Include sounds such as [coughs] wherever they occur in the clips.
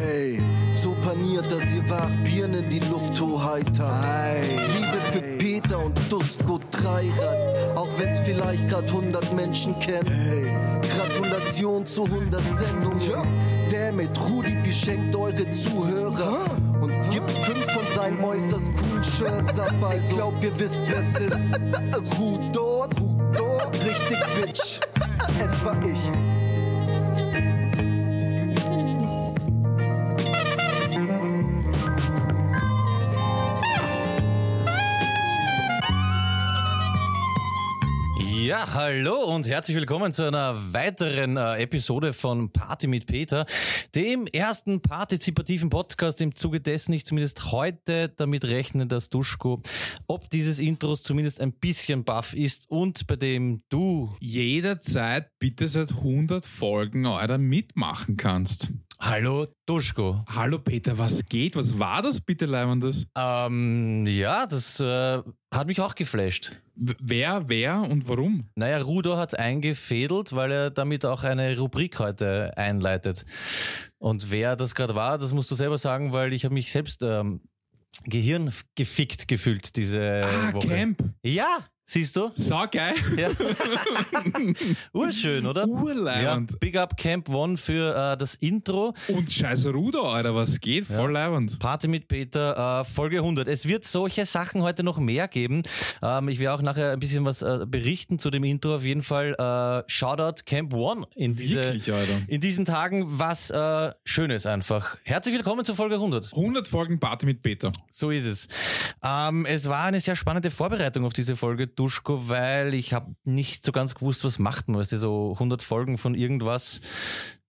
Hey, so paniert, dass ihr wach Birnen in die Luft hochheitert. Hey. Liebe für Peter und Dusko Dreirad, auch wenn's vielleicht grad 100 Menschen kennen. Hey. Gratulation zu 100 Sendungen. Tja. Der mit Rudi beschenkt eure Zuhörer und gibt fünf von seinen äußerst coolen Shirts ab. [laughs] Also, ich glaub, ihr wisst, wer's ist. [laughs] Rudor, Rudor, richtig Bitch. Es war ich. Ja, hallo und herzlich willkommen zu einer weiteren äh, Episode von Party mit Peter, dem ersten partizipativen Podcast, im Zuge dessen ich zumindest heute damit rechne, dass Duschko ob dieses Intros zumindest ein bisschen baff ist und bei dem du jederzeit bitte seit 100 Folgen eurer mitmachen kannst. Hallo Duschko. Hallo Peter, was geht? Was war das bitte, Leimandes? Ähm, ja, das äh, hat mich auch geflasht. W wer, wer und warum? Naja, Rudo hat es eingefädelt, weil er damit auch eine Rubrik heute einleitet. Und wer das gerade war, das musst du selber sagen, weil ich habe mich selbst ähm, Gehirn gefickt gefühlt diese ah, Woche. Camp. Ja, Siehst du? So geil. Ja. [laughs] Urschön, oder? Urleibend. Ja, Big Up Camp One für äh, das Intro. Und scheiß Ruder, Alter, was geht? Voll ja. leibend. Party mit Peter, äh, Folge 100. Es wird solche Sachen heute noch mehr geben. Ähm, ich werde auch nachher ein bisschen was äh, berichten zu dem Intro. Auf jeden Fall äh, Shoutout Camp One in, diese, Wirklich, in diesen Tagen. Was äh, Schönes einfach. Herzlich willkommen zur Folge 100. 100 Folgen Party mit Peter. So ist es. Ähm, es war eine sehr spannende Vorbereitung auf diese Folge Duschko, weil ich habe nicht so ganz gewusst, was macht man. Weißt du, so 100 Folgen von irgendwas,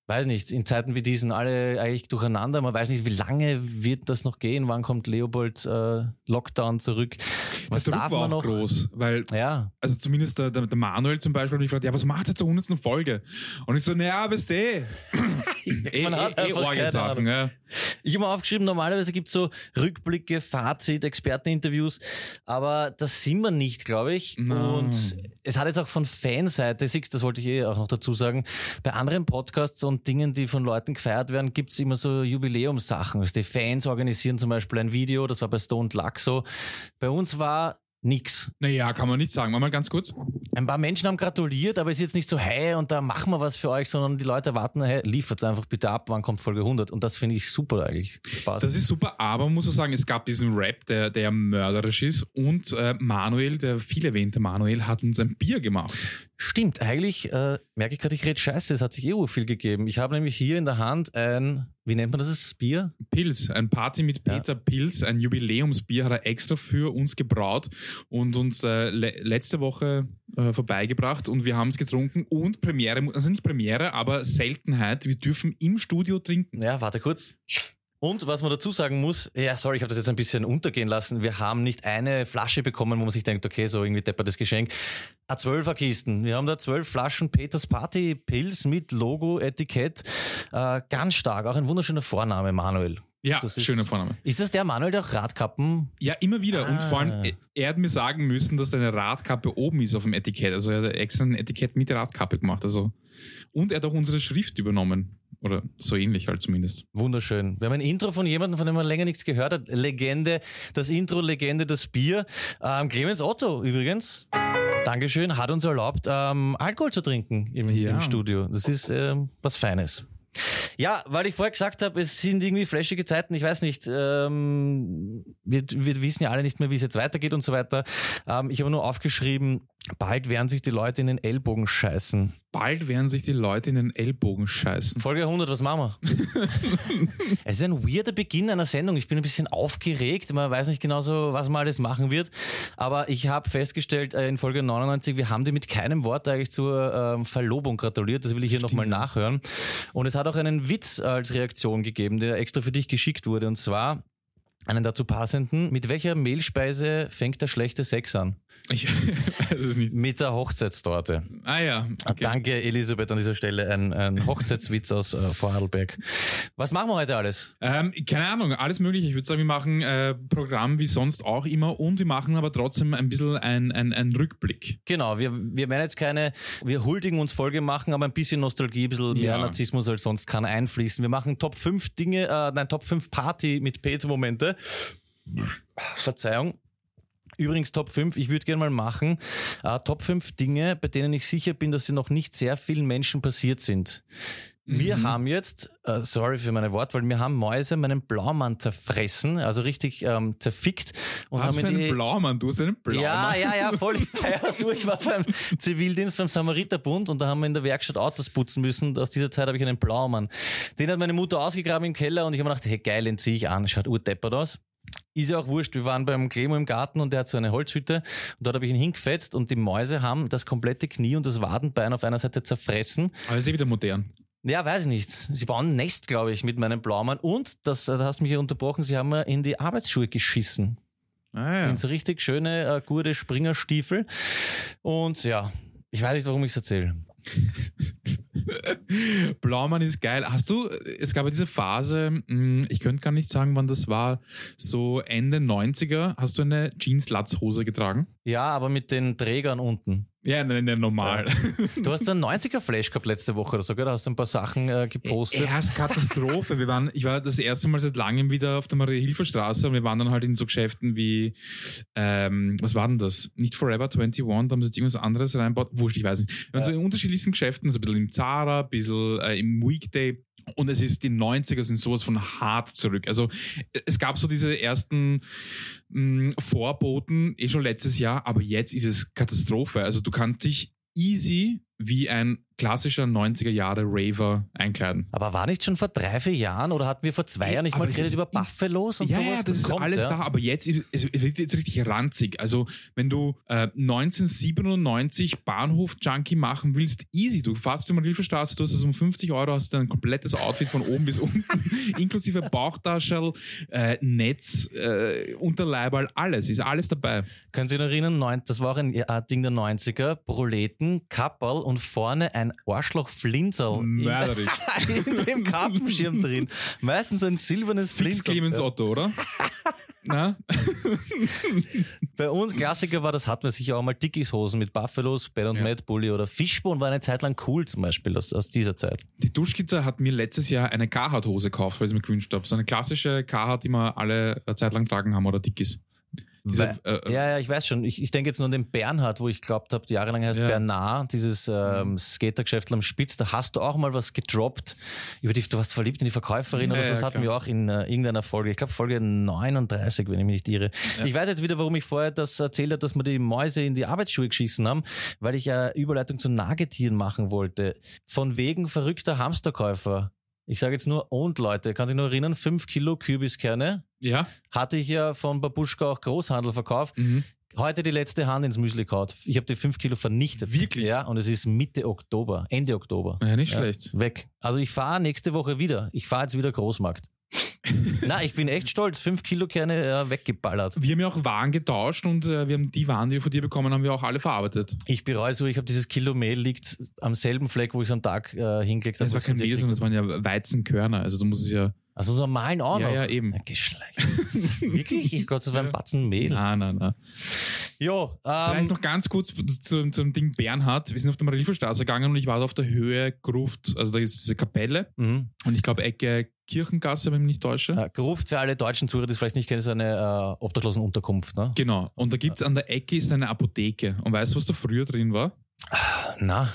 weiß nicht, in Zeiten wie diesen alle eigentlich durcheinander. Man weiß nicht, wie lange wird das noch gehen? Wann kommt Leopold äh, Lockdown zurück? Was der Druck darf war man noch? groß, weil, Ja, also zumindest der, der, der Manuel zum Beispiel hat mich gefragt, ja, was macht ihr zur 100. Folge? Und ich so, naja, weißt du, eh, [laughs] eh, eh, eh keine Sachen, ja. Ich habe mir aufgeschrieben, normalerweise gibt's so Rückblicke, Fazit, Experteninterviews, aber das sind wir nicht, glaube ich. No. Und es hat jetzt auch von Fanseite, das wollte ich eh auch noch dazu sagen, bei anderen Podcasts und Dingen, die von Leuten gefeiert werden, gibt's immer so Jubiläumssachen. Also die Fans organisieren zum Beispiel ein Video, das war bei Stone Luck so. Bei uns war nix. Naja, kann man nicht sagen. Mal ganz kurz. Ein paar Menschen haben gratuliert, aber es ist jetzt nicht so, hey, und da machen wir was für euch, sondern die Leute warten, hey, liefert's einfach bitte ab, wann kommt Folge 100? Und das finde ich super eigentlich. Das passt. Das ist super, aber man muss auch sagen, es gab diesen Rap, der, der mörderisch ist und äh, Manuel, der viel erwähnte Manuel, hat uns ein Bier gemacht. Stimmt, eigentlich äh, merke ich gerade, ich rede scheiße, es hat sich eh viel gegeben. Ich habe nämlich hier in der Hand ein, wie nennt man das, das Bier? Pils, ein Party mit Peter Pils, ein Jubiläumsbier hat er extra für uns gebraut und uns äh, le letzte Woche äh, vorbeigebracht und wir haben es getrunken und Premiere, also nicht Premiere, aber Seltenheit, wir dürfen im Studio trinken. Ja, warte kurz. Und was man dazu sagen muss, ja, sorry, ich habe das jetzt ein bisschen untergehen lassen. Wir haben nicht eine Flasche bekommen, wo man sich denkt, okay, so irgendwie deppertes Geschenk. A 12er Kisten. Wir haben da zwölf Flaschen Peters Party Pilz mit Logo, Etikett. Äh, ganz stark. Auch ein wunderschöner Vorname, Manuel. Ja, Das ist- schöner Vorname. Ist das der Manuel, der auch Radkappen? Ja, immer wieder. Und Ah. vor allem, äh, er hat mir sagen müssen, dass deine Radkappe oben ist auf dem Etikett. Also er hat extra ein Etikett mit Radkappe gemacht. Also. Und er hat auch unsere Schrift übernommen. Oder so ähnlich halt zumindest. Wunderschön. Wir haben ein Intro von jemandem, von dem man länger nichts gehört hat. Legende, das Intro, Legende, das Bier. Ähm, Clemens Otto übrigens. Dankeschön, hat uns erlaubt, ähm, Alkohol zu trinken im, Ja. im Studio. Das ist ähm, was Feines. Ja, weil ich vorher gesagt habe, es sind irgendwie flashige Zeiten. Ich weiß nicht, ähm, wir, wir wissen ja alle nicht mehr, wie es jetzt weitergeht und so weiter. Ähm, ich habe nur aufgeschrieben, bald werden sich die Leute in den Ellbogen scheißen. Bald werden sich die Leute in den Ellbogen scheißen. Folge 100, was machen wir? [laughs] es ist ein weirder Beginn einer Sendung. Ich bin ein bisschen aufgeregt. Man weiß nicht genau so, was man alles machen wird. Aber ich habe festgestellt äh, in Folge 99, wir haben dir mit keinem Wort eigentlich zur ähm, Verlobung gratuliert. Das will ich hier nochmal nachhören. Und es hat auch einen Witz als Reaktion gegeben, der extra für dich geschickt wurde. Und zwar einen dazu passenden. Mit welcher Mehlspeise fängt der schlechte Sex an? Ich [laughs] weiß es nicht. Mit der Hochzeitstorte. Ah ja. Okay. Danke, Elisabeth, an dieser Stelle. Ein, ein Hochzeitswitz aus äh, Vorarlberg. Was machen wir heute alles? Ähm, keine Ahnung, alles mögliche. Ich würde sagen, wir machen äh, Programm wie sonst auch immer und wir machen aber trotzdem ein bisschen ein, ein, ein Rückblick. Genau, wir, wir werden jetzt keine, wir huldigen uns Folge machen, aber ein bisschen Nostalgie, ein bisschen mehr Ja. Narzissmus als sonst kann einfließen. Wir machen Top 5 Dinge, äh, nein, Top 5 Party mit Peter-Momente. Verzeihung. Übrigens Top 5, ich würde gerne mal machen, äh, Top 5 Dinge, bei denen ich sicher bin, dass sie noch nicht sehr vielen Menschen passiert sind. Wir Mhm. haben jetzt, äh, sorry für meine Wortwahl, wir haben Mäuse meinen Blaumann zerfressen, also richtig ähm, zerfickt. Und Was haben für in einen die, Blaumann? Du hast einen Blaumann. ja, ja, ja, voll. Ich feier so. Ich war beim Zivildienst beim Samariterbund und da haben wir in der Werkstatt Autos putzen müssen. Aus dieser Zeit habe ich einen Blaumann. Den hat meine Mutter ausgegraben im Keller und ich habe mir gedacht, hey geil, den ziehe ich an. Schaut urdeppert aus. Ist ja auch wurscht. Wir waren beim Clemo im Garten und der hat so eine Holzhütte und dort habe ich ihn hingefetzt und die Mäuse haben das komplette Knie und das Wadenbein auf einer Seite zerfressen. Aber ist eh wieder modern. Ja, weiß ich nicht. Sie bauen ein Nest, glaube ich, mit meinem Blaumann und, das, da hast du mich hier unterbrochen, sie haben mir in die Arbeitsschuhe geschissen Ah ja. in so richtig schöne, äh, gute Springerstiefel. Und ja, ich weiß nicht, warum ich es erzähle. [laughs] [laughs] Blaumann ist geil. Hast du, es gab ja diese Phase, mh, ich könnte gar nicht sagen, wann das war, so Ende 90er, hast du eine Jeans-Latzhose getragen? Ja, aber mit den Trägern unten. Ja, nein, nein, normal. Du hast einen 90er-Flash gehabt letzte Woche oder so, gell? Da hast du ein paar Sachen äh, gepostet. Erst Katastrophe. Wir waren, ich war das erste Mal seit langem wieder auf der Maria-Hilfer-Straße und wir waren dann halt in so Geschäften wie, ähm, was war denn das? Nicht Forever 21, da haben sie jetzt irgendwas anderes reinbaut. Wurscht, ich weiß nicht. Wir waren so in unterschiedlichsten Geschäften, so ein bisschen im Zara, ein bisschen äh, im Weekday. Und es ist, die 90er sind sowas von hart zurück. Also es gab so diese ersten mh, Vorboten, eh schon letztes Jahr, aber jetzt ist es Katastrophe. Also du kannst dich easy wie ein klassischer 90er Jahre Raver einkleiden. aber war nicht schon vor drei, vier Jahren oder hatten wir vor zwei Jahren nicht Aber mal das geredet über Buffalos und ja, sowas? ja, das, ist kommt, alles ja. da, aber jetzt ist es wird jetzt richtig ranzig. Also, wenn du äh, 1997 Bahnhof-Junkie machen willst, easy. Du fährst über die Hilfestraße, du hast es um 50 Euro, hast du ein komplettes Outfit von oben bis [laughs] unten, [laughs] inklusive Bauchtaschel, äh, Netz, äh, Unterleiberl, alles, ist alles dabei. Können Sie sich noch erinnern, neun- das war auch ein äh, Ding der 90er, Proleten, Kapperl und vorne ein Arschloch-Flinserl in, Mörderisch. [laughs] in dem Kappenschirm drin. Meistens ein silbernes Fix Flinserl. Clemens. Otto, oder? [laughs] Na? Bei uns Klassiker war, das hatten wir sicher auch mal Dickies-Hosen mit Buffalos, Ben und Ja. Matt Bully oder Fishbone war eine Zeit lang cool zum Beispiel aus, aus dieser Zeit. Die Duschkizze hat mir letztes Jahr eine Carhartt-Hose gekauft, weil ich mir gewünscht habe. So eine klassische Carhartt, die wir alle eine Zeit lang tragen haben, oder Dickies. Diese, Weil- äh, Ja, ja, ich weiß schon. Ich, ich denke jetzt nur an den Bernhard, wo ich glaubt habe, jahrelang heißt Ja. Bernard, dieses ähm, Skatergeschäft am Spitz. Da hast du auch mal was gedroppt. Über die, du warst verliebt in die Verkäuferin Ja, oder so. Das ja, hatten klar. wir auch in äh, irgendeiner Folge. Ich glaube Folge 39, wenn ich mich nicht irre. Ich weiß jetzt wieder, warum ich vorher das erzählt habe, dass wir die Mäuse in die Arbeitsschuhe geschissen haben, weil ich ja Überleitung zu Nagetieren machen wollte. Von wegen verrückter Hamsterkäufer. Ich sage jetzt nur und Leute, kann sich noch erinnern, 5 Kilo Kübiskerne ja. hatte ich ja von Babuschka auch Großhandel verkauft. Mhm. Heute die letzte Hand ins Müsli kaut. Ich habe die 5 Kilo vernichtet. Wirklich? Ja, und es ist Mitte Oktober, Ende Oktober. Ja, nicht Ja, schlecht. Weg. Also ich fahre nächste Woche wieder. Ich fahre jetzt wieder Großmarkt. Na, ich bin echt stolz. 5 Kilo Kerne äh, weggeballert. Wir haben ja auch Waren getauscht und äh, wir haben die Waren, die wir von dir bekommen haben, wir auch alle verarbeitet. Ich bereue so, ich habe dieses Kilo Mehl liegt am selben Fleck, wo ich es am Tag äh, hingelegt habe. Das war kein Mehl, sondern das waren ja Weizenkörner. Also du musst es ja. Also so normalen auch Ja, noch. ja, eben. Geschlecht. [laughs] Wirklich? Ich glaube, das war ein Batzen Mehl. Nein, nein, nein. Jo, Vielleicht ähm, noch ganz kurz zu, zum Ding Bernhard. Wir sind auf der Marilferstraße gegangen und ich war da auf der Höhe Gruft. Also da ist diese Kapelle mhm. und ich glaube Ecke Kirchengasse, wenn ich mich nicht täusche. Äh, Gruft für alle deutschen Zuhörer, die es vielleicht nicht kennen, ist eine äh, Obdachlosenunterkunft. Ne? Genau. Und da gibt's an der Ecke ist eine Apotheke. Und weißt du, was da früher drin war? Na,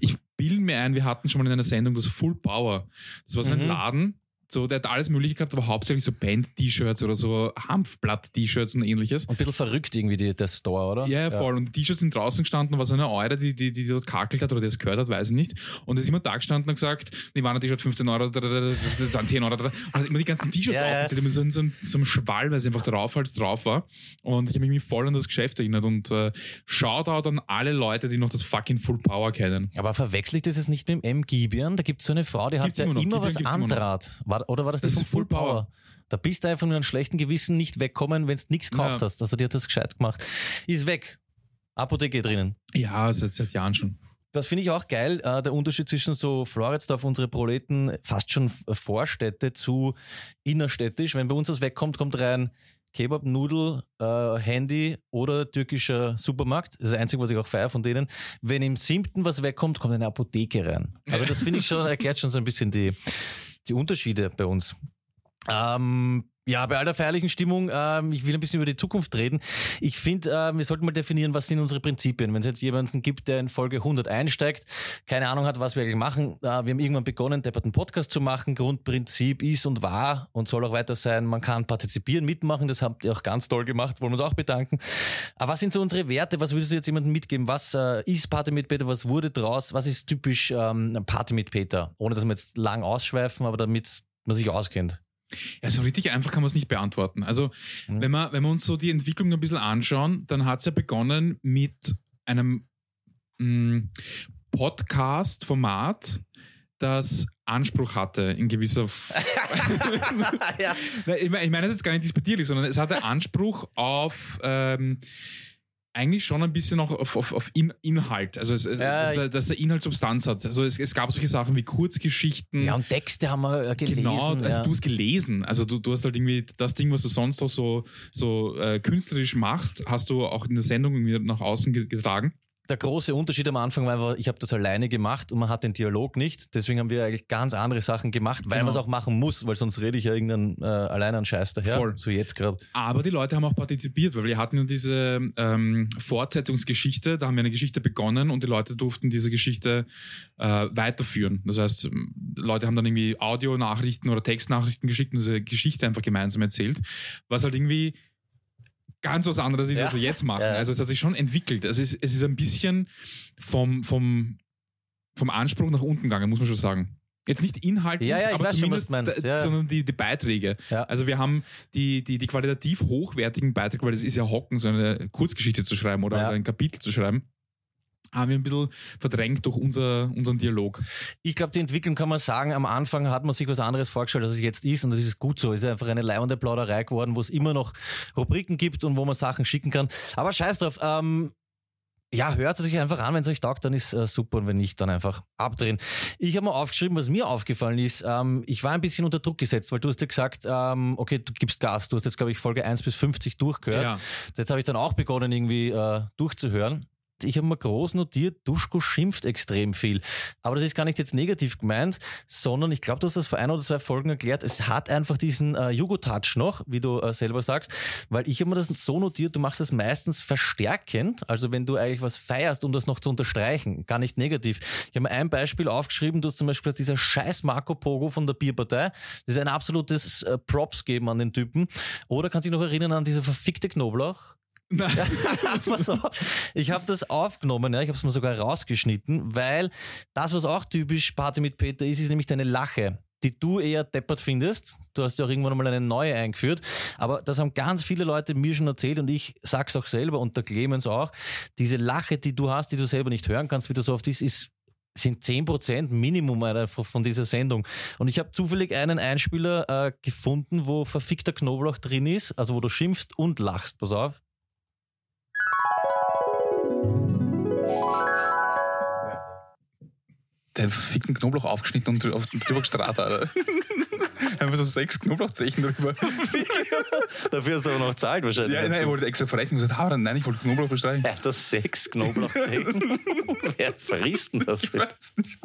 Ich bilde mir ein, wir hatten schon mal in einer Sendung das Full Power. Das war so ein Mhm. Laden, so, der hat alles Mögliche gehabt, aber hauptsächlich so Band-T-Shirts oder so Hanfblatt-T-Shirts und ähnliches. ein bisschen verrückt irgendwie die, der Store, oder? Ja, ja, voll. Und die T-Shirts sind draußen gestanden, war so eine Eure, die, die, die dort kakelt hat oder die es gehört hat, weiß ich nicht. Und ist immer da gestanden und gesagt, die waren T-Shirt 15 Euro, sind 10 Euro, und hat immer die ganzen T-Shirts Ja, ja. aufgezählt, mit so, so, so einem Schwall, weil es einfach drauf als drauf war. Und ich habe mich voll an das Geschäft erinnert und äh, Shoutout an alle Leute, die noch das fucking Full Power kennen. Aber verwechsel ich das jetzt nicht mit dem M. Gibian? Da gibt es so eine Frau, die hat ja immer immer, was Gibian immer noch. Andraht. War, oder war das, Das die von Full Power. Da bist du einfach mit einem schlechten Gewissen nicht wegkommen, wenn du nichts gekauft Ja. hast. Also die hat das gescheit gemacht. Ist weg. Apotheke drinnen. Ja, seit, seit Jahren schon. Das finde ich auch geil, äh, der Unterschied zwischen so Floridsdorf, unsere Proleten, fast schon Vorstädte zu innerstädtisch. Wenn bei uns das wegkommt, kommt rein Kebab, Nudel, äh, Handy oder türkischer Supermarkt. Das ist das Einzige, was ich auch feiere von denen. Wenn im siebten was wegkommt, kommt eine Apotheke rein. Also das finde ich schon, [laughs] erklärt schon so ein bisschen die, die Unterschiede bei uns. Ähm, ja, bei aller feierlichen Stimmung, ähm, ich will ein bisschen über die Zukunft reden. Ich finde, äh, wir sollten mal definieren, was sind unsere Prinzipien. Wenn es jetzt jemanden gibt, der in Folge 100 einsteigt, keine Ahnung hat, was wir eigentlich machen. Äh, wir haben irgendwann begonnen, Deppert einen Podcast zu machen. Grundprinzip ist und war und soll auch weiter sein, man kann partizipieren, mitmachen. Das habt ihr auch ganz toll gemacht, wollen wir uns auch bedanken. Aber was sind so unsere Werte? Was würdest du jetzt jemandem mitgeben? Was äh, ist Party mit Peter? Was wurde draus? Was ist typisch ähm, Party mit Peter? Ohne dass wir jetzt lang ausschweifen, aber damit man sich auskennt. Ja, so richtig einfach kann man es nicht beantworten. Also, Mhm. wenn, wir, wenn wir uns so die Entwicklung ein bisschen anschauen, dann hat es ja begonnen mit einem mh, Podcast-Format, das Anspruch hatte in gewisser. F [laughs] [laughs] ja. Nein, ich meine ich meine das jetzt gar nicht disputierlich, sondern es hatte Anspruch auf. Ähm, eigentlich schon ein bisschen auch auf, auf, auf In Inhalt, also es, es, Ja, dass, der, dass der Inhalt Substanz hat. Also es, es gab solche Sachen wie Kurzgeschichten. Ja, und Texte haben wir äh, gelesen. Genau, also ja. du hast gelesen. Also du, du hast halt irgendwie das Ding, was du sonst auch so, so äh, künstlerisch machst, hast du auch in der Sendung irgendwie nach außen ge- getragen. Der große Unterschied am Anfang war einfach, ich habe das alleine gemacht und man hat den Dialog nicht. Deswegen haben wir eigentlich ganz andere Sachen gemacht, weil Genau. man es auch machen muss, weil sonst rede ich ja irgendeinen äh, alleine einen Scheiß daher. Voll. So jetzt gerade. Aber die Leute haben auch partizipiert, weil wir hatten ja diese ähm, Fortsetzungsgeschichte, da haben wir eine Geschichte begonnen und die Leute durften diese Geschichte äh, weiterführen. Das heißt, ähm, Leute haben dann irgendwie Audio-Nachrichten oder Textnachrichten geschickt und diese Geschichte einfach gemeinsam erzählt, was halt irgendwie ganz was anderes ist, Ja. als wir jetzt machen. Ja. Also es hat sich schon entwickelt. Es ist, es ist ein bisschen vom, vom, vom Anspruch nach unten gegangen, muss man schon sagen. Jetzt nicht inhaltlich, Ja, ja, aber schon, zumindest, ja. sondern die, die Beiträge. Also wir haben die, die, die qualitativ hochwertigen Beiträge, weil das ist ja Hocken, so eine Kurzgeschichte zu schreiben oder ein Kapitel zu schreiben, haben wir ein bisschen verdrängt durch unser, unseren Dialog. Ich glaube, die Entwicklung kann man sagen, am Anfang hat man sich was anderes vorgestellt, als es jetzt ist und das ist gut so. Es ist einfach eine leibende Plauderei geworden, wo es immer noch Rubriken gibt und wo man Sachen schicken kann. Aber scheiß drauf, ähm, ja, hört es euch einfach an, wenn es euch taugt, dann ist äh, super und wenn nicht, dann einfach abdrehen. Ich habe mal aufgeschrieben, was mir aufgefallen ist. Ähm, ich war ein bisschen unter Druck gesetzt, weil du hast ja gesagt, ähm, okay, du gibst Gas. Du hast jetzt, glaube ich, Folge 1 bis 50 durchgehört. Ja. Jetzt habe ich dann auch begonnen, irgendwie äh, durchzuhören. Ich habe mir groß notiert, Duschko schimpft extrem viel. Aber das ist gar nicht jetzt negativ gemeint, sondern ich glaube, du hast das vor ein oder zwei Folgen erklärt. Es hat einfach diesen äh, Jugo-Touch noch, wie du äh, selber sagst, weil ich habe mir das so notiert, du machst das meistens verstärkend, also wenn du eigentlich was feierst, um das noch zu unterstreichen, gar nicht negativ. Ich habe mir ein Beispiel aufgeschrieben, du hast zum Beispiel dieser scheiß Marco Pogo von der Bierpartei, das ist ein absolutes äh, Props geben an den Typen. Oder kannst du dich noch erinnern an diese verfickte Knoblauch? Nein. [laughs] Auf. Ich habe das aufgenommen, ja, ich habe es mir sogar rausgeschnitten, weil das, was auch typisch Party mit Peter ist, ist nämlich deine Lache, die du eher deppert findest. Du hast ja auch irgendwann mal eine neue eingeführt, aber das haben ganz viele Leute mir schon erzählt und ich sag's auch selber und der Clemens auch. Diese Lache, die du hast, die du selber nicht hören kannst, wie das so oft ist, ist sind 10% Minimum von dieser Sendung. Und ich habe zufällig einen Einspieler äh, gefunden, wo verfickter Knoblauch drin ist, also wo du schimpfst und lachst. Pass auf. Der fickten Knoblauch aufgeschnitten und auf, drüber gestrahlt, Alter. [laughs] Einfach so sechs Knoblauchzechen drüber. [laughs] Dafür hast du aber noch zahlt wahrscheinlich. Ja, nein, ich wollte extra verrechnen und gesagt, ah, nein, ich wollte Knoblauch bestreichen. Ja, das sechs Knoblauchzehen. [laughs] Wer frisst denn das? Ich weiß nicht.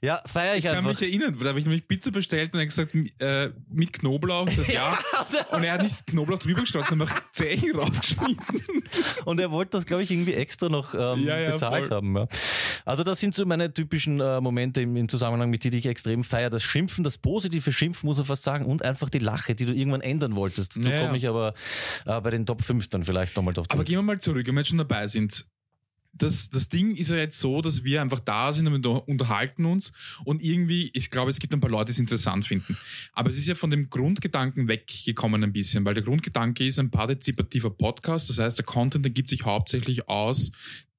Ja, feier ich Ich kann einfach. mich erinnern, da habe ich nämlich Pizza bestellt und er hat gesagt, äh, mit Knoblauch. Ich gesagt, [laughs] ja. Und er hat nicht Knoblauch drüber gestreut, sondern noch Zehen raufgeschnitten. Und er wollte das, glaube ich, irgendwie extra noch ähm, Ja, ja, bezahlt voll. haben. Ja. Also das sind so meine typischen äh, Momente im, im Zusammenhang mit die, die ich extrem feiere. Das Schimpfen, das positive Schimpfen, muss man fast sagen, und einfach die Lache, die du irgendwann ändern wolltest. Dazu komme ich aber äh, bei den Top 5 dann vielleicht nochmal drauf Aber zurück. gehen wir mal zurück, wenn wir jetzt schon dabei sind. Das, das Ding ist ja jetzt so, dass wir einfach da sind und unterhalten uns und irgendwie, ich glaube, es gibt ein paar Leute, die es interessant finden. Aber es ist ja von dem Grundgedanken weggekommen ein bisschen, weil der Grundgedanke ist ein partizipativer Podcast. Das heißt, der Content ergibt sich hauptsächlich aus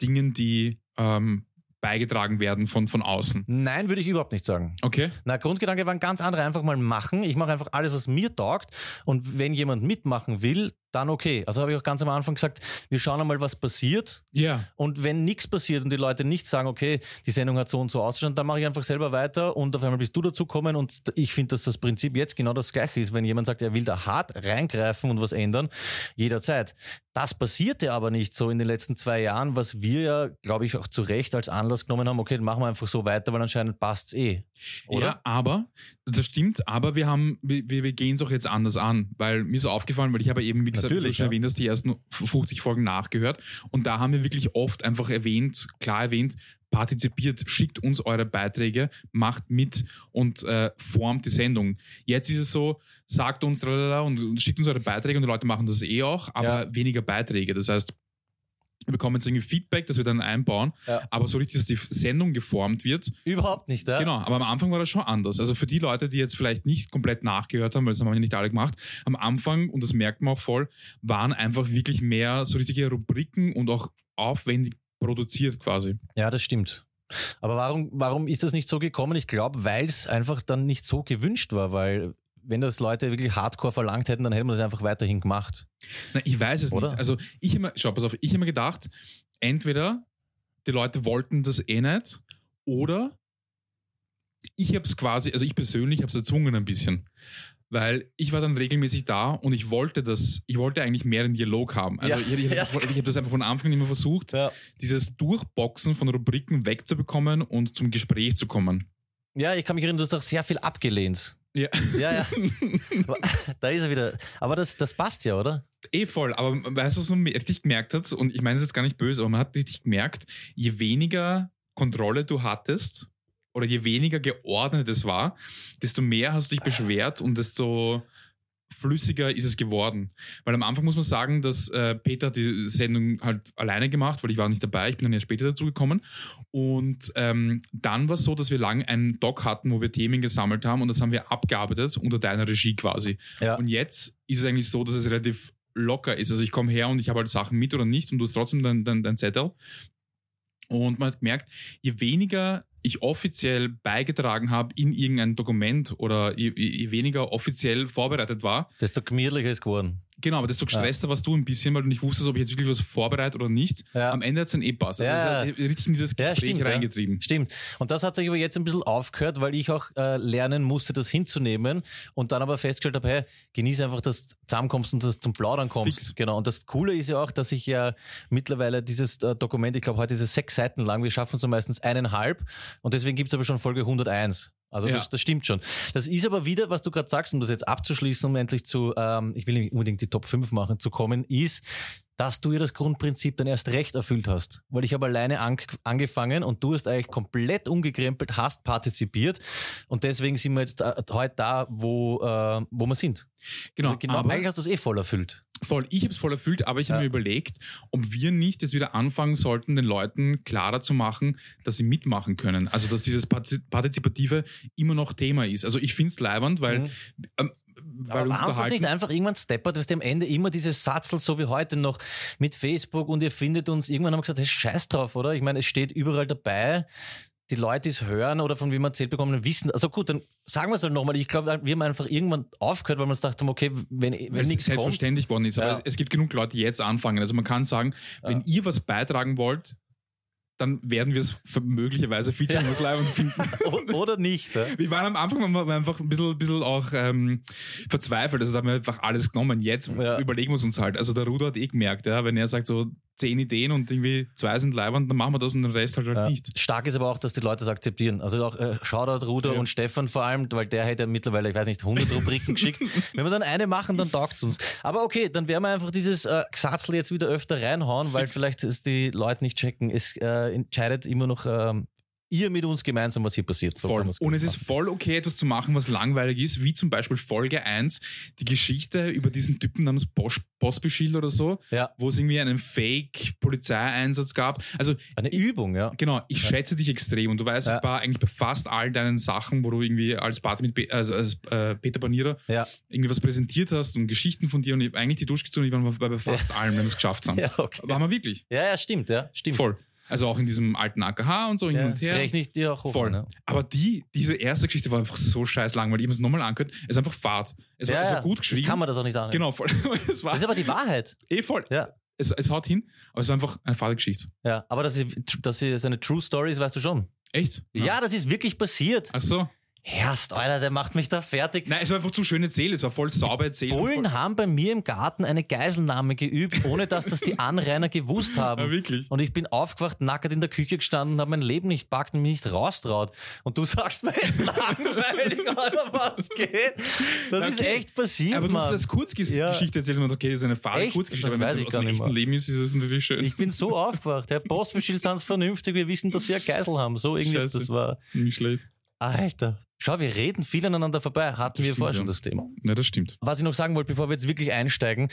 Dingen, die ähm, beigetragen werden von, von außen. Nein, würde ich überhaupt nicht sagen. Okay? Na, Grundgedanke war ein ganz anderer. Einfach mal machen. Ich mache einfach alles, was mir taugt. Und wenn jemand mitmachen will, dann okay. Also habe ich auch ganz am Anfang gesagt, wir schauen einmal, was passiert. Ja. Und wenn nichts passiert und die Leute nicht sagen, okay, die Sendung hat so und so ausgeschaut, dann mache ich einfach selber weiter und auf einmal bist du dazu kommen. Und ich finde, dass das Prinzip jetzt genau das gleiche ist. Wenn jemand sagt, er will da hart reingreifen und was ändern, jederzeit. Das passierte aber nicht so in den letzten zwei Jahren, was wir ja, glaube ich, auch zu Recht als Anlass genommen haben, okay, dann machen wir einfach so weiter, weil anscheinend passt's eh. Oder? Ja, aber, das stimmt, aber wir haben, wir, wir gehen es auch jetzt anders an, weil mir ist aufgefallen, weil ich habe eben, wie gesagt, wie du Natürlich, schon ja. erwähnt hast, die ersten 50 Folgen nachgehört und da haben wir wirklich oft einfach erwähnt, klar erwähnt, partizipiert, schickt uns eure Beiträge, macht mit und äh, formt die Sendung. Jetzt ist es so, sagt uns und schickt uns eure Beiträge und die Leute machen das eh auch, aber Ja. weniger Beiträge. Das heißt, wir bekommen jetzt irgendwie Feedback, das wir dann einbauen, Ja. aber so richtig, dass die Sendung geformt wird, Überhaupt nicht, ja? Genau, aber am Anfang war das schon anders. Also für die Leute, die jetzt vielleicht nicht komplett nachgehört haben, weil das haben wir nicht alle gemacht, am Anfang, und das merkt man auch voll, waren einfach wirklich mehr so richtige Rubriken und auch aufwendig produziert quasi. Ja, das stimmt. Aber warum, warum ist das nicht so gekommen? Ich glaube, weil es einfach dann nicht so gewünscht war, weil wenn das Leute wirklich hardcore verlangt hätten, dann hätten wir das einfach weiterhin gemacht. Na, ich weiß es Oder? nicht. Also ich immer, schau, pass auf, ich immer gedacht, entweder die Leute wollten das eh nicht oder ich habe es quasi, also ich persönlich habe es erzwungen ein bisschen. Weil ich war dann regelmäßig da und ich wollte das, ich wollte eigentlich mehr den Dialog haben. Also Ja. ich, ich habe das, hab das einfach von Anfang an immer versucht, Ja. dieses Durchboxen von Rubriken wegzubekommen und zum Gespräch zu kommen. Ja, ich kann mich erinnern, du hast auch sehr viel abgelehnt. Ja. Ja, ja. [laughs] [laughs] da ist er wieder. Aber das, das passt ja, oder? Eh voll, aber weißt du, was man richtig gemerkt hat, und ich meine das ist gar nicht böse, aber man hat richtig gemerkt, je weniger Kontrolle du hattest oder je weniger geordnet es war, desto mehr hast du dich beschwert und desto flüssiger ist es geworden. Weil am Anfang muss man sagen, dass äh, Peter die Sendung halt alleine gemacht, weil ich war nicht dabei, ich bin dann ja später dazu gekommen. Und ähm, dann war es so, dass wir lange einen Doc hatten, wo wir Themen gesammelt haben und das haben wir abgearbeitet unter deiner Regie quasi. Ja. Und jetzt ist es eigentlich so, dass es relativ locker ist. Also ich komme her und ich habe halt Sachen mit oder nicht und du hast trotzdem dein, dein, dein Zettel. Und man hat gemerkt, je weniger ich offiziell beigetragen habe in irgendein Dokument oder je, je weniger offiziell vorbereitet war, Desto gemütlicher ist geworden. genau, aber desto gestresster warst du ein bisschen, weil du nicht wusstest, ob ich jetzt wirklich was vorbereite oder nicht. Ja. Am Ende hat es dann eh passt. Also Ja, es hat richtig in dieses Ja, Gespräch stimmt, ja. reingetrieben. Stimmt. Und das hat sich aber jetzt ein bisschen aufgehört, weil ich auch äh, lernen musste, das hinzunehmen und dann aber festgestellt habe, hey, genieße einfach, dass du zusammenkommst und dass du zum Plaudern kommst. Fix. Genau. Und das Coole ist ja auch, dass ich ja mittlerweile dieses äh, Dokument, ich glaube, heute ist es sechs Seiten lang, wir schaffen so meistens eineinhalb und deswegen gibt es aber schon Folge 101. Also Ja. das, das stimmt schon. Das ist aber wieder, was du gerade sagst, um das jetzt abzuschließen, um endlich zu, ähm, ich will nicht unbedingt die Top 5 machen, zu kommen, ist, dass du ja das Grundprinzip dann erst recht erfüllt hast. Weil ich habe alleine an, angefangen und du hast eigentlich komplett umgekrempelt, hast partizipiert und deswegen sind wir jetzt äh, heute da, wo, äh, wo wir sind. Genau, also genau aber eigentlich hast du es eh voll erfüllt. Voll, ich habe es voll erfüllt, aber ich habe Ja. mir überlegt, ob wir nicht jetzt wieder anfangen sollten, den Leuten klarer zu machen, dass sie mitmachen können. Also dass dieses Partiz- Partizipative immer noch Thema ist. Also ich finde es leibernd, weil, Mhm. ähm, weil Aber uns warum es nicht einfach irgendwann steppert, dass am Ende immer dieses Satzel, so wie heute noch mit Facebook und ihr findet uns, irgendwann haben wir gesagt, hey, scheiß drauf, oder? Ich meine, es steht überall dabei. Die Leute, die es hören oder von wem wir erzählt bekommen, wissen. Also gut, dann sagen wir es halt nochmal. Ich glaube, wir haben einfach irgendwann aufgehört, weil wir uns gedacht haben, okay, wenn, weil wenn es nichts kommt. selbstverständlich geworden ist. Aber Ja. es, es gibt genug Leute, die jetzt anfangen. Also man kann sagen, wenn ihr was beitragen wollt, dann werden wir es möglicherweise featuren, was leibend finden. [laughs] O- Oder nicht. Ja? Wir waren am Anfang waren wir einfach ein bisschen, bisschen auch ähm, verzweifelt. Also da haben wir einfach alles genommen. Jetzt Ja. überlegen wir es uns halt. Also der Ruder hat eh gemerkt, ja, wenn er sagt so zehn Ideen und irgendwie zwei sind leibend, dann machen wir das und den Rest halt, halt Ja. nicht. Stark ist aber auch, dass die Leute es akzeptieren. Also auch äh, Shoutout Ruder Ja. und Stefan vor allem, weil der hätte ja mittlerweile, ich weiß nicht, 100 Rubriken geschickt. [laughs] Wenn wir dann eine machen, dann taugt es uns. Aber okay, dann werden wir einfach dieses äh, Gesatzel jetzt wieder öfter reinhauen, weil Fix. vielleicht ist die Leute nicht checken. Es äh, entscheidet immer noch ähm, ihr mit uns gemeinsam, was hier passiert. So voll. Und es ist sagen. voll okay, etwas zu machen, was langweilig ist, wie zum Beispiel Folge 1, die Geschichte über diesen Typen namens Bosch, Bosby-Schild oder so, ja, wo es irgendwie einen Fake-Polizeieinsatz gab. Also eine Übung, ja. Genau, ich schätze dich extrem und du weißt, Ja. ich war eigentlich bei fast all deinen Sachen, wo du irgendwie als, Party mit Pe also als äh, Peter Banierer Ja, irgendwie was präsentiert hast und Geschichten von dir und ich hab eigentlich die durchgezogen, ich war bei, fast allem, wenn wir es geschafft haben. [laughs] ja, okay. Waren wir wirklich. ja, ja, stimmt, ja, stimmt. Voll. Also auch in diesem alten AKH und so hin Ja, und das her. rechne ich dir auch hoch. Voll. Ne? Aber die, diese erste Geschichte war einfach so scheiß langweilig. Ich habe es nochmal angehört. Es ist einfach Fahrt. Es war, Ja, es war ja. gut geschrieben. Kann man das auch nicht an. Genau, voll. [laughs] es war Das ist aber die Wahrheit. [laughs] eh voll. Ja. Es, es haut hin, aber es war einfach eine fade Geschichte. Ja, aber dass sie, dass sie eine True Story ist, weißt du schon. Echt? Ja, das ist wirklich passiert. Ach so. Herrst, Alter, der macht mich da fertig. Nein, es war einfach zu schön erzählt. Es war voll sauber erzählt. Bullen haben bei mir im Garten eine Geiselnahme geübt, ohne dass das die Anrainer gewusst Voll, [laughs] ja, haben. wirklich. Und ich bin aufgewacht, nackert in der Küche gestanden, habe mein Leben nicht packt und mich nicht raustraut. Und du sagst mir jetzt [laughs] langweilig, oder was geht? Das ist Okay. echt passiert, aber du hast Mann. das Kurzgeschichte Ja. erzählt und okay, das ist eine fade Echt? Kurzgeschichte. Das aber weiß wenn ich es aus dem echten. Leben ist, ist es natürlich schön. Ich bin so [laughs] aufgewacht. Herr Postbeschild sind vernünftig, wir wissen, dass sie eine Geisel haben. So irgendwie, Scheiße. das war. Nicht schlecht. Alter. Schau, wir reden viel aneinander vorbei. Hatten Das wir vorher schon ja. das Thema. Ja, das stimmt. Was ich noch sagen wollte, bevor wir jetzt wirklich einsteigen,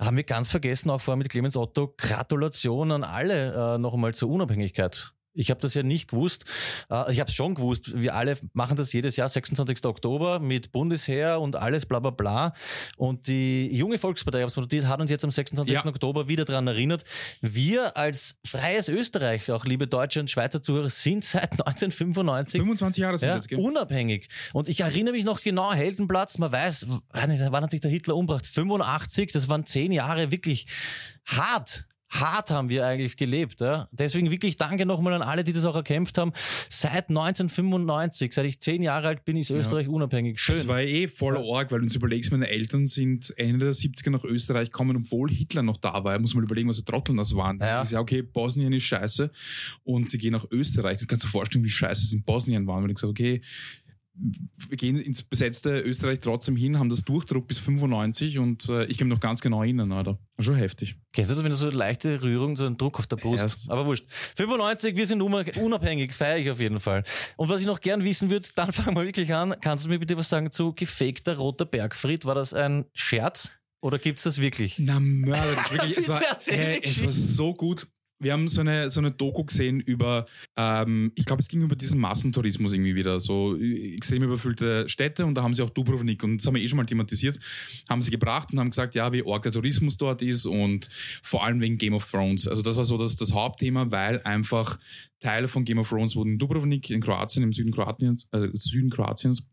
haben wir ganz vergessen, auch vorher mit Clemens Otto, Gratulation an alle äh, noch einmal zur Unabhängigkeit. Ich habe das ja nicht gewusst. Äh, ich habe es schon gewusst. Wir alle machen das jedes Jahr, 26. Oktober, mit Bundesheer und alles, bla bla bla. Und die junge Volkspartei, ich notiert, hat uns jetzt am 26. Ja. Oktober wieder daran erinnert. Wir als freies Österreich, auch liebe deutsche und Schweizer Zuhörer, sind seit 1995 25 Jahre sind ja, jetzt, gell? unabhängig. Und ich erinnere mich noch genau, Heldenplatz, man weiß, wann wann hat sich der Hitler umgebracht? 85, das waren zehn Jahre wirklich hart. Hart haben wir eigentlich gelebt. Ja? Deswegen wirklich danke nochmal an alle, die das auch erkämpft haben. Seit 1995, seit ich zehn Jahre alt bin, ist Österreich unabhängig. Schön. Das war eh voller Org, weil du uns überlegst, meine Eltern sind Ende der 70er nach Österreich gekommen, obwohl Hitler noch da war. Muss man überlegen, was für Trotteln das waren. Ja. Das ist ja, okay, Bosnien ist scheiße und sie gehen nach Österreich. Du kannst dir vorstellen, wie scheiße es in Bosnien war. Und ich gesagt, okay, wir gehen ins besetzte Österreich trotzdem hin, haben das Durchdruck bis 95 und äh, ich mich noch ganz genau erinnern, Alter. Schon heftig. Kennst du das, wenn du so eine leichte Rührung, so einen Druck auf der Brust? Erst. Aber wurscht. 95, wir sind una- unabhängig, feiere ich auf jeden Fall. Und was ich noch gern wissen würde, dann [laughs] fangen wir wirklich an. Kannst du mir bitte was sagen zu gefakter roter Bergfried? War das ein Scherz oder gibt's das wirklich? Na, mörderisch. Wirklich, [laughs] es, war, äh, es war so gut. Wir haben so eine, so eine Doku gesehen über, ähm, ich glaube, es ging über diesen Massentourismus irgendwie wieder, so extrem überfüllte Städte und da haben sie auch Dubrovnik und das haben wir eh schon mal thematisiert, haben sie gebracht und haben gesagt, ja, wie der Tourismus dort ist und vor allem wegen Game of Thrones. Also das war so das, das Hauptthema, weil einfach Teile von Game of Thrones wurden in Dubrovnik, in Kroatien, im Süden Kroatiens, äh, Süden Kroatiens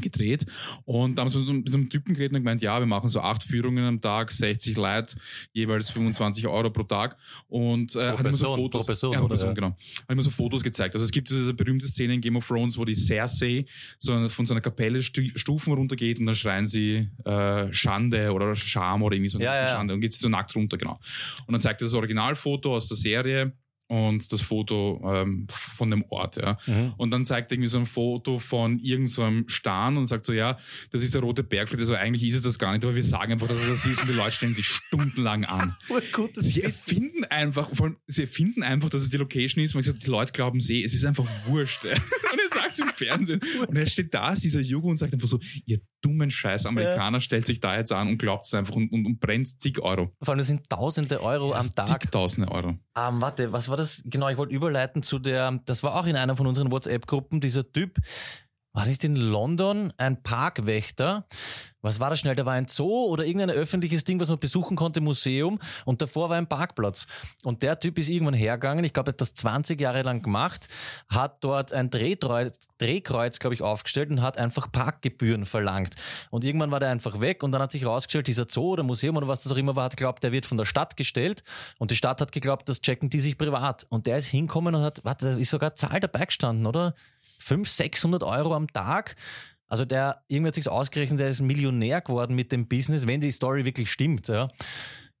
gedreht und da haben sie mit so einem Typen geredet und gemeint, ja, wir machen so acht Führungen am Tag, 60 Leute, jeweils 25 Euro pro Tag und äh, Pro hat immer so Person, Fotos, pro Person, ja, pro? Person genau, hat immer so Fotos gezeigt. Also es gibt diese berühmte Szene in Game of Thrones, wo die Cersei so von so einer Kapelle Stu Stufen runtergeht und dann schreien sie äh, Schande oder Scham oder irgendwie so Ja, ja. Schande und geht sie so nackt runter, genau. Und dann zeigt er das Originalfoto aus der Serie und das Foto ähm, von dem Ort, ja. Mhm. Und dann zeigt er irgendwie so ein Foto von irgendeinem so einem Stern und sagt so, ja, das ist der rote Bergfried. Also eigentlich ist es das gar nicht, aber wir sagen einfach, dass es das ist und die Leute stellen sich stundenlang an. [laughs] Gutes Sie erfinden einfach, vor allem, sie erfinden einfach, dass es die Location ist, weil sie, die Leute glauben sie, es ist einfach wurscht. [laughs] und er [laughs] sagt es im Fernsehen. Und er steht da, dieser Jugo, und sagt einfach so, ihr dummen Scheiß Amerikaner stellt sich da jetzt an und glaubt es einfach und, und, und brennt zig Euro. Vor allem, das sind tausende Euro am Tag. Zigtausende Euro. Ähm, warte, was war das? Genau, ich wollte überleiten zu der, das war auch in einer von unseren WhatsApp-Gruppen, dieser Typ, war nicht in London ein Parkwächter? Was war das schnell? Da war ein Zoo oder irgendein öffentliches Ding, was man besuchen konnte, Museum und davor war ein Parkplatz. Und der Typ ist irgendwann hergegangen, ich glaube, er hat das 20 Jahre lang gemacht, hat dort ein Drehkreuz, Drehkreuz glaube ich, aufgestellt und hat einfach Parkgebühren verlangt. Und irgendwann war der einfach weg und dann hat sich herausgestellt, dieser Zoo oder Museum oder was das auch immer war, hat geglaubt, der wird von der Stadt gestellt und die Stadt hat geglaubt, das checken die sich privat. Und der ist hinkommen und hat, warte, da ist sogar Zahl dabei gestanden, oder? 500, 600 Euro am Tag. Also der, irgendwie hat sich ausgerechnet, der ist Millionär geworden mit dem Business, wenn die Story wirklich stimmt, ja.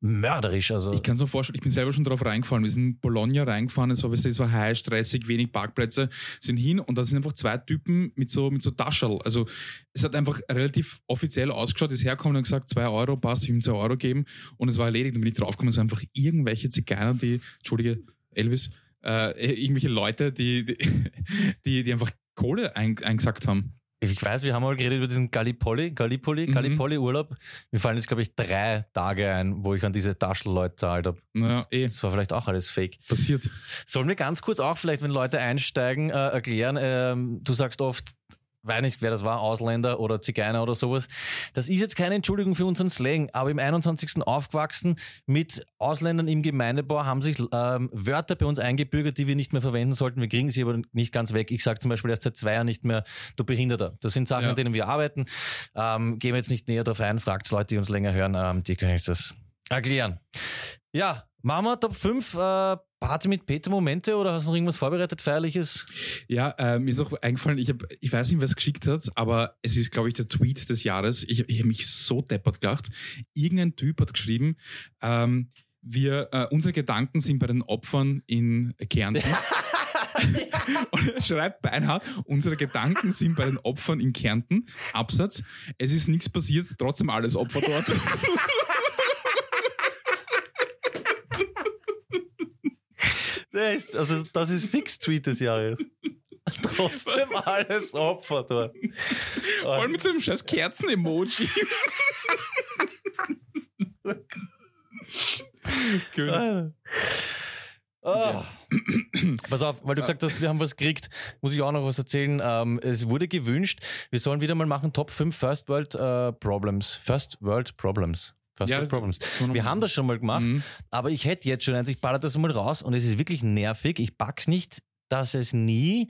Mörderisch, also. Ich kann es mir vorstellen, ich bin selber schon drauf reingefallen. Wir sind in Bologna reingefahren, es war, es war heiß, stressig, wenig Parkplätze, sind hin und da sind einfach zwei Typen mit so, mit so Taschel. Also es hat einfach relativ offiziell ausgeschaut, ist hergekommen und gesagt, zwei Euro, passt, ich ihm zwei Euro geben und es war erledigt. Dann bin ich draufgekommen, es waren einfach irgendwelche Zigeuner, die, Entschuldige, Elvis, äh, irgendwelche Leute, die, [laughs] die, die, einfach Kohle ein, eingesackt haben. Ich weiß, wir haben mal geredet über diesen Gallipoli, Gallipoli, Mhm. Gallipoli-Urlaub. Mir fallen jetzt, glaube ich, drei Tage ein, wo ich an diese Taschelleute zahlt habe. Naja, eh, Das war vielleicht auch alles fake. passiert. Sollen wir ganz kurz auch vielleicht, wenn Leute einsteigen, äh, erklären, ähm, du sagst oft, weiß nicht, wer das war, Ausländer oder Zigeuner oder sowas. Das ist jetzt keine Entschuldigung für unseren Slang, aber im 21. aufgewachsen mit Ausländern im Gemeindebau haben sich ähm, Wörter bei uns eingebürgert, die wir nicht mehr verwenden sollten. Wir kriegen sie aber nicht ganz weg. Ich sage zum Beispiel erst seit zwei Jahren nicht mehr, du Behinderter. Das sind Sachen, Ja. an denen wir arbeiten. Ähm, gehen wir jetzt nicht näher darauf ein, fragt Leute, die uns länger hören, ähm, die können euch das erklären. Ja, machen wir Top 5 äh, Party mit Peter Momente oder hast du noch irgendwas vorbereitet, Feierliches? Ja, äh, mir ist auch eingefallen, ich, hab, ich weiß nicht, wer es geschickt hat, aber es ist, glaube ich, der Tweet des Jahres. Ich, ich habe mich so deppert gedacht. Irgendein Typ hat geschrieben, ähm, wir, äh, unsere Gedanken sind bei den Opfern in Kärnten. [laughs] Und er schreibt beinhart, unsere Gedanken sind bei den Opfern in Kärnten. Absatz, es ist nichts passiert, trotzdem alles Opfer dort. [laughs] Ist, also das ist Fix-Tweet des Jahres. [laughs] Trotzdem alles Opfer dort. Vor allem mit so einem scheiß Kerzen-Emoji. Gut. Ah. Pass auf, weil du gesagt hast, wir haben was gekriegt, muss ich auch noch was erzählen. Ähm, es wurde gewünscht, wir sollen wieder mal machen Top 5 First World äh, Problems. First World Problems. First Ja, Problems. Wir haben das schon mal gemacht, Mhm. aber ich hätte jetzt schon eins, ich baller das mal raus und es ist wirklich nervig. Ich pack's nicht, dass es nie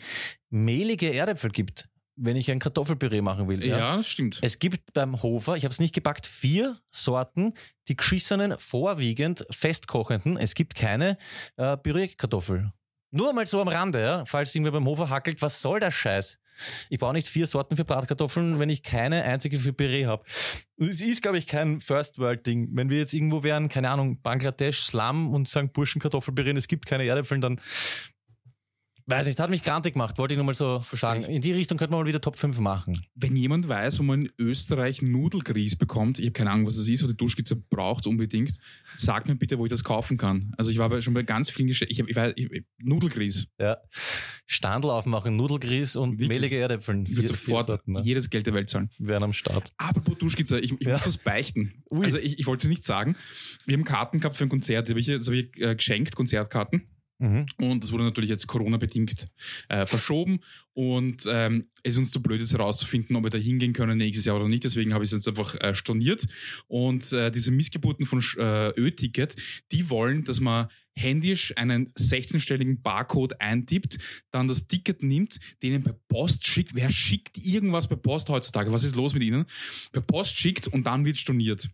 mehlige Erdäpfel gibt, wenn ich ein Kartoffelpüree machen will. Ja, das stimmt. Es gibt beim Hofer, ich habe es nicht gepackt, vier Sorten, die geschissenen, vorwiegend festkochenden. Es gibt keine äh, Püree-Kartoffel. Nur mal so am Rande, ja, falls irgendwer beim Hofer hackelt, was soll der Scheiß? Ich brauche nicht vier Sorten für Bratkartoffeln, wenn ich keine einzige für Püree habe. Es ist, glaube ich, kein First-World-Ding. Wenn wir jetzt irgendwo wären, keine Ahnung, Bangladesch, Slum und sagen Burschen Kartoffelpüree, und es gibt keine Erdäpfel, dann weiß nicht, hat mich grantig gemacht, wollte ich nur mal so sagen. In die Richtung könnte man mal wieder Top 5 machen. Wenn jemand weiß, wo man in Österreich Nudelgrieß bekommt, ich habe keine Ahnung, was das ist, oder die Duschkizze braucht es unbedingt, sagt mir bitte, wo ich das kaufen kann. Also ich war bei, schon bei ganz vielen Geschäften, ich, hab- ich weiß, ich, Nudelgrieß. Ja. Standel aufmachen, Nudelgrieß und Wirklich? mehlige Erdäpfel. Ich würde sofort Sorten, ne? jedes Geld der Welt zahlen. Wären am Start. Apropos Duschkizze, ich, ich Ja. muss was beichten. Ui. Also ich, ich wollte es nicht sagen. Wir haben Karten gehabt für ein Konzert, die habe ich, habe ich äh, geschenkt, Konzertkarten. Mhm. Und das wurde natürlich jetzt Corona-bedingt äh, verschoben. Und ähm, es ist uns zu blöd, jetzt herauszufinden, ob wir da hingehen können nächstes Jahr oder nicht. Deswegen habe ich es jetzt einfach äh, storniert. Und äh, diese Missgeburten von äh, Ö-Ticket, die wollen, dass man händisch einen 16-stelligen Barcode eintippt, dann das Ticket nimmt, denen per Post schickt. Wer schickt irgendwas per Post heutzutage? Was ist los mit ihnen? Per Post schickt und dann wird storniert.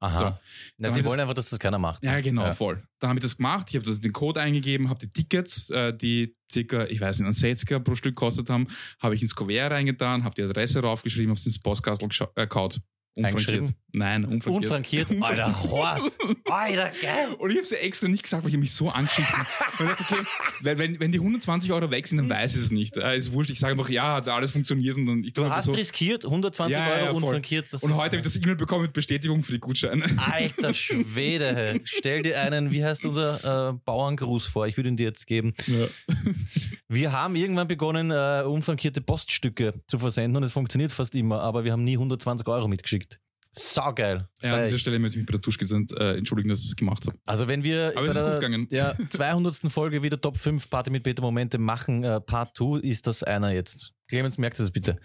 Aha. So. Na, sie wollen das- einfach, dass das keiner macht. Ja, genau, Ja. voll. Dann habe ich das gemacht, ich habe den Code eingegeben, habe die Tickets, äh, die circa, ich weiß nicht, einen 60er pro Stück kostet haben, habe ich ins Kuvert reingetan, habe die Adresse raufgeschrieben, habe es ins Postkastel äh, kaut. Eingeschrieben? Nein, unfrankiert. Unfrankiert. [laughs] Alter, hort. Alter, geil. Und ich habe es ja extra nicht gesagt, weil ich mich so ich dachte, okay, weil wenn, wenn die 120 Euro weg sind, dann weiß ich es nicht. Äh, ist wurscht, ich sage einfach, ja, hat alles funktioniert und dann ich Du hast so. riskiert, 120 Ja, ja, Euro ja, voll. unfrankiert. Das Und heute habe ich das E-Mail bekommen mit Bestätigung für die Gutscheine. Alter [laughs] Schwede, hey. stell dir einen, wie heißt unser äh, Bauerngruß vor? Ich würde ihn dir jetzt geben. Ja. [laughs] Wir haben irgendwann begonnen, äh, unfrankierte Poststücke zu versenden und es funktioniert fast immer, aber wir haben nie 120 Euro mitgeschickt. Saugeil. Ja, an dieser Stelle möchte ich mich bei der Duschke sind, äh, entschuldigen, dass ich es gemacht habe. Also wenn wir Aber es ist gut gegangen. [laughs] der 200. Folge wieder Top 5 Party mit Peter Momente machen, äh, Part 2, ist das einer jetzt. Clemens, merkt das bitte.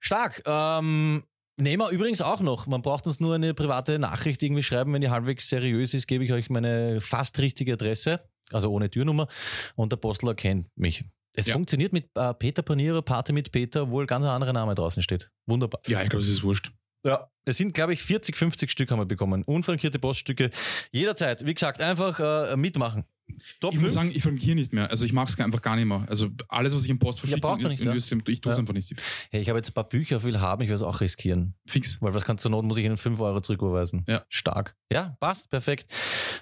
Stark. Ähm, nehmen wir übrigens auch noch. Man braucht uns nur eine private Nachricht irgendwie schreiben. Wenn die halbwegs seriös ist, gebe ich euch meine fast richtige Adresse, also ohne Türnummer. Und der Postel erkennt mich. Es Ja. funktioniert mit äh, Peter Panierer, Party mit Peter, obwohl ganz ein anderer Name draußen steht. Wunderbar. Ja, ich glaube, es ist wurscht. Ja. Es sind, glaube ich, 40, 50 Stück haben wir bekommen. Unfrankierte Poststücke. Jederzeit. Wie gesagt, einfach äh, mitmachen. Top Ich muss 5. sagen, ich frankiere nicht mehr. Also ich mache es einfach gar nicht mehr. Also alles, was ich im Post verschicke, braucht man in- nicht, in ja. Österreich, ich tue es Ja. einfach nicht. hey, ich habe jetzt ein paar Bücher will haben, ich will es auch riskieren. Fix. Weil was kannst du not, muss ich ihnen 5 Euro zurücküberweisen. Ja. Stark. Ja, passt, perfekt.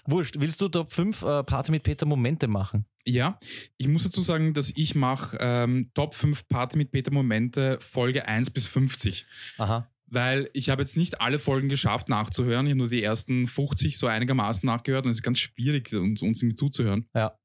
Wurscht. Willst du Top 5 äh, Party mit Peter Momente machen? Ja, ich muss dazu sagen, dass ich mache ähm, Top 5 Party mit Peter Momente Folge 1 bis 50. Aha. Weil ich habe jetzt nicht alle Folgen geschafft nachzuhören. Ich habe nur die ersten 50 so einigermaßen nachgehört und es ist ganz schwierig, uns, uns irgendwie zuzuhören. Ja.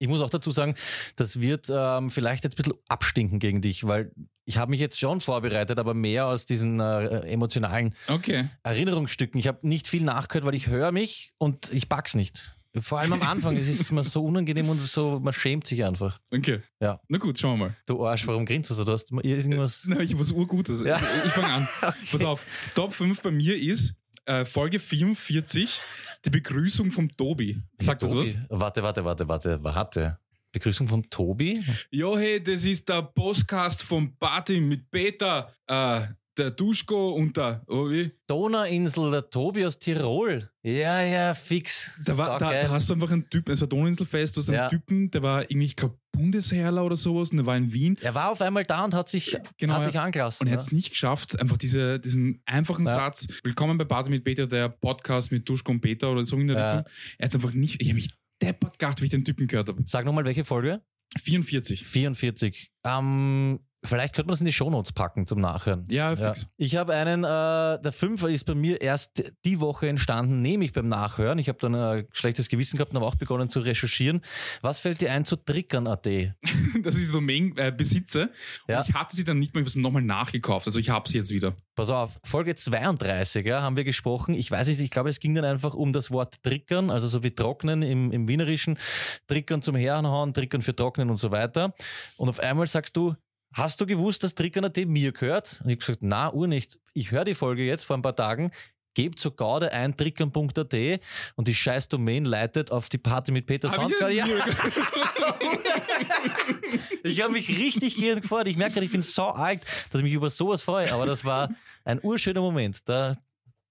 Ich muss auch dazu sagen, das wird ähm, vielleicht jetzt ein bisschen abstinken gegen dich, weil ich habe mich jetzt schon vorbereitet, aber mehr aus diesen äh, emotionalen Okay. Erinnerungsstücken. Ich habe nicht viel nachgehört, weil ich höre mich und ich pack's nicht. Vor allem am Anfang, es ist mir so unangenehm und so, man schämt sich einfach. Okay. Ja. Na gut, schauen wir mal. Du Arsch, warum grinst du so? Du hast irgendwas. Na, ich was Urgutes. Ja. Ich, ich fange an. [laughs] Pass auf. Top 5 bei mir ist äh, Folge 44, die Begrüßung vom Tobi. Sagt das was? Warte, warte, warte, warte, warte. Begrüßung von Tobi? Jo, hey, das ist der Podcast vom Party mit Peter, äh, der Duschko und der, oh, wie? Donauinsel, der Tobi aus Tirol. Ja, ja, fix. Da, war, da, da hast du einfach einen Typen, es war Donauinselfest, du hast einen Ja. Typen, der war irgendwie, ich glaube, Bundesheerler oder sowas und der war in Wien. er war auf einmal da und hat sich, Genau, hat sich angelassen. Und er ja. hat es nicht geschafft, einfach diese, diesen einfachen Ja. Satz, willkommen bei Party mit Peter, der Podcast mit Duschko und Peter oder so in der. Richtung. Er hat es einfach nicht, ich habe mich deppert gehabt, wie ich den Typen gehört habe. Sag nochmal, welche Folge? 44. 44. Ähm, vielleicht könnte man das in die Shownotes packen zum Nachhören. Ja, fix. Ich habe einen, äh, der Fünfer ist bei mir erst die Woche entstanden, nämlich beim Nachhören. Ich habe dann ein schlechtes Gewissen gehabt und habe auch begonnen zu recherchieren. Was fällt dir ein zu trickern.at? [laughs] Das ist die Domain äh, besitze. Ja. Und ich hatte sie dann nicht mehr, ich habe sie nochmal nachgekauft. Also ich habe sie jetzt wieder. Pass auf, Folge 32 ja, haben wir gesprochen. Ich weiß nicht, ich glaube, es ging dann einfach um das Wort trickern, also so wie trocknen im, im Wienerischen. Trickern zum Herrenhauen, trickern für trocknen und so weiter. Und auf einmal sagst du, hast du gewusst, dass Trickern.at mir gehört? Und ich habe gesagt, na, ur nicht. Ich höre die Folge jetzt vor ein paar Tagen. Gebt zur Gaude ein trickern.at und die scheiß Domain leitet auf die Party mit Peter Soundcard. Ja, [laughs] ich habe mich richtig gern gefreut. Ich merke gerade, ich bin so alt, dass ich mich über sowas freue. Aber das war ein urschöner Moment. Da,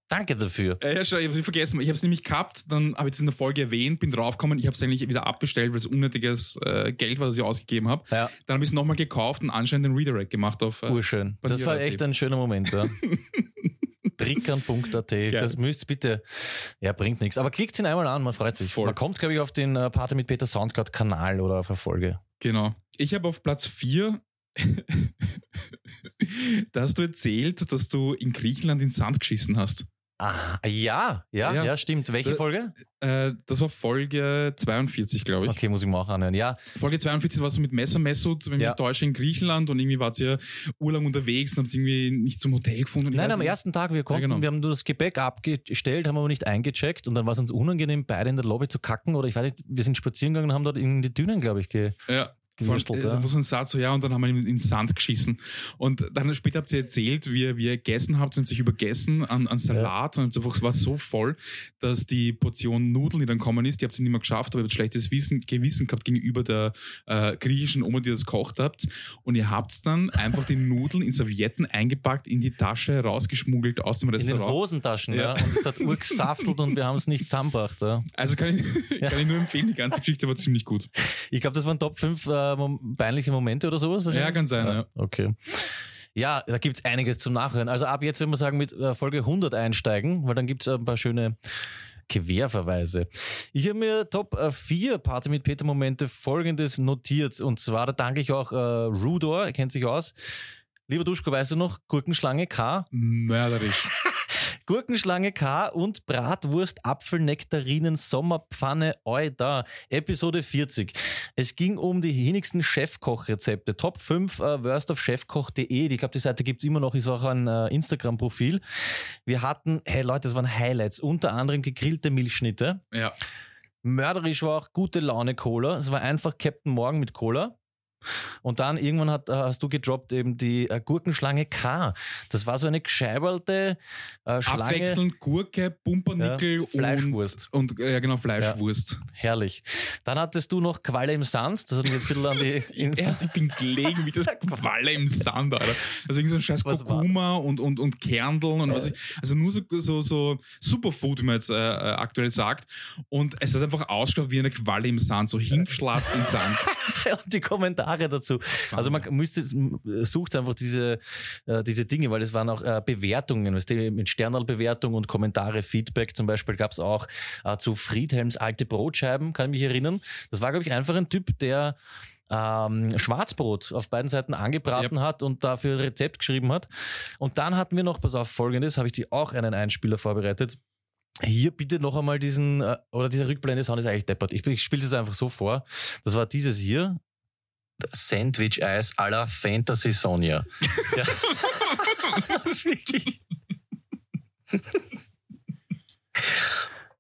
danke dafür. Äh, ja, schau, ich habe vergessen. Ich habe es nämlich gehabt, dann habe ich es in der Folge erwähnt, bin draufgekommen, ich habe es eigentlich wieder abbestellt, weil es unnötiges äh, Geld war, das ich ausgegeben habe. Ja, Dann habe ich es nochmal gekauft und anscheinend den Redirect gemacht auf. Äh, urschön. Das war echt ein schöner Moment. Ja. [laughs] Trickern.at. Das müsst ihr bitte. Ja, bringt nichts. Aber klickt ihn einmal an, man freut sich. Voll. Man kommt, glaube ich, auf den äh, Party mit Peter Soundcard Kanal oder auf eine Folge. Genau. Ich habe auf Platz 4, da hast du erzählt, dass du in Griechenland in Sand geschissen hast. Ah, ja, ja, ja, Ja. stimmt. Welche Äh, Folge? Äh, das war Folge 42, glaube ich. Okay, muss ich mir auch anhören. Ja, Folge 42 war so mit Messer Messut, wenn Ja. ich täusche, in Griechenland und irgendwie wart ihr urlang unterwegs und habt irgendwie nicht zum Hotel gefunden. Nein, am nicht. ersten Tag, wir konnten, genau. wir haben nur das Gepäck abgestellt, haben aber nicht eingecheckt und dann war es uns unangenehm, beide in der Lobby zu kacken oder ich weiß nicht, wir sind spazieren gegangen und haben dort in die Dünen, glaube ich, ge Ja. Gewürstelt. äh, Ja. so ein Satz so, ja, und dann haben wir in, in Sand geschissen. Und dann später habt ihr erzählt, wie, ihr- wie ihr gegessen habt, und habt sich übergessen an, an Salat und einfach, es war so voll, dass die Portion Nudeln, die dann kommen ist, die habt ihr nicht mehr geschafft, aber ihr habt schlechtes Wissen, Gewissen gehabt gegenüber der äh, griechischen Oma, die das kocht habt. Und ihr habt dann einfach die Nudeln in Servietten eingepackt, in die Tasche rausgeschmuggelt aus dem In den Restaurant. Hosentaschen, ja. Ja. Und es hat urgesaftelt und wir haben es nicht zusammengebracht. Ja. Also kann ich, kann ich nur empfehlen, die ganze Geschichte war ziemlich gut. Ich glaube, das waren Top 5 äh, Peinliche Momente oder sowas wahrscheinlich. Ja, kann sein, ja. Okay. Ja, da gibt es einiges zum Nachhören. Also ab jetzt, wenn wir sagen, mit äh, Folge 100 einsteigen, weil dann gibt es ein paar schöne Querverweise. Ich habe mir Top äh, 4 Party mit Peter Momente folgendes notiert. Und zwar, da danke ich auch äh, Rudor, er kennt sich aus. Lieber Duschko, weißt du noch, Gurkenschlange K? Mörderisch. [laughs] Gurkenschlange K und Bratwurst Apfelnektarinen Sommerpfanne Oi da. Episode 40. Es ging um die wenigsten Chefkochrezepte. Top 5 äh, worst of chefkoch.de. Ich glaube, die Seite gibt es immer noch, ist auch ein äh, Instagram-Profil. Wir hatten, hey Leute, das waren Highlights. Unter anderem gegrillte Milchschnitte. Ja. Mörderisch war auch gute Laune Cola. Es war einfach Captain Morgan mit Cola. Und dann irgendwann hat, äh, hast du gedroppt eben die äh, Gurkenschlange K. Das war so eine gescheibelte äh, Schlange. Abwechselnd Gurke, Pumpernickel Ja, Fleischwurst. und, und äh, ja genau, Fleischwurst. Herrlich. Dann hattest du noch Qualle im Sand. Das hat mich jetzt ein bisschen an die [laughs] Erst ich bin gelegen wie das [laughs] Qualle im Sand, Alter. Also irgendwie so ein scheiß Was war- Kurkuma und, und, und Kerndeln und was ich, also nur so, so, so Superfood, wie man jetzt äh, äh, aktuell sagt. Und es hat einfach ausgeschaut wie eine Qualle im Sand, so hingeschlatzt im Sand. [laughs] und die Kommentare dazu. Also man müsste, sucht einfach diese, äh, diese Dinge, weil es waren auch äh, Bewertungen, weißt du, mit Sternalbewertung und Kommentare, Feedback zum Beispiel gab es auch äh, zu Friedhelms alte Brotscheiben, kann ich mich erinnern. Das war, glaube ich, einfach ein Typ, der ähm, Schwarzbrot auf beiden Seiten angebraten hat und dafür ein Rezept geschrieben hat. Und dann hatten wir noch, pass auf, folgendes, habe ich dir auch einen Einspieler vorbereitet. Hier bitte noch einmal diesen, äh, oder dieser Rückblende Sound ist eigentlich deppert. Ich, ich spiele es einfach so vor. Das war dieses hier. Sandwich-Eis à la Fantasy Sonja. Ja. [laughs] Wirklich.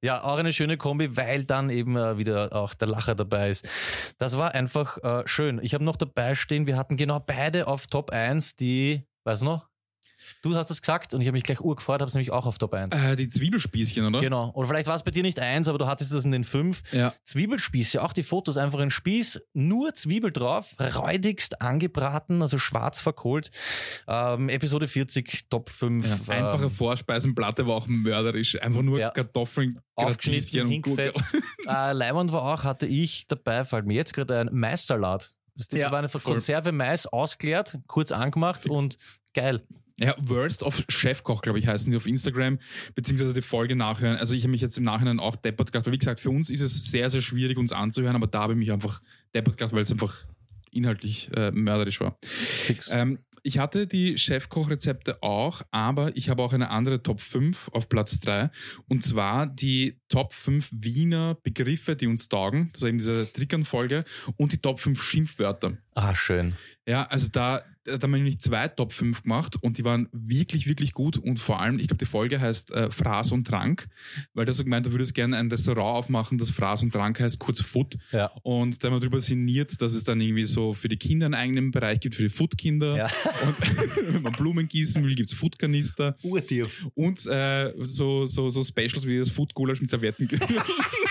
Ja, auch eine schöne Kombi, weil dann eben äh, wieder auch der Lacher dabei ist. Das war einfach äh, schön. Ich habe noch dabei stehen, wir hatten genau beide auf Top 1 die, weißt du noch? Du hast das gesagt und ich habe mich gleich urgefreut, habe es nämlich auch auf Top 1. Äh, die Zwiebelspießchen, oder? Genau. Oder vielleicht war es bei dir nicht eins, aber du hattest das in den fünf. Ja. Zwiebelspieße, auch die Fotos, einfach ein Spieß, nur Zwiebel drauf, räudigst angebraten, also schwarz verkohlt. Ähm, Episode 40, Top 5. Ja, einfache ähm, Vorspeisenplatte war auch mörderisch. Einfach nur Ja. Kartoffeln, aufgeschnitten, hingefetzt. äh, Leimand war auch, hatte ich dabei, fällt mir jetzt gerade ein Maissalat. Das Ja, war eine. Konserve Mais ausgeleert, kurz angemacht Fix. und geil. Ja, Worst of Chefkoch, glaube ich, heißen die auf Instagram, beziehungsweise die Folge nachhören. Also ich habe mich jetzt im Nachhinein auch deppert gedacht. weil Wie gesagt, für uns ist es sehr, sehr schwierig, uns anzuhören, aber da habe ich mich einfach deppert gedacht, weil es einfach inhaltlich äh, mörderisch war. Ähm, ich hatte die Chefkochrezepte auch, aber ich habe auch eine andere Top 5 auf Platz 3. Und zwar die Top 5 Wiener Begriffe, die uns taugen. Das war eben diese Trickern-Folge. Und die Top 5 Schimpfwörter. Ah, schön. Ja, also da, da haben wir nämlich zwei Top 5 gemacht und die waren wirklich, wirklich gut. Und vor allem, ich glaube, die Folge heißt äh, Fraß und Trank, weil hast so gemeint, du würdest gerne ein Restaurant aufmachen, das Fraß und Trank heißt, kurz Food. Ja. Und da haben wir darüber sinniert, dass es dann irgendwie so für die Kinder einen eigenen Bereich gibt, für die Foodkinder. Ja. [laughs] Und [laughs] wenn man Blumen gießen will, gibt's Foodkanister. Urtief. Und äh, so, so, so Specials wie das Food Gulasch mit Servietten. [laughs]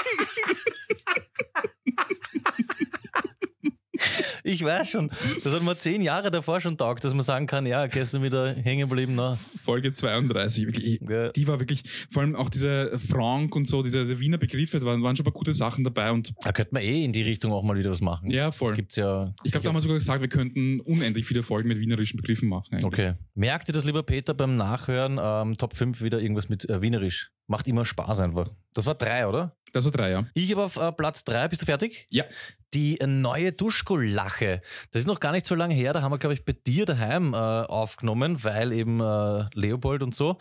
Ich weiß schon. Das hat mir zehn Jahre davor schon taugt, dass man sagen kann, ja, gestern wieder hängen geblieben. Na. Folge 32. Wirklich, Ja. Die war wirklich, vor allem auch diese Frank und so, diese, diese Wiener Begriffe, da waren, waren schon ein paar gute Sachen dabei. Und Da könnte man eh in die Richtung auch mal wieder was machen. ja, voll. Gibt's ja. Ich glaube, da haben wir sogar gesagt, wir könnten unendlich viele Folgen mit wienerischen Begriffen machen. eigentlich. Okay. Merkt ihr das, lieber Peter, beim Nachhören? Ähm, Top 5 wieder irgendwas mit äh, Wienerisch. Macht immer Spaß einfach. Das war drei, oder? Das war drei, ja. Ich habe auf äh, Platz drei. Bist du fertig? Ja. Die äh, neue Duschko-Lache. Das ist noch gar nicht so lange her. Da haben wir, glaube ich, bei dir daheim äh, aufgenommen, weil eben äh, Leopold und so.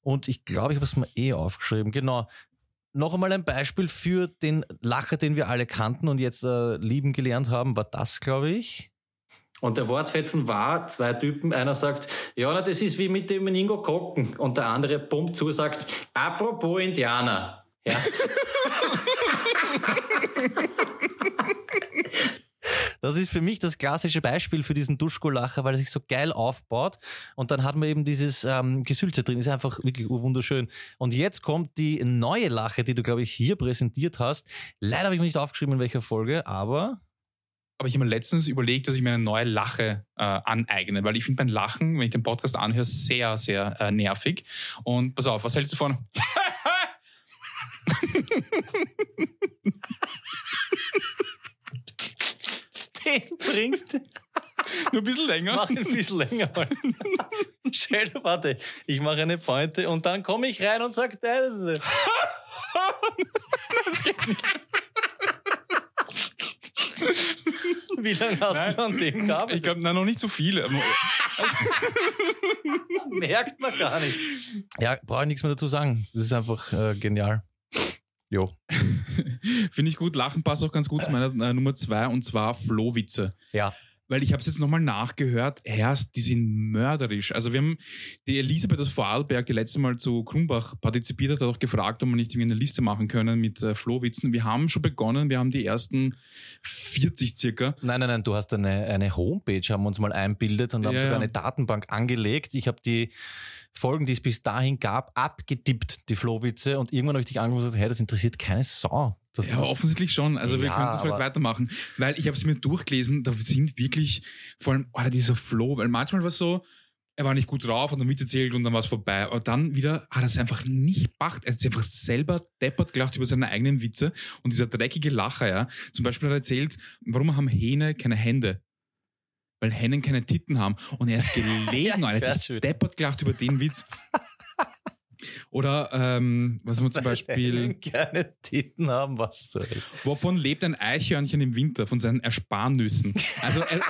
Und ich glaube, ich habe es mir eh aufgeschrieben. Genau. Noch einmal ein Beispiel für den Lacher, den wir alle kannten und jetzt äh, lieben gelernt haben, war das, glaube ich. Und der Wortfetzen war, zwei Typen, einer sagt, ja, na, das ist wie mit dem Ingo Kocken. Und der andere pumpt zu, sagt, apropos Indianer. Ja. Das ist für mich das klassische Beispiel für diesen Duschko-Lacher, weil er sich so geil aufbaut und dann hat man eben dieses ähm, Gesülze drin. Ist einfach wirklich wunderschön. Und jetzt kommt die neue Lache, die du, glaube ich, hier präsentiert hast. Leider habe ich mir nicht aufgeschrieben, in welcher Folge, aber Aber ich habe mir letztens überlegt, dass ich mir eine neue Lache äh, aneigne, weil ich finde mein Lachen, wenn ich den Podcast anhöre, sehr, sehr äh, nervig. Und pass auf, was hältst du von? [laughs] [laughs] den bringst du. Nur ein bisschen länger. Mach ein bisschen länger. dir, warte, ich mache eine Pointe und dann komme ich rein und sage, [laughs] das geht nicht. Wie lange hast Nein. du an dem gehabt? Ich glaube, noch nicht so viele. [laughs] Merkt man gar nicht. Ja, brauche ich nichts mehr dazu sagen. Das ist einfach äh, genial. Jo. [laughs] Finde ich gut. Lachen passt auch ganz gut zu meiner äh, Nummer zwei und zwar Flohwitze. Ja. Weil ich habe es jetzt nochmal nachgehört, erst, die sind mörderisch. Also wir haben die Elisabeth aus Vorarlberg, die letzte Mal zu Krumbach partizipiert hat, hat auch gefragt, ob wir nicht irgendwie eine Liste machen können mit äh, Flohwitzen. Wir haben schon begonnen, wir haben die ersten 40 circa. Nein, nein, nein, du hast eine, eine Homepage, haben wir uns mal einbildet und haben Ja, sogar ja. eine Datenbank angelegt. Ich habe die Folgen, die es bis dahin gab, abgetippt, die Flohwitze. Und irgendwann habe ich dich angerufen und gesagt, hey, das interessiert keine Sau. Das Ja, offensichtlich schon. Also wir Ja, könnten es vielleicht aber- weitermachen. Weil ich habe es mir durchgelesen, da sind wirklich, vor allem, Alter, dieser Flow, weil manchmal war es so, er war nicht gut drauf, hat einen Witz erzählt und dann war es vorbei. Aber dann wieder hat er es einfach nicht gemacht. Er hat sich einfach selber deppert gelacht über seine eigenen Witze. Und dieser dreckige Lacher, ja. Zum Beispiel hat er erzählt, warum haben Hähne keine Hände? Weil Hennen keine Titten haben. Und er ist [laughs] gelegen, Ja, Alter. Er hat sich schön. deppert gelacht über den Witz. Oder, ähm, was wir zum Beispiel... [laughs] keine Titten haben, was zu Wovon lebt ein Eichhörnchen im Winter? Von seinen Ersparnüssen. Also, äh,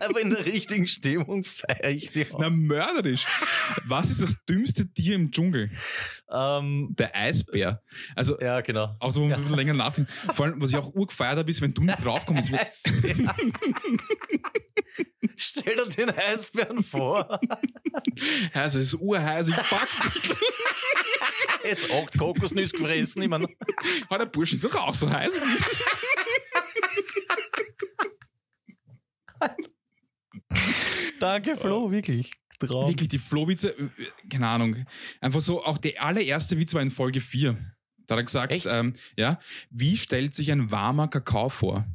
[laughs] Aber in der richtigen Stimmung feiere ich die auch. na, mörderisch. Was ist das dümmste Tier im Dschungel? Ähm, Der Eisbär. Also, ja, genau. außer wo man ein bisschen länger nachdenkt. Vor allem, was ich auch urgefeiert habe, ist, wenn du nicht draufkommst. [laughs] Stell dir den Eisbären vor. Also, es ist urheiß, ich pack's nicht. Jetzt acht Kokosnüsse gefressen. Ich meine, der Bursch ist doch auch so heiß. danke Flo, wirklich. Traum. Wirklich, die Flohwitze, äh, keine Ahnung. Einfach so, auch der allererste Witz war in Folge 4. Da hat er gesagt, ähm, ja, wie stellt sich ein warmer Kakao vor?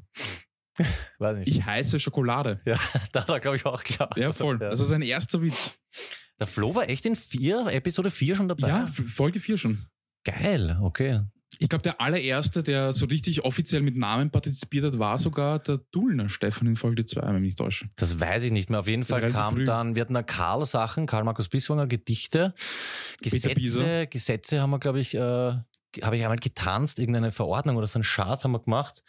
Weiß nicht. Ich heiße Schokolade. ja, [laughs] da hat er, glaube ich, auch klar. Ja, voll. Ja. Das war sein erster Witz. Der Flo war echt in vier, Episode 4 schon dabei. Ja, Folge 4 schon. Geil, okay. Ich glaube, der allererste, der so richtig offiziell mit Namen partizipiert hat, war sogar der Dullner Stefan in Folge 2, wenn ich mich nicht täusche. Das weiß ich nicht mehr. Auf jeden Fall kam früh. dann, wir hatten da Karl Sachen, Karl Markus Bisswanger, Gedichte, Gesetze. Gesetze haben wir, glaube ich, äh, habe ich einmal getanzt, irgendeine Verordnung oder so ein Chart haben wir gemacht.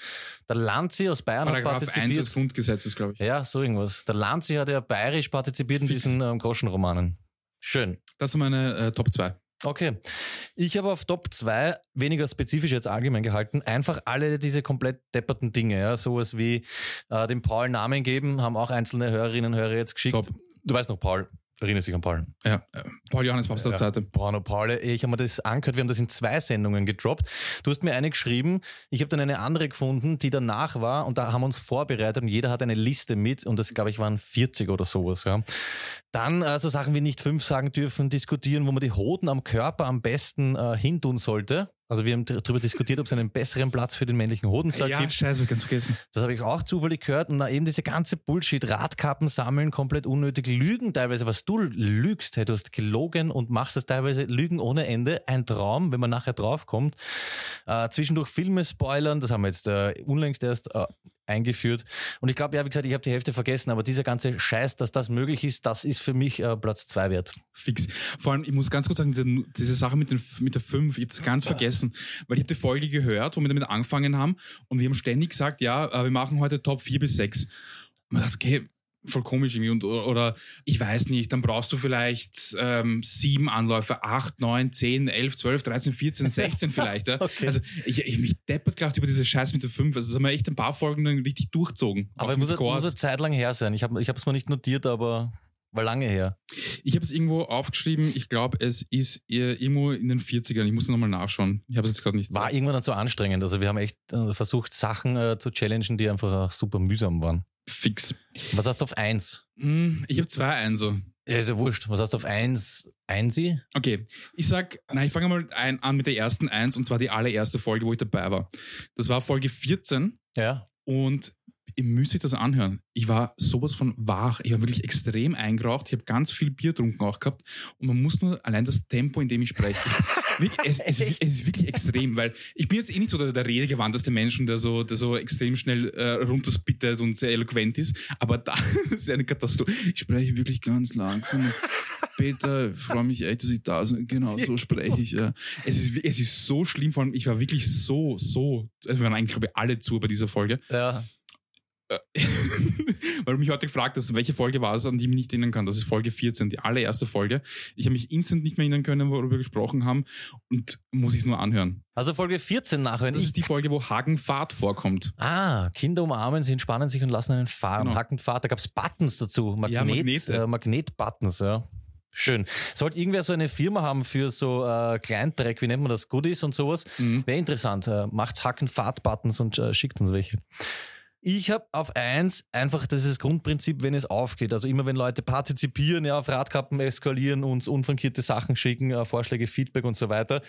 Der Lanzi aus Bayern hat Paragraph 1 partizipiert. des Grundgesetzes, glaube ich. Ja, so irgendwas. Der Lanzi hat ja bayerisch partizipiert in Fix. diesen ähm, Groschenromanen. Schön. Das sind meine äh, Top 2. Okay. Ich habe auf Top 2 weniger spezifisch jetzt allgemein gehalten. Einfach alle diese komplett depperten Dinge, ja. Sowas wie äh, dem Paul Namen geben, haben auch einzelne Hörerinnen und Hörer jetzt geschickt. Top. Du weißt noch, Paul. Erinnerst dich an Paul? Ja, Paul Johannes Papst der Ja. Zweite. Bruno Paul, ich habe mir das angehört, wir haben das in zwei Sendungen gedroppt. Du hast mir eine geschrieben, ich habe dann eine andere gefunden, die danach war und da haben wir uns vorbereitet und jeder hat eine Liste mit und das, glaube ich, waren 40 oder sowas. Ja. Dann äh, so Sachen wie nicht fünf sagen dürfen, diskutieren, wo man die Hoden am Körper am besten äh, hintun sollte. Also wir haben darüber diskutiert, ob es einen besseren Platz für den männlichen Hodensack Ja, gibt. scheiße, hab ich ganz vergessen. Das habe ich auch zufällig gehört. Und eben diese ganze Bullshit, Radkappen sammeln, komplett unnötig, Lügen teilweise, was du lügst, hey, du hast gelogen und machst das teilweise Lügen ohne Ende. Ein Traum, wenn man nachher draufkommt. Äh, zwischendurch Filme spoilern, das haben wir jetzt äh, unlängst erst äh, eingeführt. Und ich glaube, ja, wie gesagt, ich habe die Hälfte vergessen, aber dieser ganze Scheiß, dass das möglich ist, das ist für mich äh, Platz zwei wert. Fix. Vor allem, ich muss ganz kurz sagen, diese, diese Sache mit, den, mit der 5, ich habe das ganz vergessen, weil ich habe die Folge gehört, wo wir damit angefangen haben und wir haben ständig gesagt, ja, äh, wir machen heute Top 4 bis 6. Und man dachte, okay, voll komisch irgendwie und, oder ich weiß nicht, dann brauchst du vielleicht ähm, sieben Anläufe, acht, neun, zehn, elf, zwölf, 13, 14, 16 vielleicht. Ja? Okay. Also ich, ich mich deppert gedacht über diese Scheiß mit der 5. Also das haben wir echt ein paar Folgen dann richtig durchzogen. Aber muss, muss eine Zeit lang her sein. Ich habe es ich hab's mal nicht notiert, aber war lange her. Ich habe es irgendwo aufgeschrieben. Ich glaube, es ist äh, irgendwo in den 40ern. Ich muss nochmal nachschauen. Ich habe es jetzt gerade nicht. War irgendwann dann zu anstrengend. Also wir haben echt äh, versucht, Sachen äh, zu challengen, die einfach super mühsam waren. Fix. Was hast du auf 1? Hm, Ich habe zwei Einser. Ja, ist ja wurscht. Was hast du auf 1? Einsi? Okay, ich sag, nein, ich fange mal ein, an mit der ersten Eins und zwar die allererste Folge, wo ich dabei war. Das war Folge 14 Ja. und ihr müsst euch das anhören. Ich war sowas von wach. Ich war wirklich extrem eingeraucht. Ich habe ganz viel Bier getrunken auch gehabt. Und man muss nur allein das Tempo, in dem ich spreche. [laughs] es, es, ist, es ist wirklich extrem, weil ich bin jetzt eh nicht so der, der redegewandteste Mensch, und der so, der so extrem schnell äh, runterspittet und sehr eloquent ist. Aber da [laughs] ist eine Katastrophe. Ich spreche wirklich ganz langsam. Peter, ich freue mich echt, dass ich da bin. Genau, so spreche ich. Ja. Es, ist, es ist so schlimm, vor allem, ich war wirklich so, so, also wir waren eigentlich, glaube ich, alle zu bei dieser Folge. Ja. [laughs] Weil du mich heute gefragt hast, welche Folge war es, an die ich mich nicht erinnern kann. Das ist Folge 14, die allererste Folge. Ich habe mich instant nicht mehr erinnern können, worüber wir gesprochen haben und muss ich es nur anhören. Also Folge 14 nachhören. Das ist die Folge, wo Hagenfahrt vorkommt. ah, Kinder umarmen, sie entspannen sich und lassen einen fahren. Genau. Hackenfahrt, da gab es Buttons dazu. Magnet, Ja, Magnete. äh, Magnetbuttons, ja. Schön. Sollte irgendwer so eine Firma haben für so äh, Kleintreck, wie nennt man das, Goodies und sowas, Mhm. wäre interessant. Äh, macht Hacken-Fahrt-Buttons und äh, schickt uns welche. Ich habe auf eins einfach dieses Grundprinzip, wenn es aufgeht. Also immer wenn Leute partizipieren, ja, auf Radkappen eskalieren, uns unfrankierte Sachen schicken, äh, Vorschläge, Feedback und so weiter.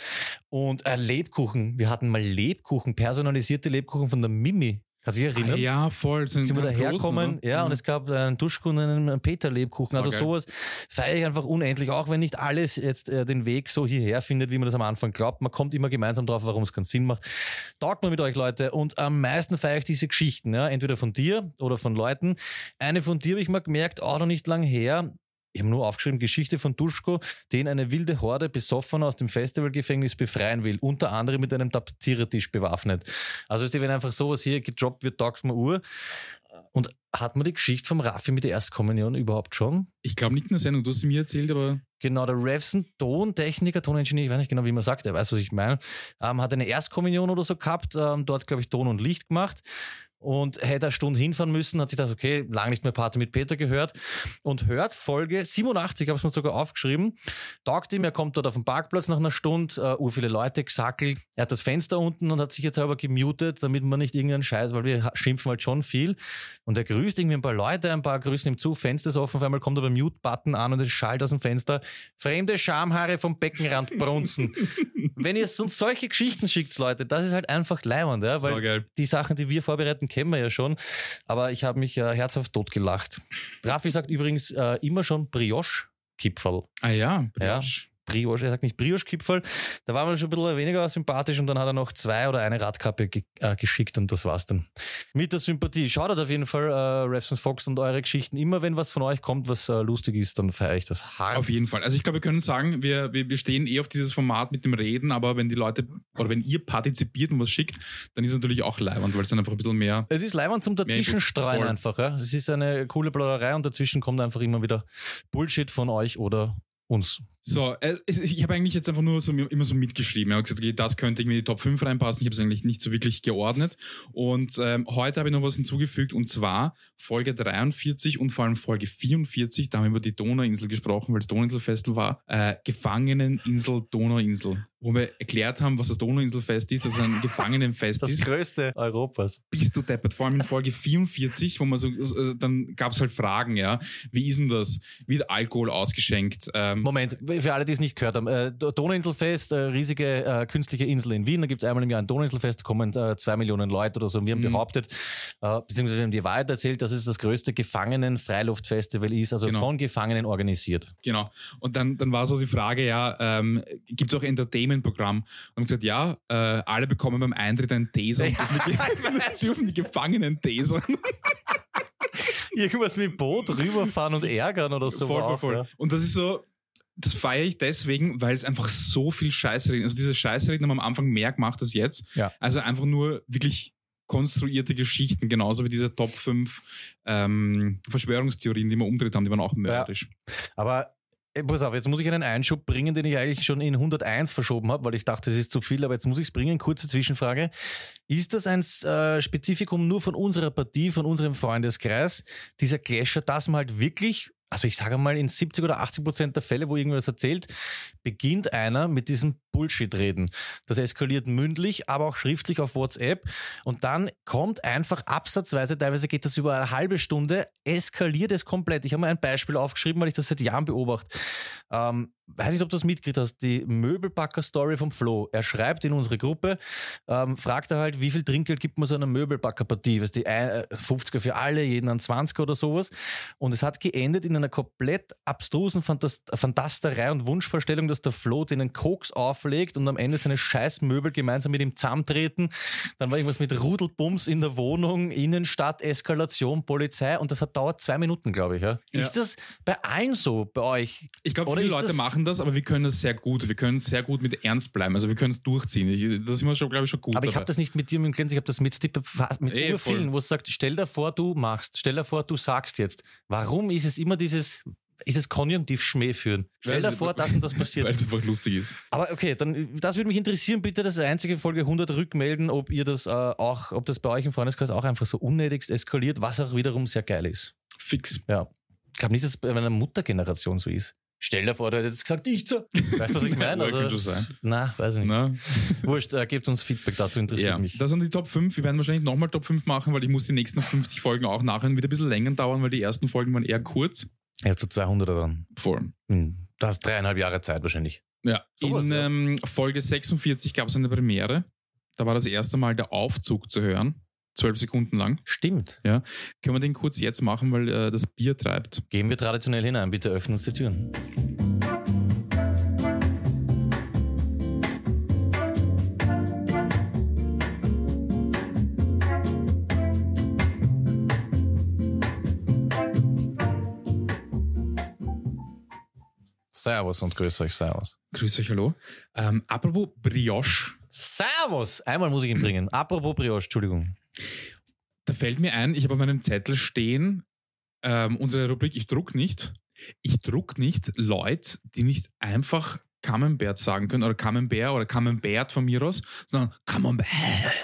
Und äh, Lebkuchen. Wir hatten mal Lebkuchen, personalisierte Lebkuchen von der Mimi. Kannst du dich erinnern? Ah, ja, voll. Sind ganz großen, daherkommen, oder? ja, Mhm. und es gab einen Duschkuchen und einen Peter-Lebkuchen. Also Saugeil. sowas feiere ich einfach unendlich, auch wenn nicht alles jetzt äh, den Weg so hierher findet, wie man das am Anfang glaubt. Man kommt immer gemeinsam drauf, warum es keinen Sinn macht. Taugt mal mit euch, Leute. Und am meisten feiere ich diese Geschichten, ja, entweder von dir oder von Leuten. Eine von dir habe ich mal gemerkt, auch noch nicht lang her. Ich habe nur aufgeschrieben, Geschichte von Duschko, den eine wilde Horde besoffen aus dem Festivalgefängnis befreien will, unter anderem mit einem Tapezierertisch bewaffnet. Also ist die, wenn einfach sowas hier gedroppt wird, taugt man Uhr. Und hat man die Geschichte vom Raffi mit der Erstkommunion überhaupt schon? Ich glaube nicht in der Sendung, du hast sie mir erzählt, aber Genau, der Revson, Tontechniker, Toningenieur, ich weiß nicht genau, wie man sagt, er weiß, was ich meine, ähm, hat eine Erstkommunion oder so gehabt, ähm, dort, glaube ich, Ton und Licht gemacht. Und hätte eine Stunde hinfahren müssen, hat sich gedacht, okay, lange nicht mehr Party mit Peter gehört. Und hört Folge 87, habe ich mir sogar aufgeschrieben, taugt ihm, er kommt dort auf den Parkplatz nach einer Stunde, uh, ur viele Leute gesackelt, er hat das Fenster unten und hat sich jetzt aber gemutet, damit man nicht irgendeinen Scheiß, weil wir schimpfen halt schon viel. Und er grüßt irgendwie ein paar Leute, ein paar grüßen ihm zu, Fenster ist offen, auf einmal kommt aber Mute-Button an und es schallt aus dem Fenster, fremde Schamhaare vom Beckenrand brunzen. [laughs] Wenn ihr uns solche Geschichten schickt, Leute, das ist halt einfach leibend, ja, weil die Sachen, die wir vorbereiten, kennen wir ja schon. Aber ich habe mich äh, herzhaft totgelacht. Raffi sagt übrigens äh, immer schon Brioche-Kipferl. Ah ja, Ja. Brioche. Er sagt nicht Brioche-Kipferl. Da war man schon ein bisschen weniger sympathisch und dann hat er noch zwei oder eine Radkappe ge äh, geschickt und das war's dann. Mit der Sympathie. Schaut auf jeden Fall äh, Refs Fox und eure Geschichten. Immer wenn was von euch kommt, was äh, lustig ist, dann feiere ich das hart. Auf jeden Fall. Also ich glaube, wir können sagen, wir, wir, wir stehen eh auf dieses Format mit dem Reden, aber wenn die Leute oder wenn ihr partizipiert und was schickt, dann ist es natürlich auch leibend, weil es dann einfach ein bisschen mehr. Es ist leibend zum dazwischen Input. streuen Voll. einfach. Ja? Es ist eine coole Plauderei und dazwischen kommt einfach immer wieder Bullshit von euch oder uns. So, äh, ich habe eigentlich jetzt einfach nur so immer so mitgeschrieben. Ich habe gesagt, okay, das könnte irgendwie in die Top 5 reinpassen. Ich habe es eigentlich nicht so wirklich geordnet. Und ähm, heute habe ich noch was hinzugefügt und zwar Folge 43 und vor allem Folge 44. Da haben wir über die Donauinsel gesprochen, weil das Donauinselfestival war. Äh, Gefangeneninsel Donauinsel. Wo wir erklärt haben, was das Donauinselfest ist, dass es ein Gefangenenfest Das ist. größte Europas. bist du deppert. Vor allem in Folge 44, wo man so, äh, dann gab es halt Fragen, ja. Wie ist denn das? Wird Alkohol ausgeschenkt? Ähm, Moment, für alle, die es nicht gehört haben. Äh, Donauinselfest, äh, riesige äh, künstliche Insel in Wien. Da gibt es einmal im Jahr ein Donauinselfest, da kommen äh, zwei Millionen Leute oder so. Und wir haben Mhm. behauptet, äh, beziehungsweise wir haben die Wahrheit erzählt, dass es das größte Gefangenen-Freiluftfestival ist, also Genau. von Gefangenen organisiert. Genau. Und dann, dann war so die Frage, ja, ähm, gibt es auch Entertainment-Programm? Und haben gesagt, ja, äh, alle bekommen beim Eintritt einen Taser und dürfen die, Gefangenen tasern. Irgendwas mit dem Boot rüberfahren und ärgern oder so. voll, voll, voll. ja. Und das ist so, das feiere ich deswegen, weil es einfach so viel Scheißreden, also diese Scheißreden haben am Anfang mehr gemacht als jetzt. Ja. Also einfach nur wirklich konstruierte Geschichten, genauso wie diese Top 5 ähm, Verschwörungstheorien, die wir umdreht haben, die waren auch mördisch. Aber äh, pass auf, jetzt muss ich einen Einschub bringen, den ich eigentlich schon in 101 verschoben habe, weil ich dachte, es ist zu viel, aber jetzt muss ich es bringen. Kurze Zwischenfrage. Ist das ein äh, Spezifikum nur von unserer Partie, von unserem Freundeskreis, dieser Clasher, dass man halt wirklich, also ich sage mal, in 70 oder 80 Prozent der Fälle, wo irgendwas erzählt, beginnt einer mit diesem Bullshit reden. Das eskaliert mündlich, aber auch schriftlich auf WhatsApp und dann kommt einfach absatzweise, teilweise geht das über eine halbe Stunde, eskaliert es komplett. Ich habe mir ein Beispiel aufgeschrieben, weil ich das seit Jahren beobachte. Ähm, weiß nicht, ob du das mitgekriegt hast, die Möbelbacker-Story vom Flo. Er schreibt in unsere Gruppe, ähm, fragt er halt, wie viel Trinkgeld gibt man so einer Möbelbacker-Partie? Weißt du, ein- äh, 50er für alle, jeden ein 20er oder sowas. Und es hat geendet in einer komplett abstrusen Fantas Fantasterei und Wunschvorstellung, dass der Flo den Koks auflegt und am Ende seine scheiß Möbel gemeinsam mit ihm zusammentreten. Dann war irgendwas mit Rudelbums in der Wohnung, Innenstadt, Eskalation, Polizei und das hat dauert zwei Minuten, glaube ich. Ja? Ja. Ist das bei allen so, bei euch? Ich glaube, viele Leute das- machen das, aber wir können das sehr gut. Wir können sehr gut mit ernst bleiben. Also wir können es durchziehen. Ich, das sind wir schon, glaube ich, schon gut. Aber ich habe das nicht mit dir, mit dem Glänz, ich habe das mit Stippe mit voll. vielen, wo es sagt, stell dir vor, du machst, stell dir vor, du sagst jetzt. Warum ist es immer dieses, ist es Konjunktiv Schmäh führen? Stell dir Weil- vor, das und das Weil passiert. [laughs] es einfach lustig ist. Aber okay, dann, das würde mich interessieren, bitte das einzige Folge 100 rückmelden, ob ihr das äh, auch, ob das bei euch im Freundeskreis auch einfach so unnötigst eskaliert, was auch wiederum sehr geil ist. Fix. Ja. Ich glaube nicht, dass es bei meiner Muttergeneration so ist. Stell dir vor, du hättest gesagt, ich so. Weißt du, was ich [laughs] meine? Ja, könnte Also, schon sein. na, weiß ich nicht. Na? Wurscht, äh, gebt uns Feedback dazu, interessiert Ja, mich. das sind die Top 5. Wir werden wahrscheinlich nochmal Top 5 machen, weil ich muss die nächsten 50 Folgen auch nachhören. Wird ein bisschen länger dauern, weil die ersten Folgen waren eher kurz. Ja, zu 200 dann. Voll. Hm, Du hast dreieinhalb Jahre Zeit wahrscheinlich. Ja. Sowas, In ja. ähm, Folge 46 gab es eine Premiere. Da war das erste Mal der Aufzug zu hören. Zwölf Sekunden lang. Stimmt. Können wir den kurz jetzt machen, weil äh, das Bier treibt. Gehen wir traditionell hinein. Bitte öffnen uns die Türen. Servus und grüß euch, Servus. Grüß euch, hallo. Ähm, apropos Brioche. Servus! Einmal muss ich ihn bringen. Apropos Brioche, Entschuldigung. Da fällt mir ein, ich habe auf meinem Zettel stehen, ähm, unsere Rubrik Ich druck nicht. Ich druck nicht Leute, die nicht einfach Camembert sagen können oder Camembert oder Camembert von mir aus, sondern Camembert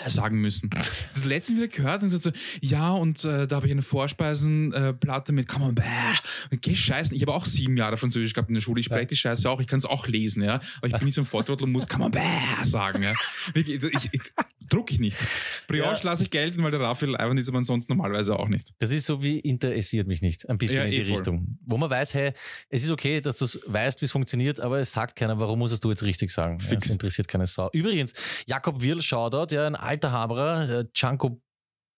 sagen müssen. Das letzte wieder gehört und so, ja, und äh, da habe ich eine Vorspeisenplatte mit Camembert. Geh scheißen. Ich habe auch sieben Jahre Französisch gehabt in der Schule. Ich spreche die Scheiße auch. Ich kann es auch lesen, ja. Aber ich bin nicht so ein Volltrottel und muss Camembert sagen, ja. Ich, ich, ich, druck ich nicht. Brioche lasse ich gelten, weil der Raphael einfach ist, aber sonst normalerweise auch nicht. Das ist so wie interessiert mich nicht. Ein bisschen Ja, in eh die voll. Richtung. Wo man weiß, hey, es ist okay, dass du es weißt, wie es funktioniert, aber es sagt keiner, warum musst du jetzt richtig sagen. Ja, Fix. es interessiert keine Sau. Übrigens, Jakob Wirl, Shoutout, ja, ein alter Haberer, äh, Gianco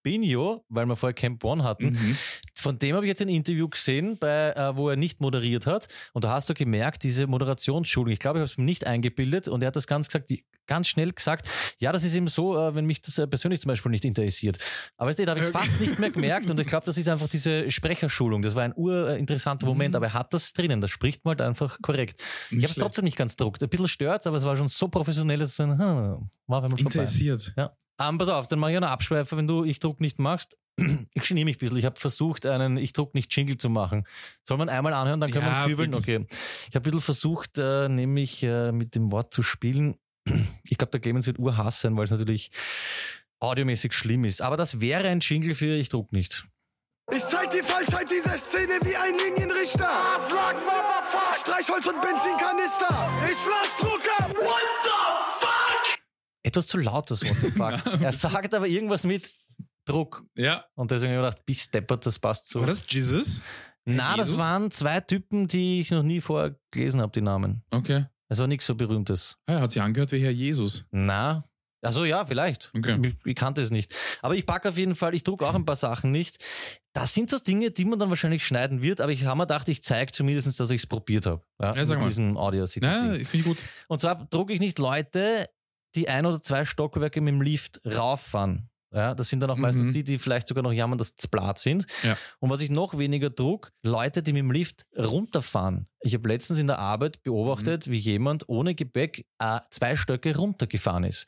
Binho, weil wir vorher Camp One hatten. Mhm. Von dem habe ich jetzt ein Interview gesehen, bei, äh, wo er nicht moderiert hat. Und da hast du gemerkt, diese Moderationsschulung, ich glaube, ich habe es mir nicht eingebildet und er hat das ganz, gesagt, die, ganz schnell gesagt, ja, das ist eben so, äh, wenn mich das äh, persönlich zum Beispiel nicht interessiert. Aber weißt du, da habe ich es fast nicht mehr gemerkt und ich glaube, das ist einfach diese Sprecherschulung. Das war ein urinteressanter Mhm. Moment, aber er hat das drinnen, das spricht man halt einfach korrekt. Ich Nicht habe es trotzdem nicht ganz druckt. Ein bisschen stört aber es war schon so professionell, dass es ein, hm, war auf einmal vorbei. Interessiert. Ja. Ähm, pass auf, dann mache ich eine Abschweife, wenn du Ich druck nicht machst. [clears throat] Ich geniere mich ein bisschen. Ich habe versucht, einen Ich druck nicht Jingle zu machen. Soll man einmal anhören, dann können Ja, wir kübeln? fix. Okay. Ich habe ein bisschen versucht, äh, nämlich äh, mit dem Wort zu spielen. [clears throat] Ich glaube, der Clemens wird urhass sein, weil es natürlich audiomäßig schlimm ist. Aber das wäre ein Jingle für Ich druck nicht. Ich zeig die Falschheit dieser Szene wie ein Linienrichter. Streichholz und Benzinkanister. Ich lass Druck ab. Etwas zu laut, the fuck. [laughs] er sagt aber irgendwas mit Druck. Ja. Und deswegen habe ich gedacht, bis deppert, das passt so. War das Jesus? Na, das waren zwei Typen, die ich noch nie vorher gelesen habe, die Namen. Okay. Es war nichts so Berühmtes. Ah, er hat sich angehört wie Herr Jesus. Na, also ja, vielleicht. Okay. Ich, ich kannte es nicht. Aber ich packe auf jeden Fall, ich druck auch ein paar Sachen nicht. Das sind so Dinge, die man dann wahrscheinlich schneiden wird, aber ich habe mir gedacht, ich zeige zumindest, dass ich es probiert habe. Ja, Ja, sag mit mal. diesem audio Na, finde ich gut. Und zwar drucke ich nicht Leute, die ein oder zwei Stockwerke mit dem Lift rauffahren. Ja, das sind dann auch Mhm. meistens die, die vielleicht sogar noch jammern, dass es Blatt sind. Ja. Und was ich noch weniger druck, Leute, die mit dem Lift runterfahren. Ich habe letztens in der Arbeit beobachtet, Mhm. wie jemand ohne Gepäck äh, zwei Stöcke runtergefahren ist.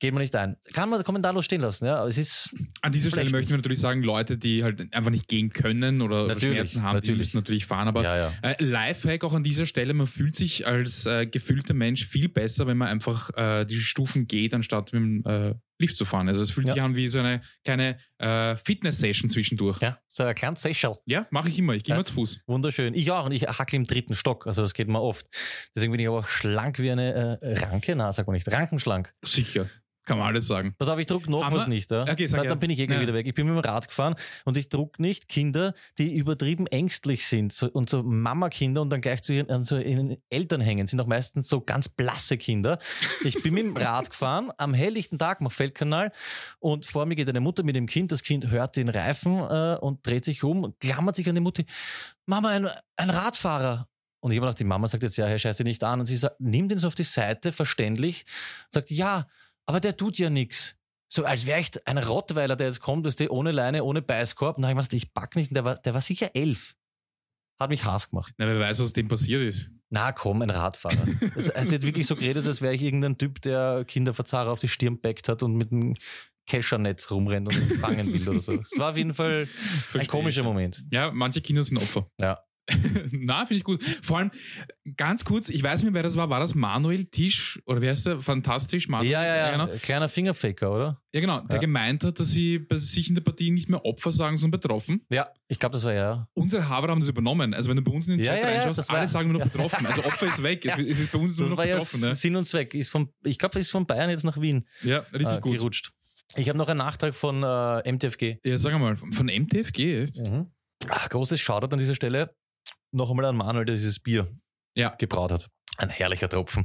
Geht man nicht ein. Kann man kommentarlos stehen lassen, ja. Es ist An dieser Stelle möchten wir natürlich sagen, Leute, die halt einfach nicht gehen können oder Natürlich, Schmerzen haben, die natürlich. müssen natürlich fahren. Aber ja, ja. äh, Lifehack auch an dieser Stelle, man fühlt sich als äh, gefühlter Mensch viel besser, wenn man einfach äh, die Stufen geht, anstatt mit dem äh, Lift zu fahren. Also es fühlt Ja. sich an wie so eine kleine äh, Fitness-Session zwischendurch. Ja, so ein kleines Seychell. Ja, mache ich immer. Ich gehe Ja. immer zu Fuß. Wunderschön. Ich auch und ich hackle im dritten Stock, also das geht mir oft. Deswegen bin ich aber auch schlank wie eine äh, Ranke, na, sag mal nicht, rankenschlank. Sicher. Kann man alles sagen. Pass auf, ich druck noch was nicht. Ja? Okay, sag Na, ja. dann bin ich eh Ja. wieder weg. Ich bin mit dem Rad gefahren und ich druck nicht Kinder, die übertrieben ängstlich sind so, und so Mama-Kinder und dann gleich zu ihren, an so ihren Eltern hängen. Sind auch meistens so ganz blasse Kinder. Ich bin mit dem Rad [laughs] gefahren am helllichten Tag, mach Feldkanal und vor mir geht eine Mutter mit dem Kind. Das Kind hört den Reifen äh, und dreht sich um, klammert sich an die Mutter. Mama, ein, ein Radfahrer. Und ich habe gedacht, die Mama sagt jetzt, ja, Herr Scheiße nicht an. Und sie sagt, nimm den so auf die Seite, verständlich. Sagt, ja, aber der tut ja nichts. So als wäre ich ein Rottweiler, der jetzt kommt, ist der ohne Leine, ohne Beißkorb. Und dann habe ich gedacht, ich pack nicht. Und der war, der war sicher elf. Hat mich Hass gemacht. Na, wer weiß, was dem passiert ist. Na komm, ein Radfahrer. Das, also hat wirklich so geredet, als wäre ich irgendein Typ, der Kinderverzahrer auf die Stirn backt hat und mit einem Keschernetz rumrennt und ihn fangen will oder so. Es war auf jeden Fall ein Verstehe komischer ich. Moment. Ja, manche Kinder sind Opfer. Ja. [laughs] Na, finde ich gut. Vor allem, ganz kurz, ich weiß nicht mehr, wer das war. War das Manuel Tisch oder wer ist der? Fantastisch, Manuel. Ja, ja, ja. genau. Kleiner Fingerfaker, oder? Ja, genau. Der Ja. gemeint hat, dass sie bei sich in der Partie nicht mehr Opfer sagen, sondern betroffen. Ja, ich glaube, das war ja. Unsere Haver haben das übernommen. Also wenn du bei uns in den Ja, Chat ja, ja, reinschaust, war- alle sagen nur noch Ja. betroffen. Also Opfer ist weg. Es, [laughs] Ja. es ist bei uns nur Das noch war ja betroffen. Ne? Sinn und Zweck. Ist vom, ich glaube, ist von Bayern jetzt nach Wien Ja, richtig äh, gut. gerutscht. Ich habe noch einen Nachtrag von äh, MTFG. Ja, sag mal, von MTFG, echt? Mhm. Ach, großes Shoutout an dieser Stelle. Noch einmal an Manuel, der dieses Bier Ja. gebraut hat. Ein herrlicher Tropfen.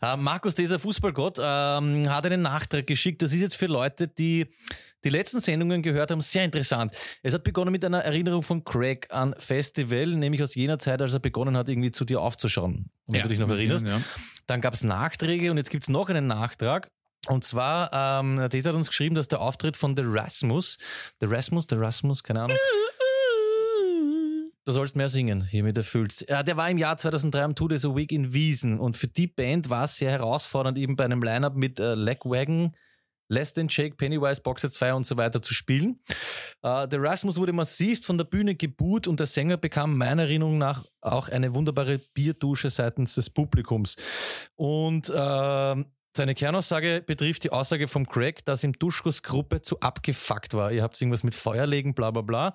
Äh, Markus, dieser Fußballgott, ähm, hat einen Nachtrag geschickt. Das ist jetzt für Leute, die die letzten Sendungen gehört haben, sehr interessant. Es hat begonnen mit einer Erinnerung von Craig an Festival, nämlich aus jener Zeit, als er begonnen hat, irgendwie zu dir aufzuschauen. Wenn du dich noch erinnerst. Ja. Dann gab es Nachträge und jetzt gibt es noch einen Nachtrag. Und zwar, ähm, dieser hat uns geschrieben, dass der Auftritt von The Rasmus, The Rasmus, The Rasmus, keine Ahnung. [laughs] Du sollst mehr singen, hiermit erfüllt. Ja, der war im Jahr 2003 am Two Days a Week in Wiesen und für die Band war es sehr herausfordernd, eben bei einem Line-Up mit äh, Legwagon, Less Than Jake, Pennywise, Boxer 2 und so weiter zu spielen. Äh, der Rasmus wurde massiv von der Bühne gebuht und der Sänger bekam meiner Erinnerung nach auch eine wunderbare Bierdusche seitens des Publikums. Und äh, seine Kernaussage betrifft die Aussage vom Craig, dass ihm Duschkos Gruppe zu abgefuckt war. Ihr habt irgendwas mit Feuer legen, bla bla bla.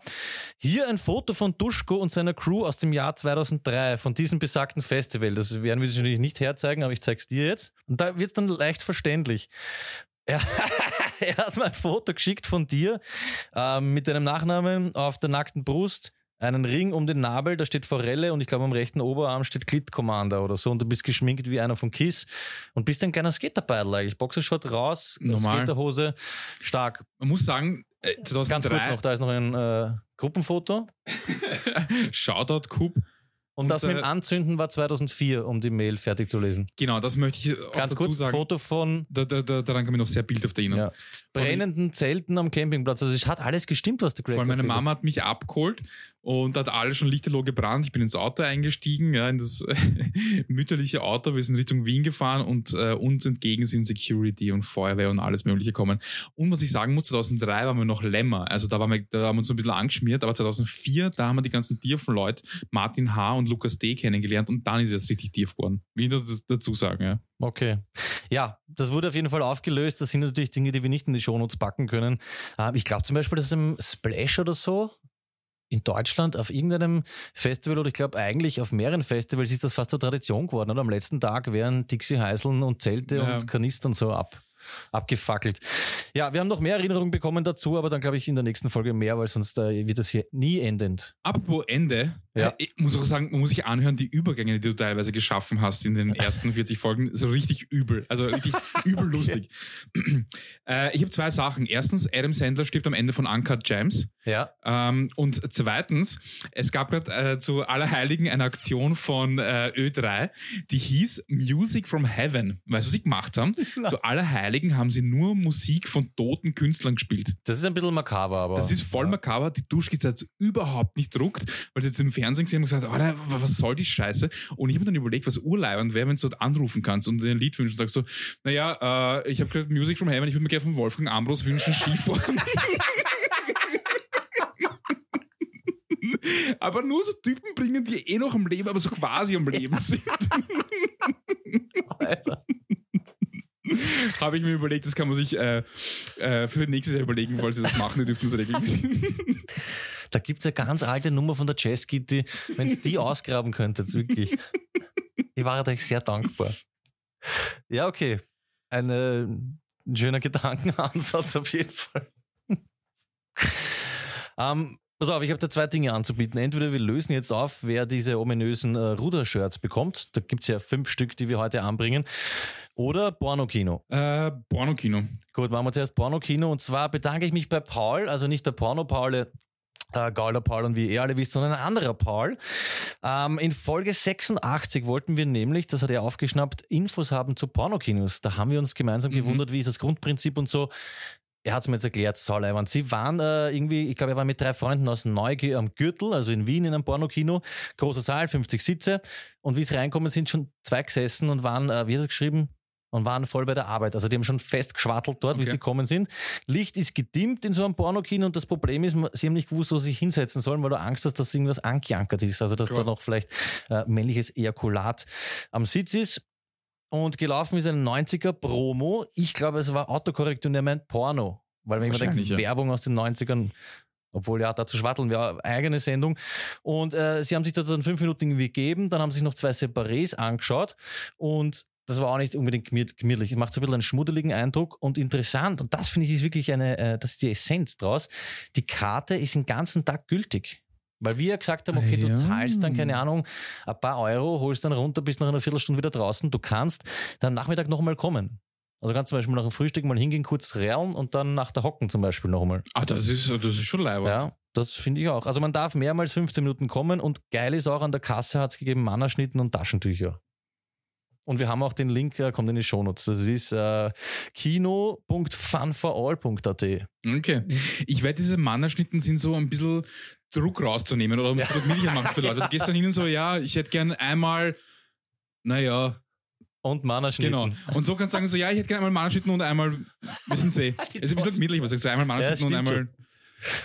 Hier ein Foto von Duschko und seiner Crew aus dem Jahr 2003, von diesem besagten Festival. Das werden wir natürlich nicht herzeigen, aber ich zeig's dir jetzt. Und da wird's dann leicht verständlich. Er, [laughs] er hat mir ein Foto geschickt von dir ähm, mit deinem Nachnamen auf der nackten Brust einen Ring um den Nabel, da steht Forelle und ich glaube am rechten Oberarm steht Clit Commander oder so und du bist geschminkt wie einer von Kiss und bist ein kleiner Skaterbeidel eigentlich. Boxershot raus, Normal. Skaterhose, stark. Man muss sagen, äh, Ganz 2003, kurz noch, da ist noch ein äh, Gruppenfoto [laughs] Shoutout Coop. und, Und, das mit dem äh, Anzünden war 2004, um die Mail fertig zu lesen. Genau, das möchte ich auch Ganz dazu kurz, sagen. Foto von Da, da, da, daran kann ich noch sehr bildhaft erinnern. ja, brennenden Zelten am Campingplatz. Also es hat alles gestimmt, was der Greg Vor allem meine. Mama hat mich abgeholt und hat alles schon lichterloh gebrannt. Ich bin ins Auto eingestiegen, ja, in das [laughs] mütterliche Auto. Wir sind Richtung Wien gefahren und äh, uns entgegen sind Security und Feuerwehr und alles Mögliche gekommen. Und was ich sagen muss, 2003 waren wir noch Lämmer. Also da, waren wir, da haben wir uns ein bisschen angeschmiert. Aber 2004, da haben wir die ganzen Tierfen-Leute, Martin H. und Lukas D. kennengelernt und dann ist es richtig tief geworden. Will ich das dazu sagen, ja. Okay. Ja, das wurde auf jeden Fall aufgelöst. Das sind natürlich Dinge, die wir nicht in die Shownotes packen können. Ähm, ich glaube zum Beispiel, dass im Splash oder so in Deutschland auf irgendeinem Festival oder ich glaube eigentlich auf mehreren Festivals ist das fast zur Tradition geworden. Oder? Am letzten Tag werden Dixie Heiseln und Zelte Ja. und Kanistern so ab, abgefackelt. Ja, wir haben noch mehr Erinnerungen bekommen dazu, aber dann glaube ich in der nächsten Folge mehr, weil sonst äh, wird das hier nie endend. Apropos Ende, Ja. äh, ich muss auch sagen, man muss sich anhören, die Übergänge, die du teilweise geschaffen hast in den ersten 40 Folgen, so richtig übel. Also richtig [laughs] übel lustig. [clears throat] äh, ich habe zwei Sachen. Erstens, Adam Sandler stirbt am Ende von Uncut Gems. Ja. Ähm, und zweitens, es gab gerade äh, zu Allerheiligen eine Aktion von äh, Ö3, die hieß Music from Heaven. Weißt du, was sie gemacht haben? [laughs] Zu Allerheiligen haben sie nur Musik von toten Künstlern gespielt. Das ist ein bisschen makaber, aber. Das ist voll makaber. Die Duschkizze hat überhaupt nicht druckt, weil sie jetzt im Fernsehen gesehen haben und gesagt, Alter, was soll die Scheiße? Und ich habe mir dann überlegt, was urleibend wäre, wenn du dort anrufen kannst und dir ein Lied wünschen und sagst so, naja, äh, ich habe gehört Music from Heaven, ich würde mir gerne von Wolfgang Ambros wünschen, Skifahren. [laughs] aber nur so Typen bringen, die eh noch am Leben, aber so quasi am Leben sind. [laughs] Alter. [laughs] habe ich mir überlegt, das kann man sich äh, äh, für nächstes Jahr überlegen, falls sie das machen, die dürften es regelmäßig. [laughs] Da gibt es eine ganz alte Nummer von der Jazz Kitty. Wenn ihr die ausgraben könntet, wirklich. Ich war euch sehr dankbar. Ja, okay. Ein schöner Gedankenansatz auf jeden Fall. [laughs] ähm, pass auf, ich habe da zwei Dinge anzubieten. Entweder wir lösen jetzt auf, wer diese ominösen äh, Ruder-Shirts bekommt. Da gibt es ja fünf Stück, die wir heute anbringen. Oder Pornokino. äh, Pornokino. Gut, machen wir zuerst Pornokino. Und zwar bedanke ich mich bei Paul, also nicht bei Porno Paul, äh, Gauler Paul und wie ihr alle wisst, sondern ein anderer Paul. Ähm, in Folge 86 wollten wir nämlich, das hat er aufgeschnappt, Infos haben zu Pornokinos. Da haben wir uns gemeinsam Mhm. gewundert, wie ist das Grundprinzip und so. Er hat es mir jetzt erklärt, Sauleiwand. Sie waren äh, irgendwie, ich glaube, er war mit drei Freunden aus Neugier am Gürtel, also in Wien in einem Pornokino. Großer Saal, 50 Sitze. Und wie sie reinkommen, sind schon zwei gesessen und waren, äh, wie hat er geschrieben, und waren voll bei der Arbeit. Also die haben schon fest geschwattelt dort, wie Okay. sie gekommen sind. Licht ist gedimmt in so einem Pornokino und das Problem ist, sie haben nicht gewusst, wo sie sich hinsetzen sollen, weil du Angst hast, dass irgendwas angeankert ist. Also dass Klar. da noch vielleicht äh, männliches Ejakulat am Sitz ist. Und gelaufen ist ein 90er Promo. Ich glaube, es war Autokorrektur und er meint Porno. Weil wenn man denkt, Wahrscheinlich, ja. Werbung aus den 90ern, obwohl ja, dazu schwatteln wir eine eigene Sendung. Und äh, sie haben sich das dann fünf Minuten irgendwie gegeben, dann haben sich noch zwei Separés angeschaut und das war auch nicht unbedingt gemüt- gemütlich. Es macht so ein bisschen einen schmuddeligen Eindruck und interessant. Und das finde ich ist wirklich eine, äh, das ist die Essenz draus. Die Karte ist den ganzen Tag gültig. Weil wir gesagt haben, okay, du zahlst dann, keine Ahnung, ein paar Euro, holst dann runter, bist nach einer Viertelstunde wieder draußen. Du kannst dann Nachmittag noch einmal kommen. Also kannst zum Beispiel nach dem Frühstück mal hingehen, kurz realen und dann nach der Hocken zum Beispiel noch einmal. Ah, das ist, das ist schon leibend. Ja, das finde ich auch. Also man darf mehrmals 15 Minuten kommen und geil ist auch an der Kasse hat es gegeben Mannerschnitten und Taschentücher. Und wir haben auch den Link, äh, kommt in die Shownotes. Das ist äh, kino.funforall.at. Okay. Ich werde diese Mannerschnitten sind so ein bisschen Druck rauszunehmen oder um ja. machen für Leute. Du gehst dann hin und so, ja, ich hätte gern einmal, naja, und Mana. Genau. Und so kannst du sagen, so, ja, ich hätte gerne einmal Mana-Schnitten und einmal, wissen Sie, [laughs] es ist ein bisschen gemütlich, was sagst du, einmal Mana-Schnitten und stimmt einmal.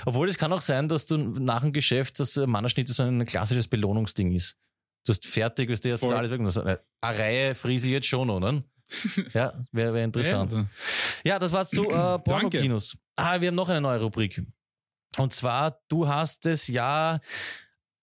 Obwohl es kann auch sein, dass du nach dem Geschäft, dass äh, Mannerschnitte so ein klassisches Belohnungsding ist. Du hast fertig, ist dir alles weg. und so, Eine Reihe friese ich jetzt schon, oder? [laughs] Ja, wäre wär interessant. Ja, Ja, das war's zu äh, [clears throat] Pornokinos. Ah, wir haben noch eine neue Rubrik. Und zwar, du hast es ja,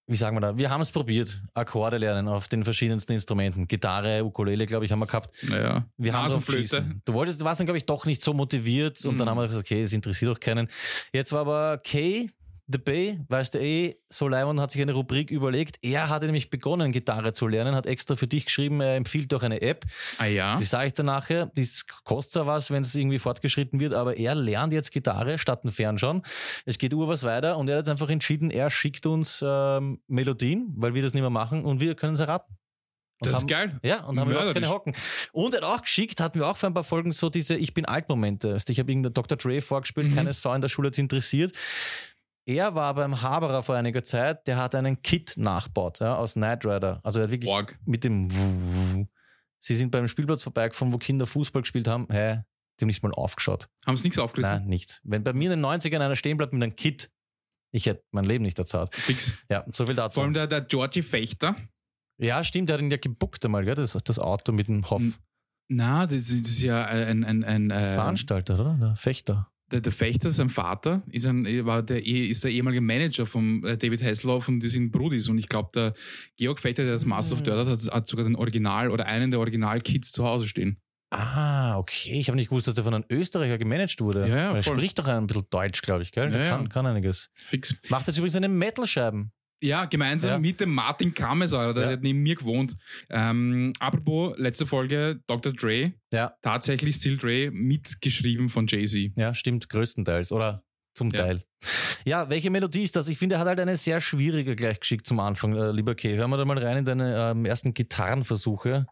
wie sagen wir da, wir haben es probiert, Akkorde lernen auf den verschiedensten Instrumenten. Gitarre, Ukulele, glaube ich, haben wir gehabt. naja. Wir haben drauf schießen. Du wolltest, du warst dann, glaube ich, doch nicht so motiviert und dann Mhm. haben wir gesagt, okay, es interessiert doch keinen. Jetzt war aber Kay, The Bay, weißt du eh, so Leimon hat sich eine Rubrik überlegt. Er hatte nämlich begonnen, Gitarre zu lernen, hat extra für dich geschrieben, er empfiehlt doch eine App. Ah ja. Die sage ich dann nachher. Das kostet zwar was, wenn es irgendwie fortgeschritten wird, aber er lernt jetzt Gitarre statt ein Fernschauen. Es geht ur was weiter und er hat jetzt einfach entschieden, er schickt uns ähm, Melodien, weil wir das nicht mehr machen und wir können es erraten. Und Das haben- ist geil. ja, und haben wir überhaupt keine. Hocken. Und er hat auch geschickt, hatten wir auch vor ein paar Folgen so diese Ich bin alt-Momente. Also Ich habe irgendeinen Dr. Dre vorgespielt, Mhm. keine Sau in der Schule hat interessiert. Er war beim Haberer vor einiger Zeit, der hat einen Kit nachgebaut ja, aus Knight Rider. Also er hat wirklich Org. mit dem Sie sind beim Spielplatz vorbeigefahren, wo Kinder Fußball gespielt haben. Hä? Die haben nicht mal aufgeschaut. Haben es nichts aufgerissen? Nein, nichts. Wenn bei mir in den 90ern einer stehen bleibt mit einem Kit, ich hätte mein Leben nicht erzahlt. Fix. Ja, so viel dazu. Vor allem der, der Georgie Fechter. ja, stimmt, der hat ihn ja gebuckt einmal, gell? Das, das Auto mit dem Hoff. Mhm. Na, das ist, das ist ja ein, ein, ein äh, Veranstalter, oder? Der Fechter. Der, der Fechter, sein Vater, ist, ein, war der, eh- ist der ehemalige Manager von äh, David Hasselhoff und die sind Brudis. Und ich glaube, der Georg Fechter, der das Master of Dirt hat, hat, sogar den Original oder einen der Original-Kids zu Hause stehen. Ah, okay. Ich habe nicht gewusst, dass der von einem Österreicher gemanagt wurde. Ja, ja, er spricht doch ein bisschen Deutsch, glaube ich, gell? Der Ja, ja. kann, kann einiges. Fix. Macht jetzt übrigens eine Metal-Scheiben. Ja, gemeinsam Ja. mit dem Martin Kammesäurer, der Ja. hat neben mir gewohnt. Ähm, apropos, letzte Folge, Dr. Dre, Ja, tatsächlich Still Dre, mitgeschrieben von Jay-Z. ja, stimmt, größtenteils. Oder zum Ja. Teil. Ja, welche Melodie ist das? Ich finde, er hat halt eine sehr schwierige gleich geschickt zum Anfang, äh, lieber Kay. Hören wir da mal rein in deine ähm, ersten Gitarrenversuche.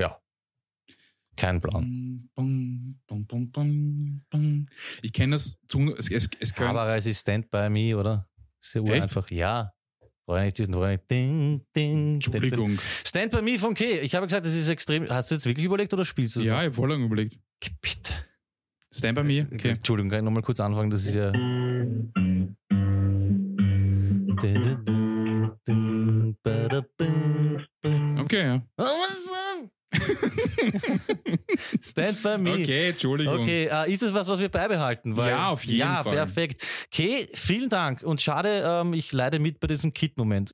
Ja. Kein Plan. Bum, bum, bum. Ich kenne das, zu, es, es, es können, es ist Stand By Me, oder? Ist ja einfach. Ja. Brauche ich nicht diesen, brauche ich nicht. Ding, ding, ding, ding. Entschuldigung. Stand By Me von Kay. Ich habe gesagt, das ist extrem. Hast du jetzt wirklich überlegt oder spielst du es? Ja, ich habe voll lange überlegt. noch? Bitte. Stand by me? Okay. Entschuldigung, kann ich nochmal kurz anfangen? Das ist ja. Okay, ja. [laughs] Stand by me. Okay, Entschuldigung. Okay, äh, ist das was, was wir beibehalten? Weil, Ja, auf jeden ja, Fall. perfekt. Okay, vielen Dank. Und schade, ähm, ich leide mit bei diesem Kit-Moment.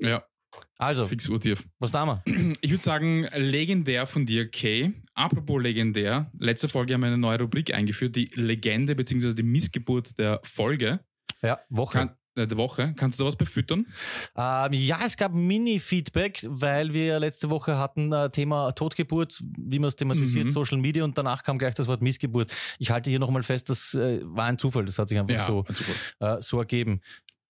Ja, Also, fix urtief. was da wir? Ich würde sagen, legendär von dir, Kay. Apropos legendär, letzte Folge haben wir eine neue Rubrik eingeführt, die Legende bzw. die Missgeburt der Folge, Ja, Woche. kann, der Woche. Kannst du da was befüttern? Ähm, ja, es gab Mini-Feedback, weil wir letzte Woche hatten äh, Thema Totgeburt, wie man es thematisiert, Mhm. Social Media und danach kam gleich das Wort Missgeburt. Ich halte hier nochmal fest, das äh, war ein Zufall, das hat sich einfach so, super. äh, so ergeben.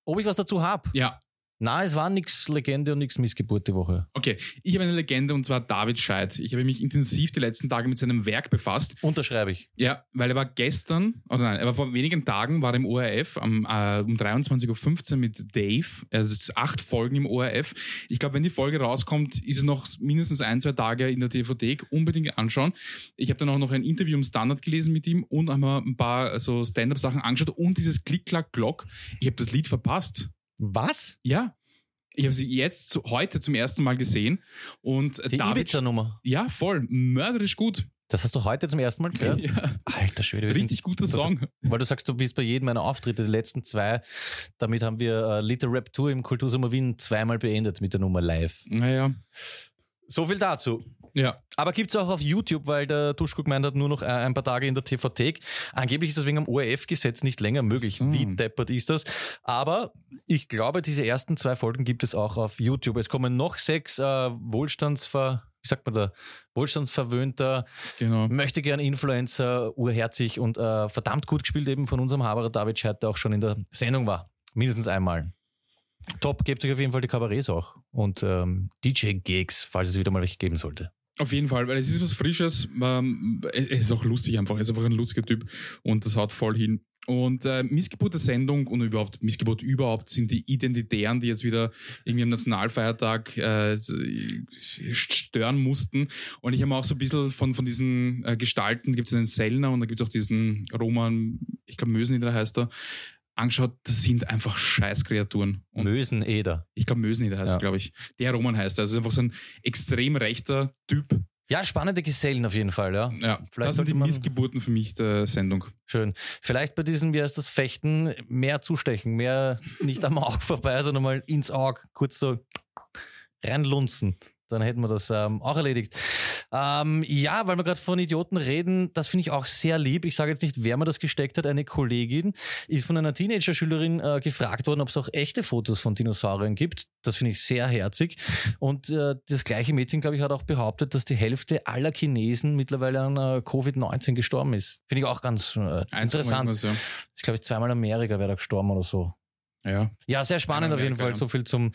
Ob ich was dazu habe? Ja, Na, es war nichts Legende und nichts Missgeburt die Woche. okay. Ich habe eine Legende und zwar David Scheid. Ich habe mich intensiv die letzten Tage mit seinem Werk befasst. Unterschreibe ich. Ja, weil er war gestern, oder nein, er war vor wenigen Tagen, war im ORF am, äh, um 23.15 Uhr mit Dave. Also es ist acht Folgen im ORF. Ich glaube, wenn die Folge rauskommt, ist es noch mindestens ein, zwei Tage in der DVD. Unbedingt anschauen. Ich habe dann auch noch ein Interview im Standard gelesen mit ihm und haben ein paar so Stand-Up-Sachen angeschaut und dieses Klick-Klack-Glock. Ich habe das Lied verpasst. Was? Ja. Ich habe sie jetzt heute zum ersten Mal gesehen und Die David. Ibiza-Nummer. Ja, voll. Mörderisch gut. Das hast du heute zum ersten Mal gehört? [laughs] Ja, Alter Schwede, wir sind richtig guter Song. Weil du sagst, du bist bei jedem meiner Auftritte, die letzten zwei, damit haben wir äh, Little Rap Tour im Kultursommer Wien zweimal beendet mit der Nummer live. Naja, So viel dazu. Ja. Aber gibt's auch auf YouTube, weil der Duschko gemeint hat, nur noch äh, ein paar Tage in der TV-Thek. Angeblich ist das wegen dem ORF-Gesetz nicht länger möglich. So. Wie deppert ist das? Aber ich glaube, diese ersten zwei Folgen gibt es auch auf YouTube. Es kommen noch sechs äh, Wohlstandsver... Wie sagt man da? Wohlstandsverwöhnter, Genau. möchte gern Influencer, urherzig und äh, verdammt gut gespielt eben von unserem Haberer David Scheidt, der auch schon in der Sendung war. Mindestens einmal. Top, gebt euch auf jeden Fall die Kabarets auch. Und ähm, DJ-Gigs, falls es wieder mal welche geben sollte. Auf jeden Fall, weil es ist was Frisches. Ähm, es ist auch lustig einfach. Er ist einfach ein lustiger Typ und das haut voll hin. Und äh, Missgeburt der Sendung und überhaupt Missgeburt überhaupt sind die Identitären, die jetzt wieder irgendwie am Nationalfeiertag äh, stören mussten. Und ich habe auch so ein bisschen von, von diesen äh, Gestalten, gibt es einen Sellner und da gibt es auch diesen Roman, ich glaube Möseneder heißt er, angeschaut, das sind einfach Scheißkreaturen. Und Möseneder. ich glaube Möseneder heißt Ja. glaube ich. Der Roman heißt er. Also ist einfach so ein extrem rechter Typ. Ja, spannende Gesellen auf jeden Fall, ja. Ja, Vielleicht das sind die Missgeburten für mich der Sendung. Schön. Vielleicht bei diesem, wie heißt das, Fechten, mehr zustechen, mehr nicht am Auge [laughs] vorbei, sondern mal ins Auge, kurz so reinlunzen. Dann hätten wir das ähm, auch erledigt. Ähm, ja, weil wir gerade von Idioten reden, das finde ich auch sehr lieb. Ich sage jetzt nicht, wer mir das gesteckt hat. Eine Kollegin ist von einer Teenager-Schülerin äh, gefragt worden, ob es auch echte Fotos von Dinosauriern gibt. Das finde ich sehr herzig. Und äh, das gleiche Mädchen, glaube ich, hat auch behauptet, dass die Hälfte aller Chinesen mittlerweile an äh, Covid-19 gestorben ist. Finde ich auch ganz äh, interessant. irgendwas, Ja. Ich glaube, zweimal Amerika wäre da gestorben oder so. Ja. Ja, sehr spannend auf jeden Fall. ja. So viel zum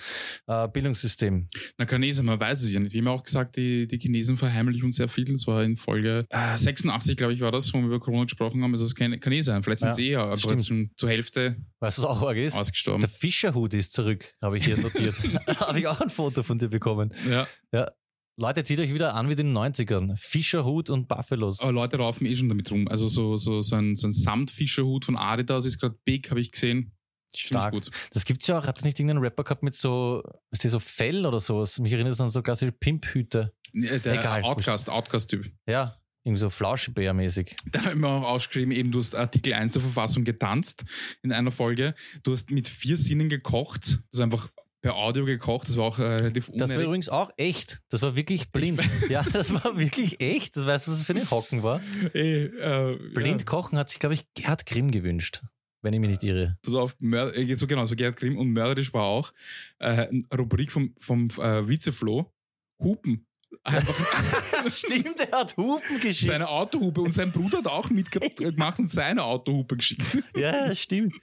äh, Bildungssystem. Na, Chinesen, man weiß es ja nicht. Wie immer auch gesagt, die, die Chinesen verheimlichen uns sehr viel. Das war in Folge äh, 86, glaube ich, war das, wo wir über Corona gesprochen haben. Also es ist keine Chinesen. Vielleicht sind Ja, sie eh aber schon zur Hälfte Weißt du, was auch arg ist? ausgestorben. Der Fischerhut ist zurück, habe ich hier notiert. [laughs] [laughs] habe ich auch ein Foto von dir bekommen. Ja. Leute, zieht euch wieder an wie in den 90ern. Fischerhut und Buffalos. Aber Leute raufen eh schon damit rum. Also so, so, so ein, so ein Samtfischerhut von Adidas ist gerade big, habe ich gesehen. Stark. Gut. Das gibt's ja auch. Hat es nicht irgendeinen Rapper gehabt mit so, ist die so Fell oder sowas? Mich erinnert es an so klassische Pimphüte. Äh, Der Egal. Outcast, Outcast-Typ. Ja, irgendwie so Flauschebär-mäßig. Da habe ich mir auch ausgeschrieben, eben du hast Artikel 1 der Verfassung getanzt in einer Folge. Du hast mit vier Sinnen gekocht. Das ist einfach per Audio gekocht. Das war auch äh, relativ Das war unnötig. übrigens auch echt. Das war wirklich blind. Ja, das war wirklich echt. Das weißt du, was das für eine Hocken war? Ey, äh, Blind Ja. kochen hat sich, glaube ich, Gerd Grimm gewünscht. Wenn ich mich nicht irre. Pass auf, Mör äh, so genau, so Gerhard Grimm und mörderisch war auch äh, eine Rubrik vom, vom äh, Vizeflo. Hupen. Einfach [laughs] [laughs] Stimmt, er hat Hupen geschickt. seine Autohupe und sein Bruder hat auch mitgemacht [laughs] und seine Autohupe geschickt. Ja, stimmt.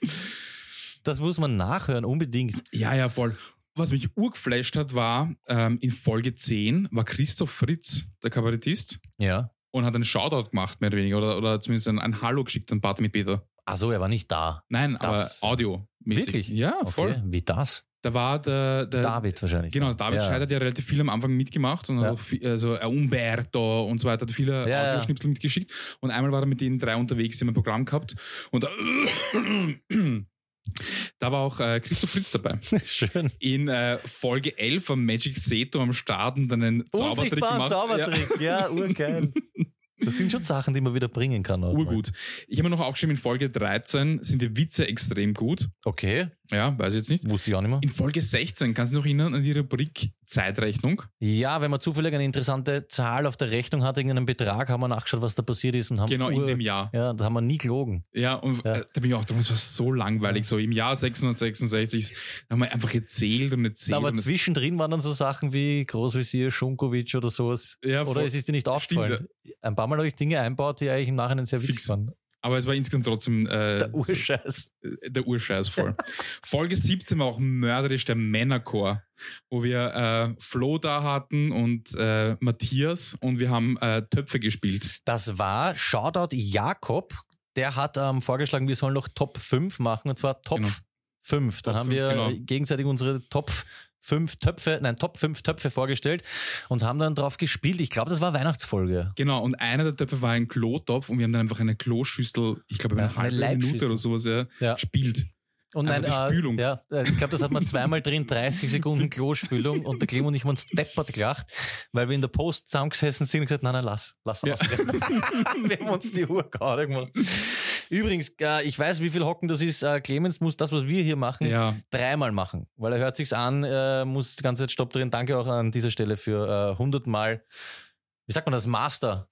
Das muss man nachhören, unbedingt. Ja, ja, voll. Was mich urgeflasht hat, war, ähm, in Folge 10 war Christoph Fritz, der Kabarettist, Ja. und hat einen Shoutout gemacht, mehr oder weniger, oder, oder zumindest ein, ein Hallo geschickt an Bart mit Peter. Achso, er war nicht da. Nein, Das- aber Audio. Wirklich? Ja, voll. Okay. Wie das? Da war der, der David wahrscheinlich. Genau, David ja. Scheid hat ja relativ viel am Anfang mitgemacht und Ja. auch viel, also äh, Umberto und so weiter, hat viele Ja, ja. Audioschnipsel mitgeschickt. Und einmal war er mit den drei unterwegs, die haben ein Programm gehabt. Und da, [coughs] da war auch äh, Christoph Fritz dabei. [laughs] Schön. In äh, Folge 11 am Magic Seto am Start und dann einen Zaubertrick Unsichtbaren gemacht. Zaubertrick. Ja, urgeil. [laughs] Das sind schon [laughs] Sachen, die man wieder bringen kann. Urgut. Ich habe mir noch aufgeschrieben, in Folge 13 sind die Witze extrem gut. Okay, Ja, weiß ich jetzt nicht. wusste ich auch nicht mehr. In Folge 16, kannst du dich noch erinnern an die Rubrik Zeitrechnung? Ja, wenn man zufällig eine interessante Zahl auf der Rechnung hat, irgendeinen Betrag, haben wir nachgeschaut, was da passiert ist und haben Genau, in ur- dem Jahr. Ja, da haben wir nie gelogen. Ja, und Ja. Äh, da bin ich auch es war so langweilig. So im Jahr 666 haben wir einfach erzählt und erzählt. Aber und zwischendrin waren dann so Sachen wie Großvisier, Schunkovic oder sowas. Ja, oder es ist dir nicht aufgefallen. Ein paar Mal habe ich Dinge einbaut, die eigentlich im Nachhinein sehr witzig Fix. waren. Aber es war insgesamt trotzdem äh, Der Urscheiß. äh, der Urscheiß voll. [laughs] Folge 17 war auch mörderisch der Männerchor, wo wir äh, Flo da hatten und äh, Matthias und wir haben äh, Töpfe gespielt. Das war Shoutout Jakob. Der hat ähm, vorgeschlagen, wir sollen noch Top 5 machen, und zwar Top Genau. 5. Dann Top haben 5, wir genau. gegenseitig unsere Top 5 Töpfe, nein, Top 5 Töpfe vorgestellt und haben dann drauf gespielt. Ich glaube, das war Weihnachtsfolge. Genau, und einer der Töpfe war ein Klotopf und wir haben dann einfach eine Kloschüssel, ich glaube Ja, eine halbe eine Minute oder sowas, ja, Ja. gespielt. Und nein, die äh, Spülung. Ja, äh, ich glaube, das hat man zweimal drin, 30 Sekunden [laughs] Klospülung und der Clem und ich haben uns deppert gelacht, weil wir in der Post zusammengesessen sind und gesagt, nein, nein, lass, lass Ja. aus. [laughs] wir haben uns die Uhr gerade gemacht. Übrigens, äh, ich weiß, wie viel Hocken das ist. Äh, Clemens muss das, was wir hier machen, Ja, dreimal machen, weil er hört sich's an, äh, muss die ganze Zeit Stopp drin. Danke auch an dieser Stelle für äh, 100 Mal, wie sagt man das, Master.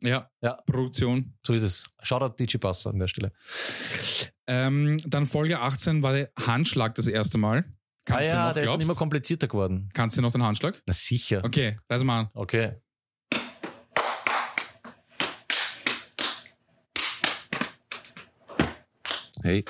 ja, Ja. Produktion. So ist es. Shoutout DJ Passer an der Stelle. Ähm, dann Folge 18 war der Handschlag das erste Mal. Ah Kannst du ja, noch, der ist dann glaubst? immer komplizierter geworden. Kannst du noch den Handschlag? Na sicher. Okay, reiß mal an. Okay. Hey.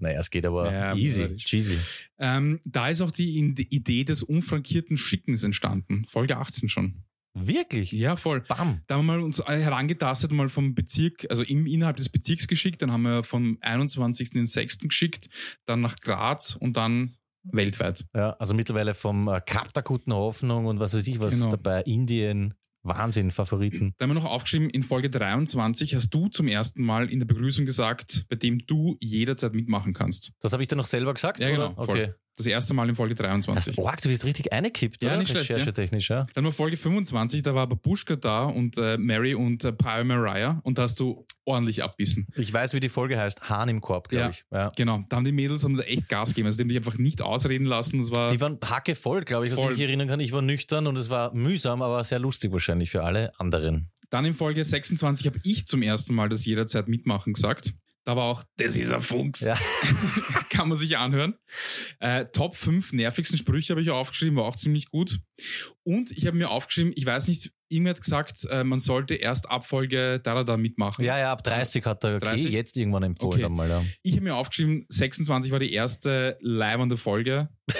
Naja, es geht aber Ja, easy, cheesy. Ähm, da ist auch die, Idee des unfrankierten Schickens entstanden. Folge 18 schon. Wirklich? Ja, voll. Bam. Da haben wir mal uns herangetastet, mal vom Bezirk, also im, innerhalb des Bezirks geschickt, dann haben wir vom 21. in den 6. geschickt, dann nach Graz und dann weltweit. Ja, also mittlerweile vom äh, Kap der guten Hoffnung und was weiß ich was Genau. dabei, Indien, Wahnsinn, Favoriten. Da haben wir noch aufgeschrieben, in Folge 23 hast du zum ersten Mal in der Begrüßung gesagt, bei dem du jederzeit mitmachen kannst. Das habe ich dir noch selber gesagt, Ja, genau. oder? Voll. Okay. Das erste Mal in Folge Also, 23. oh, du bist richtig eingekippt, Ja, oder? nicht schlecht, ja. Recherchetechnisch, ja. Dann war Folge 25, da war Babuschka da und äh, Mary und äh, Pio Mariah und da hast du ordentlich abbissen. Ich weiß, wie die Folge heißt. Hahn im Korb, glaube Ja. ich. Ja. Genau, da haben die Mädels haben da echt Gas gegeben. Also die haben dich einfach nicht ausreden lassen. Das war Die waren hacke voll, glaube ich, was Voll. ich mich erinnern kann. Ich war nüchtern und es war mühsam, aber sehr lustig wahrscheinlich für alle anderen. Dann in Folge 26 habe ich zum ersten Mal das jederzeit mitmachen gesagt. Da war auch, das ist ein Fuchs. Ja. [laughs] Kann man sich anhören. Äh, Top 5 nervigsten Sprüche habe ich aufgeschrieben, war auch ziemlich gut. Und ich habe mir aufgeschrieben, ich weiß nicht, irgendwer hat gesagt, äh, man sollte erst ab Folge da, da, da mitmachen. Ja, ja, ab 30 hat er okay, 30? jetzt irgendwann empfohlen Okay. einmal, ja. Ich habe mir aufgeschrieben, 26 war die erste leibende Folge. [laughs]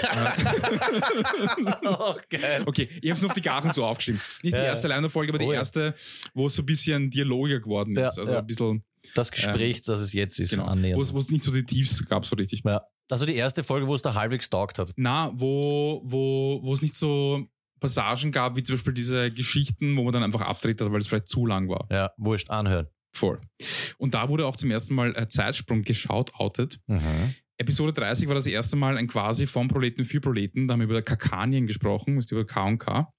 oh, geil. Okay, ich habe es auf die Garen so aufgeschrieben. Nicht die Ja. erste leibende Folge, aber die Oh ja. erste, wo es so ein bisschen dialogiger geworden Ja, ist. Also ja. ein bisschen, Das Gespräch, das es jetzt ist, genau, annähernd. wo es- wo es nicht so die Tiefs gab, so richtig. Ja. Also die erste Folge, wo es da halbwegs taugt hat. Na, wo, wo, wo es nicht so Passagen gab, wie zum Beispiel diese Geschichten, wo man dann einfach abdreht hat, weil es vielleicht zu lang war. Ja, wurscht, anhören. Voll. Und da wurde auch zum ersten Mal äh, Zeitsprung geschaut, outet. Mhm. Episode 30 war das erste Mal ein quasi vom Proleten für Proleten. Da haben wir über Kakanien gesprochen, ist über K und K.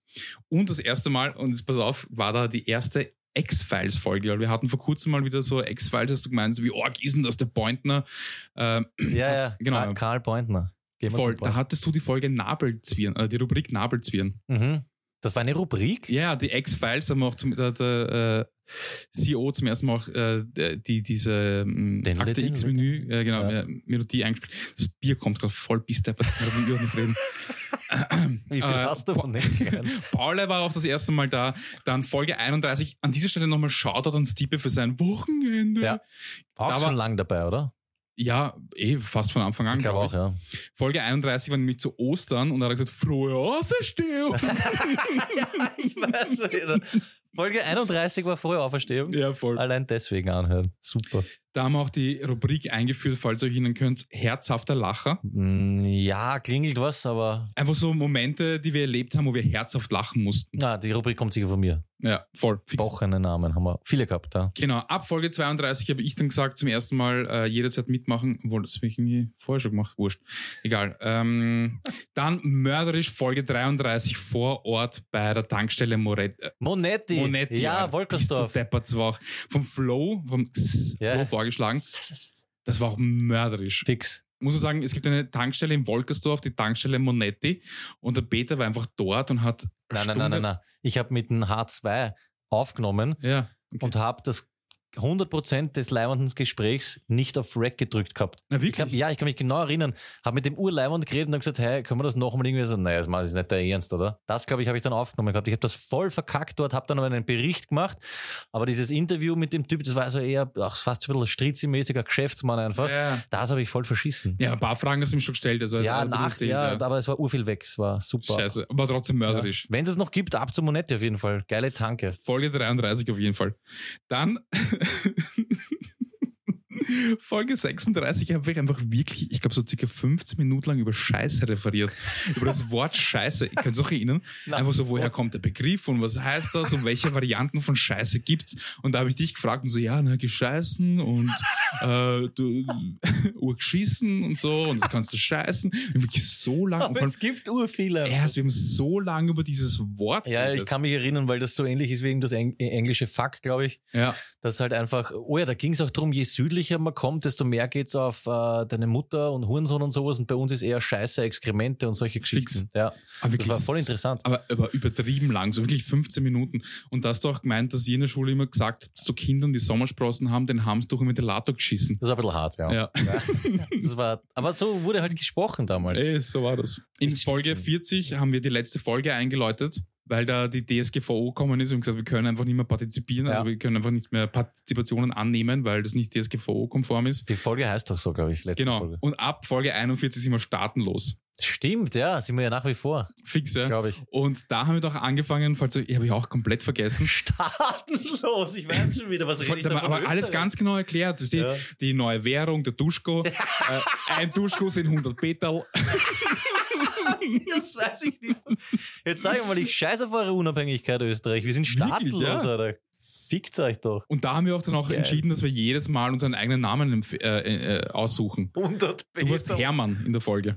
Und das erste Mal, und jetzt pass auf, war da die erste X-Files-Folge. Weil wir hatten vor kurzem mal wieder so X-Files, hast du gemeint, wie arg ist denn das, der Pointner? Ähm, Ja, [clears throat] ja, Genau. Karl, Karl Pointner. Voll, da hattest du die Folge Nabelzwirn, äh, die Rubrik Nabelzwirn. Mhm. Das war eine Rubrik? Ja, die X-Files haben auch zum, der, der äh, CEO zum ersten Mal auch äh, die, diese Den- Akte X-Menü, äh, genau, Ja. äh, Melodie eingespielt. Das Bier kommt gerade voll bis der mir nicht reden. [laughs] Wie viel Äh, hast du von den Kleinen? [laughs] Paul war auch das erste Mal da. Dann Folge 31. An dieser Stelle nochmal Shoutout an Stipe für sein Wochenende. Ja. Auch Da schon war- lang dabei, oder? Ja, eh, fast von Anfang an, Ich glaube auch, ich. ja. Folge 31 war nämlich zu Ostern und da hat er gesagt, frohe Auferstehung. [laughs] ich weiß schon wieder. Folge 31 war vorher Auferstehung. ja, voll. Allein deswegen anhören. Super. Da haben wir auch die Rubrik eingeführt, falls ihr euch erinnern könnt, herzhafter Lacher. Mm, Ja, klingelt was, aber Einfach so Momente, die wir erlebt haben, wo wir herzhaft lachen mussten. na, die Rubrik kommt sicher von mir. Ja, voll. Fix. Bochene Namen haben wir viele gehabt, ja. Genau, ab Folge 32 habe ich dann gesagt, zum ersten Mal äh, jederzeit mitmachen. Obwohl, das habe ich irgendwie vorher schon gemacht. Wurscht. Egal. Ähm, dann mörderisch Folge 33 vor Ort bei der Tankstelle Moret äh, Monetti. Monetti. Ja, Alter. Wolkersdorf. Deppert, war auch vom Flow, vom Ja. Flow vorgeschlagen. Das war auch mörderisch. Fix. muss man sagen, es gibt eine Tankstelle in Wolkersdorf, die Tankstelle Monetti. Und der Peter war einfach dort und hat. Nein, nein, nein, Stunde- nein, nein. Ich habe mit dem H2 aufgenommen Ja. Okay. und habe das 100% des leibenden Gesprächs nicht auf Rack gedrückt gehabt. Na, Ich wirklich? hab, ja, ich kann mich genau erinnern. Habe mit dem Urleiband geredet und dann gesagt, hey, können wir das nochmal irgendwie so? Naja, das ist nicht der Ernst, oder? Das, glaube ich, habe ich dann aufgenommen gehabt. Ich habe das voll verkackt dort, habe dann aber einen Bericht gemacht. Aber dieses Interview mit dem Typ, das war also eher ach, fast ein bisschen strizimäßiger Geschäftsmann einfach. Ja. Das habe ich voll verschissen. ja, ein paar Fragen hast du mir schon gestellt. Also Ja, nach, erzählt, ja, aber es war urviel weg. Es war super. Scheiße, aber trotzdem mörderisch. Wenn es es noch gibt, ab zur Monette auf jeden Fall. Geile Tanke. Folge 33 auf jeden Fall. Dann [laughs] [laughs] Folge 36 habe ich einfach wirklich, ich glaube, so circa 15 Minuten lang über Scheiße referiert. über das Wort Scheiße. Ich kann es auch erinnern. Na, einfach so, woher kommt der Begriff und was heißt das und welche Varianten von Scheiße gibt's? Und da habe ich dich gefragt und so, ja, na, gescheißen und äh, du urgeschissen und so und das kannst du scheißen. Und wirklich so lang. und vor allem, gibt urviele. erst, wir haben so lange über dieses Wort Ja, ich geredet. kann mich erinnern, weil das so ähnlich ist wegen das Eng englische Fuck, glaube ich. ja. Das halt einfach, oh ja, da ging es auch darum, je südlicher man kommt, desto mehr geht's auf äh, deine Mutter und Hurensohn und sowas. Und bei uns ist eher Scheiße, Exkremente und solche Geschichten. Ja, Aber das war voll interessant. Aber, aber übertrieben lang, so wirklich 15 Minuten. Und da hast du auch gemeint, dass der Schule immer gesagt habt, so Kindern, die Sommersprossen haben, den haben sie durch den Ventilator geschissen. Das war ein bisschen hart, ja. Ja. Das war, aber so wurde halt gesprochen damals. Ey, so war das. In stimmt Folge schon. 40 haben wir die letzte Folge eingeläutet, weil da die DSGVO gekommen ist und gesagt, wir können einfach nicht mehr partizipieren, also Ja. wir können einfach nicht mehr Partizipationen annehmen, weil das nicht DSGVO-konform ist. Die Folge heißt doch so, glaube ich, letzte Genau. Folge. Und ab Folge 41 sind wir staatenlos. Stimmt, ja, sind wir ja nach wie vor, Fix, ja. glaube ich. Und da haben wir doch angefangen, falls ich habe ich auch komplett vergessen. [laughs] Staatenlos, ich weiß schon wieder, was rede ich da aber alles ganz genau erklärt. Siehst, Ja. Die neue Währung, der Duschko. [laughs] äh, ein Duschko sind 100 Petal. [laughs] Das weiß ich nicht. Jetzt sag ich mal, ich scheiße auf eure Unabhängigkeit, Österreich. Wir sind staatenlos, ja? Alter. Fickt euch doch. Und da haben wir auch dann auch Geil. entschieden, dass wir jedes Mal unseren eigenen Namen empf- äh, äh, aussuchen. 100 Du warst Hermann in der Folge.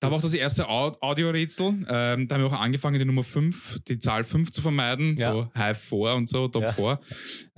Da war auch das erste Au- Audiorätsel. Ähm, da haben wir auch angefangen, die Nummer 5, die Zahl 5 zu vermeiden. Ja. So High 4 und so, Top Ja. 4.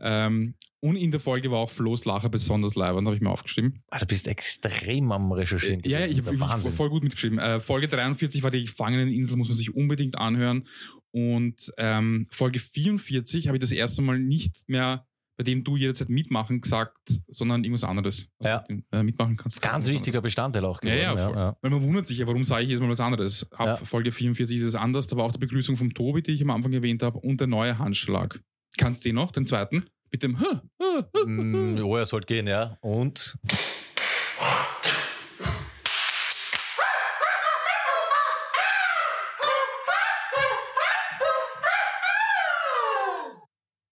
Ähm, und in der Folge war auch Flo's Lacher besonders leibend, habe ich mir aufgeschrieben. Ah, Du bist extrem am Recherchieren. Ja, ja, ich habe ja voll gut mitgeschrieben. Äh, Folge 43 war die Gefangeneninsel, muss man sich unbedingt anhören. Und ähm, Folge 44 habe ich das erste Mal nicht mehr, bei dem du jederzeit mitmachen gesagt, sondern irgendwas anderes, was Ja. du äh, mitmachen kannst. Ganz wichtiger Bestandteil auch Ja, ja, geworden. voll. Weil man wundert sich ja, warum sage ich jetzt mal was anderes. Ab Ja. Folge 44 ist es anders. Da war auch die Begrüßung vom Tobi, die ich am Anfang erwähnt habe, und der neue Handschlag. Kannst du den noch, den anderten? Mit dem [laughs] Mm, oh, er sollte gehen, ja. Und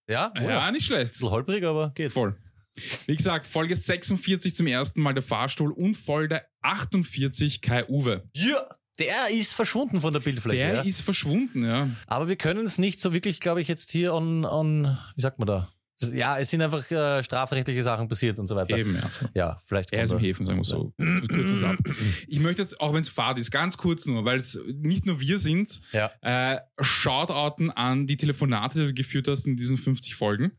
ja, oh, Ja, Ein nicht schlecht. bisschen holprig, aber geht. Voll. Wie gesagt, Folge 46 zum ersten Mal der Fahrstuhl und Folge 48 Kai Uwe. Ja, der ist verschwunden von der Bildfläche. Der ja. ist verschwunden, ja. Aber wir können es nicht so wirklich, glaube ich, jetzt hier on, on, wie sagt man da? Ja, es sind einfach äh, strafrechtliche Sachen passiert und so weiter. Eben, ja. Ja, vielleicht. Er ist im Häfen, sagen wir so. Ab. Ich möchte jetzt, auch wenn es fad ist, ganz kurz nur, weil es nicht nur wir sind, Ja. äh, Shoutouten an die Telefonate, die du geführt hast in diesen 50 Folgen.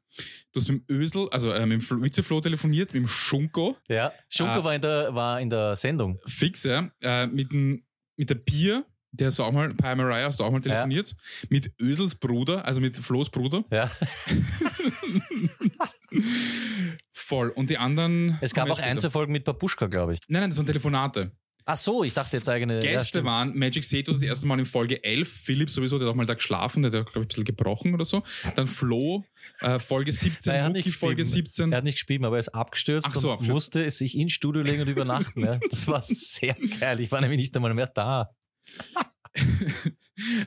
Du hast mit dem Ösel, also äh, mit dem Fl- Witzeflo telefoniert, mit dem Schunko, Ja, Schunko Ah. war, in der, war in der Sendung. fix, ja, äh, mit, dem, mit der Pier, der hast du auch mal, Pi Mariah hast du auch mal telefoniert, mit Ösels Bruder, also mit Flo's Bruder, Ja. [laughs] voll. Und die anderen... Es gab auch. Einzelfolgen mit Babuschka, glaube ich. Nein, nein, das waren Telefonate. Ach so, ich dachte jetzt eigene. ja, Gäste stimmt. waren Magic Seto das erste Mal in Folge 11, Philipp sowieso, der hat auch mal da geschlafen, der hat, glaube ich, ein bisschen gebrochen oder so. Dann Flo, äh, Folge 17, Nein, er hat nicht Folge gespielt. 17. Er hat nicht gespielt, aber er ist abgestürzt Ach so, und abgestürzt. musste es sich ins Studio legen und übernachten. Ja. Das war sehr geil. Ich war nämlich nicht einmal mehr da. [laughs]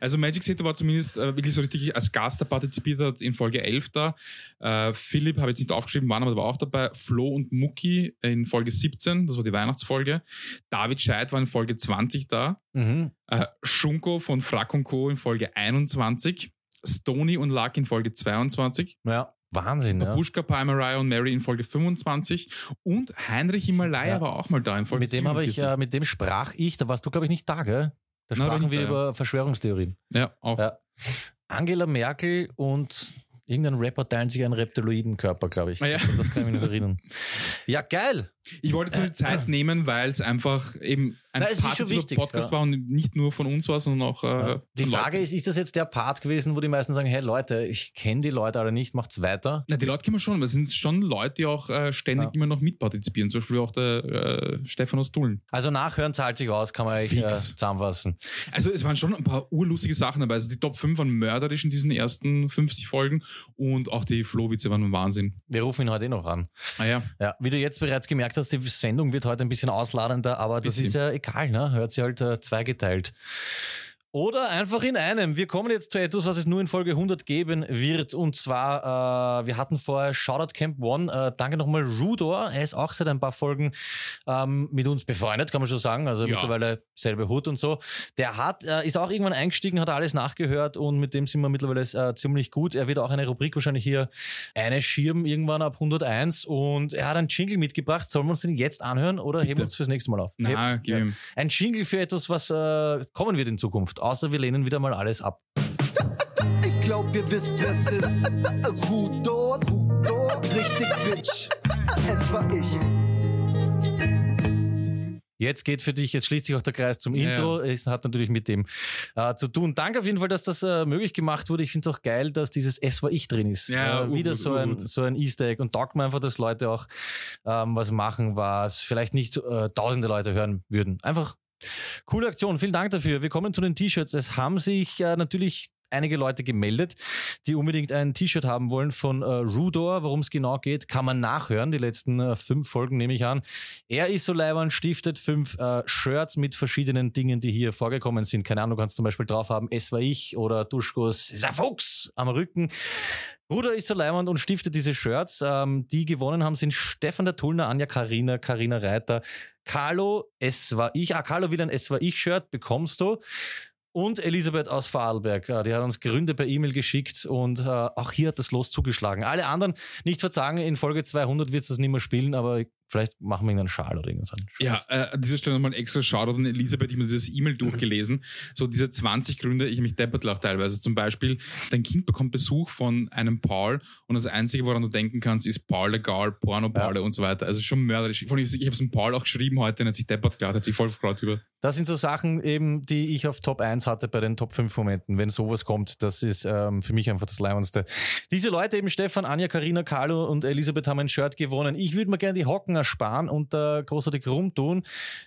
Also Magic Seto war zumindest äh, wirklich so richtig als Gast, der partizipiert hat in Folge 11 da. Äh, Philipp habe ich jetzt nicht aufgeschrieben, waren aber war auch dabei. Flo und Mucki in Folge 17, das war die Weihnachtsfolge. David Scheid war in Folge 20 da. Mhm. Äh, Schunko von Frack und Co. in Folge 21. Stony und Luck in Folge 22. Ja, Wahnsinn. Ja. Babuschka, Pi Mariah und Mary in Folge 25 und Heinrich Himalaya Ja. war auch mal da in Folge Mit dem habe ich, 47. äh, mit dem sprach ich, da warst du, glaube ich, nicht da, gell? Da sprachen nicht wir über Verschwörungstheorien. ja, auch. Ja. Angela Merkel und irgendein Rapper teilen sich einen Reptiloidenkörper, glaube ich. Ah, ja. Das, das kann ich mich noch erinnern. Ja, geil. Ich wollte jetzt nur die Zeit nehmen, weil es einfach eben ein partizipativer wichtig, Podcast ja. war und nicht nur von uns war, sondern auch äh, Die von Frage Leuten. ist, ist das jetzt der Part gewesen, wo die meisten sagen, hey Leute, ich kenne die Leute alle nicht, macht's weiter? Na, die Leute kennen wir schon, aber es sind schon Leute, die auch äh, ständig Ja. immer noch mitpartizipieren. Zum Beispiel auch der äh, Stefan aus Dullen. Also nachhören zahlt sich aus, kann man euch äh, Fix. zusammenfassen. Also es waren schon ein paar urlustige Sachen dabei. Also die Top 5 waren mörderisch in diesen ersten 50 Folgen und auch die Flohwitze waren ein Wahnsinn. Wir rufen ihn heute eh noch an. Ah ja, Ja, wie du jetzt bereits gemerkt hast, die Sendung wird heute ein bisschen ausladender, aber das Bisschen. ist ja egal, ne? Hört sie halt äh, zweigeteilt. Oder einfach in einem. Wir kommen jetzt zu etwas, was es nur in Folge 100 geben wird. Und zwar, äh, wir hatten vorher Shoutout Camp One. Äh, danke nochmal Rudor. Er ist auch seit ein paar Folgen ähm, mit uns befreundet, kann man schon sagen. Also Ja. mittlerweile selbe Hut und so. Der hat, äh, ist auch irgendwann eingestiegen, hat alles nachgehört und mit dem sind wir mittlerweile äh, ziemlich gut. Er wird auch eine Rubrik wahrscheinlich hier eine Schirm irgendwann ab 101 und er hat einen Jingle mitgebracht. Sollen wir uns den jetzt anhören oder heben wir Bitte. uns fürs nächste Mal auf? na, Heben- ja. Ein Jingle für etwas, was äh, kommen wird in Zukunft. Außer wir lehnen wieder mal alles ab. Ich glaub, ihr wisst, wer's ist. Rudor, Rudor, richtig Bitch. Es war ich. Jetzt geht für dich, jetzt schließt sich auch der Kreis zum Ja, Intro. Es hat natürlich mit dem äh, zu tun. Danke auf jeden Fall, dass das äh, möglich gemacht wurde. Ich finde es auch geil, dass dieses Es war ich drin ist. Ja, äh, wieder urgut, so ein, urgut. so ein Easter Egg. Und taugt mir einfach, dass Leute auch ähm, was machen, was vielleicht nicht äh, tausende Leute hören würden. Einfach coole Aktion. Vielen Dank dafür. Wir kommen zu den T-Shirts. Es haben sich äh, natürlich einige Leute gemeldet, die unbedingt ein T-Shirt haben wollen von äh, Rudor. Worum es genau geht, kann man nachhören. Die letzten äh, fünf Folgen nehme ich an. Er ist so leibern, stiftet fünf äh, Shirts mit verschiedenen Dingen, die hier vorgekommen sind. Keine Ahnung, du kannst zum Beispiel drauf haben, es war ich oder Duschkos, ist ein Fuchs am Rücken. Bruder ist so leimend und stiftet diese Shirts. Ähm, die gewonnen haben sind Stefan der Tullner, Anja Karina, Karina Reiter, Carlo, es war ich. Ah, Carlo wieder ein Es war ich Shirt bekommst du. Und Elisabeth aus Vorarlberg, äh, die hat uns Gründe per E-Mail geschickt und äh, auch hier hat das Los zugeschlagen. Alle anderen nicht verzagen, in Folge 200 wird es das nicht mehr spielen, aber vielleicht machen wir irgendeinen Schal oder irgendwas. Ja, äh, an dieser Stelle nochmal ein extra Shoutout an Elisabeth, ich habe dieses E-Mail durchgelesen. So diese 20 Gründe, ich habe mich deppert lacht teilweise. Zum Beispiel, dein Kind bekommt Besuch von einem Paul und das Einzige, woran du denken kannst, ist Paul der Gal, Porno Paul Ja. und so weiter. Also schon mörderisch. Allem, Ich habe es dem Paul auch geschrieben heute, und hat sich deppert gelacht, hat sich voll gefreut über. Das sind so Sachen eben, die ich auf Top 1 hatte bei den Top 5 Momenten. Wenn sowas kommt, das ist ähm, für mich einfach das Leibendste. Diese Leute eben, Stefan, Anja, Karina, Carlo und Elisabeth haben ein Shirt gewonnen. Ich würde mir gerne die Hocken ersparen und äh, großartig rumtun.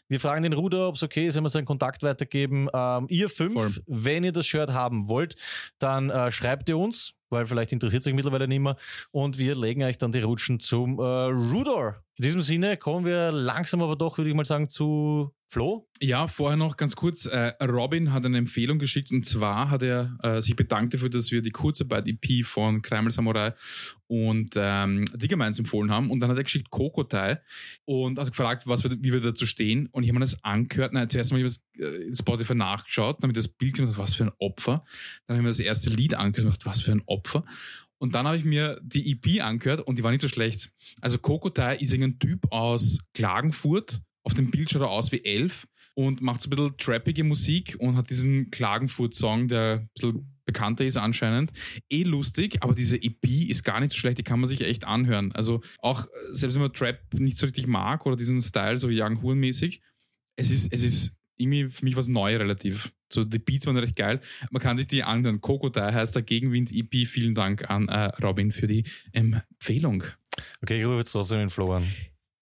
Wir fragen den Ruder, ob es okay ist, wenn wir seinen Kontakt weitergeben. Ähm, ihr fünf, Voll. wenn ihr das Shirt haben wollt, dann äh, schreibt ihr uns, weil vielleicht interessiert es euch mittlerweile nicht mehr. Und wir legen euch dann die Rutschen zum äh, Rudor. In diesem Sinne kommen wir langsam aber doch, würde ich mal sagen, zu Flo. Ja, vorher noch ganz kurz. Äh, Robin hat eine Empfehlung geschickt und zwar hat er äh, sich bedankt dafür, dass wir die Kurzarbeit-EP von Kreml Samurai und ähm, Diggermines empfohlen haben. Und dann hat er geschickt Kokotai und hat gefragt, was wir, wie wir dazu stehen. Und ich habe mir das angehört. Nein, zuerst habe ich das, äh, Spotify nachgeschaut, ich das Bild gedacht, was für ein Opfer. Dann habe ich mir das erste Lied angehört was für ein Opfer. Und dann habe ich mir die EP angehört und die war nicht so schlecht. Also Kokotai ist irgendein Typ aus Klagenfurt. Auf dem Bild schaut er aus wie elf und macht so ein bisschen trappige Musik und hat diesen Klagenfurt-Song, der ein bisschen bekannter ist anscheinend. Eh lustig, aber diese EP ist gar nicht so schlecht, die kann man sich echt anhören. Also auch, äh, selbst wenn man Trap nicht so richtig mag oder diesen Style, so Young Horn mäßig, es ist, es ist irgendwie für mich was Neues relativ. So, die Beats waren recht geil. Man kann sich die anhören. Kokotai heißt der Gegenwind EP. Vielen Dank an äh, Robin für die Empfehlung. Okay, ich rufe jetzt trotzdem den Flo an.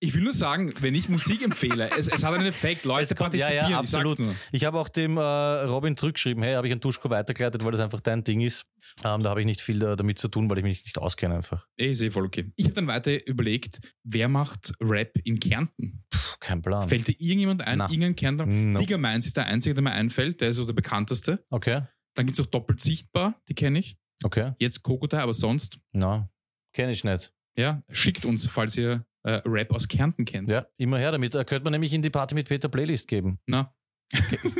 Ich will nur sagen, wenn ich Musik empfehle, es, es hat einen Effekt. Leute Es kommt- ja, partizipieren. ja, ich sag's absolut. nur. Ich habe auch dem äh, Robin zurückgeschrieben, hey, habe ich an Duschko weitergeleitet, weil das einfach dein Ding ist. Ähm, da habe ich nicht viel äh, damit zu tun, weil ich mich nicht auskenne einfach. Ist eh voll okay. Ich habe dann weiter überlegt, wer macht Rap in Kärnten? Puh, kein Plan. Fällt dir irgendjemand ein? Na. Irgendein Kärntner? No. Digger Mainz ist der einzige, der mir einfällt. Der ist so der bekannteste. Okay, Dann gibt es auch Doppelt Sichtbar, die kenne ich. okay. Jetzt Kokotai, aber sonst, Na, kenne ich nicht. ja, schickt uns, falls ihr äh, Rap aus Kärnten kennt. Ja, immer her damit. Da könnte man nämlich in die Party mit Peter Playlist geben. Na,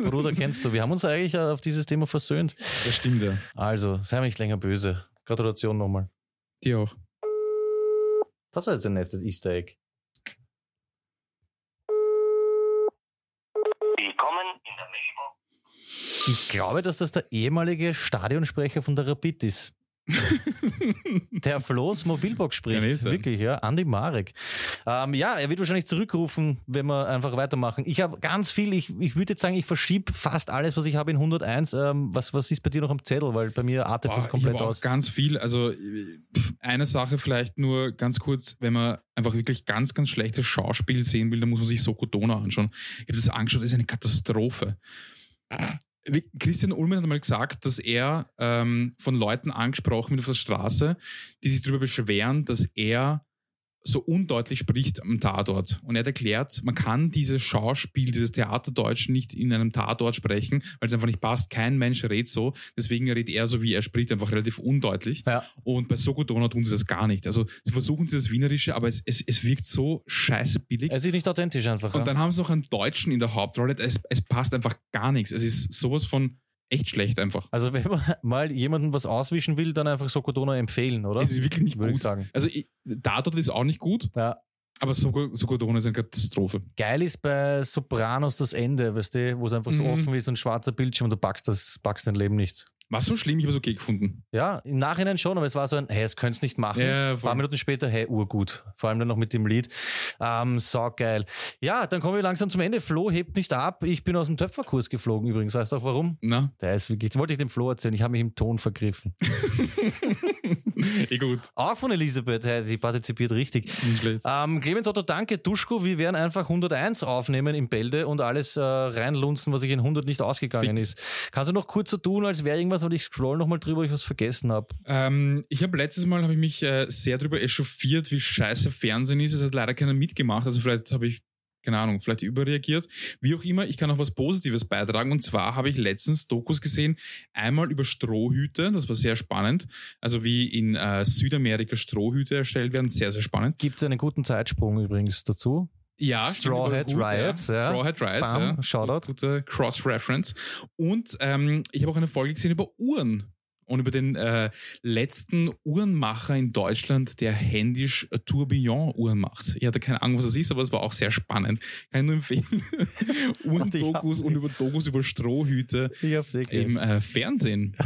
Bruder, kennst du. Wir haben uns eigentlich äh, auf dieses Thema versöhnt. das stimmt ja. Also, sei mir nicht länger böse. Gratulation nochmal. Die auch. Das war jetzt ein nettes Easter Egg. Willkommen in der Mailbox. Ich glaube, dass das der ehemalige Stadionsprecher von der Rapid ist. [laughs] Der Floß Mobilbox spricht. Ja, ist. Wirklich, ja. Andi Marek. Ähm, ja, er wird wahrscheinlich zurückrufen, wenn wir einfach weitermachen. Ich habe ganz viel, ich, ich würde jetzt sagen, ich verschiebe fast alles, was ich habe in 101. Ähm, was, was ist bei dir noch am Zettel? Weil bei mir artet das Boah, komplett ich auch aus. ganz viel. Also äh, eine Sache vielleicht nur ganz kurz, wenn man einfach wirklich ganz, ganz schlechtes Schauspiel sehen will, dann muss man sich Soko Donau anschauen. Ich habe das angeschaut, das ist eine Katastrophe. Christian Ullmann hat mal gesagt, dass er ähm, von Leuten angesprochen wird auf der Straße, die sich darüber beschweren, dass er so undeutlich spricht am Tatort. Und er hat erklärt, man kann dieses Schauspiel, dieses Theaterdeutsch nicht in einem Tatort sprechen, weil es einfach nicht passt. Kein Mensch redet so. Deswegen redet er so, wie er spricht, einfach relativ undeutlich. Ja. Und bei Soko Donau tun sie das gar nicht. Also sie versuchen dieses Wienerische, aber es, es, es wirkt so scheiße billig. Es ist nicht authentisch einfach. Und ja. dann haben sie noch einen Deutschen in der Hauptrolle. Es, es passt einfach gar nichts. Es ist sowas von echt schlecht einfach. Also wenn man [laughs] mal jemandem was auswischen will, dann einfach Sokodona empfehlen, oder? Es ist wirklich nicht Würde ich gut. sagen. Also ich, Tatort ist auch nicht gut, Ja. aber Soko, Soko Donau ist eine Katastrophe. Geil ist bei Sopranos das Ende, weißt du, wo es einfach so Mhm. offen ist und schwarzer Bildschirm und du packst, das, packst dein Leben nicht. War so schlimm, ich habe es okay gefunden. Ja, im Nachhinein schon, aber es war so ein, hey, es könnt's nicht machen. Ja, Ein paar Minuten später, hey, urgut. Vor allem dann noch mit dem Lied. Ähm, saugeil. Ja, dann kommen wir langsam zum Ende. Flo hebt nicht ab. Ich bin aus dem Töpferkurs geflogen übrigens. Weißt du auch warum? Na, Der ist wirklich, das wollte ich dem Flo erzählen. Ich habe mich im Ton vergriffen. [laughs] eh gut. Auch von Elisabeth, hey, die partizipiert richtig. Nicht schlecht. Ähm, Clemens Otto, danke. Duschko, wir werden einfach 101 aufnehmen im Bälde und alles äh, reinlunzen, was sich in 100 nicht ausgegangen Fix. ist. Kannst du noch kurz so tun, als wäre irgendwas und ich scroll nochmal drüber, ich was vergessen habe. Ähm, ich habe letztes Mal habe ich mich äh, sehr darüber echauffiert, wie scheiße Fernsehen ist. Es hat leider keiner mitgemacht. Also vielleicht habe ich keine Ahnung, vielleicht überreagiert. Wie auch immer, ich kann auch was Positives beitragen. Und zwar habe ich letztens Dokus gesehen, einmal über Strohhüte, das war sehr spannend. Also wie in äh, Südamerika Strohhüte erstellt werden, sehr, sehr spannend. Gibt es einen guten Zeitsprung übrigens dazu? Ja, Straw Hat gut, Riots, ja. Straw Hat Riots, Bam, ja. Shoutout. Gute Cross-Reference. Und ähm, ich habe auch eine Folge gesehen über Uhren und über den äh, letzten Uhrenmacher in Deutschland, der händisch Tourbillon-Uhren macht. Ich hatte keine Ahnung, was das ist, aber es war auch sehr spannend. Kann ich nur empfehlen. [laughs] Uhrendokus und über Dokus über Strohhüte Ich hab's eh im äh, Fernsehen.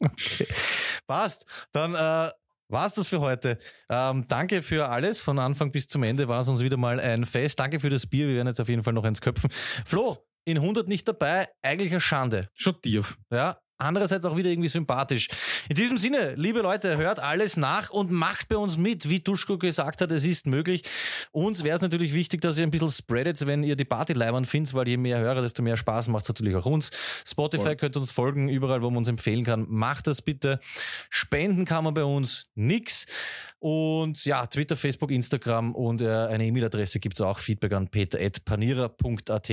[laughs] Passt. Dann äh, war's das für heute. Ähm, danke für alles. Von Anfang bis zum Ende war es uns wieder mal ein Fest. Danke für das Bier. Wir werden jetzt auf jeden Fall noch eins köpfen. Flo, in 100 nicht dabei. Eigentlich eine Schande. Schon tief. Ja. Andererseits auch wieder irgendwie sympathisch. In diesem Sinne, liebe Leute, hört alles nach und macht bei uns mit. Wie Duschko gesagt hat, es ist möglich. Uns wäre es natürlich wichtig, dass ihr ein bisschen spreadet, wenn ihr die Partyleibern findet, weil je mehr Hörer, desto mehr Spaß macht es natürlich auch uns. Spotify Voll. könnt uns folgen, überall, wo man uns empfehlen kann. Macht das bitte. Spenden kann man bei uns nix. Und ja, Twitter, Facebook, Instagram und äh, eine E-Mail-Adresse gibt es auch. Feedback an peter.panira.at.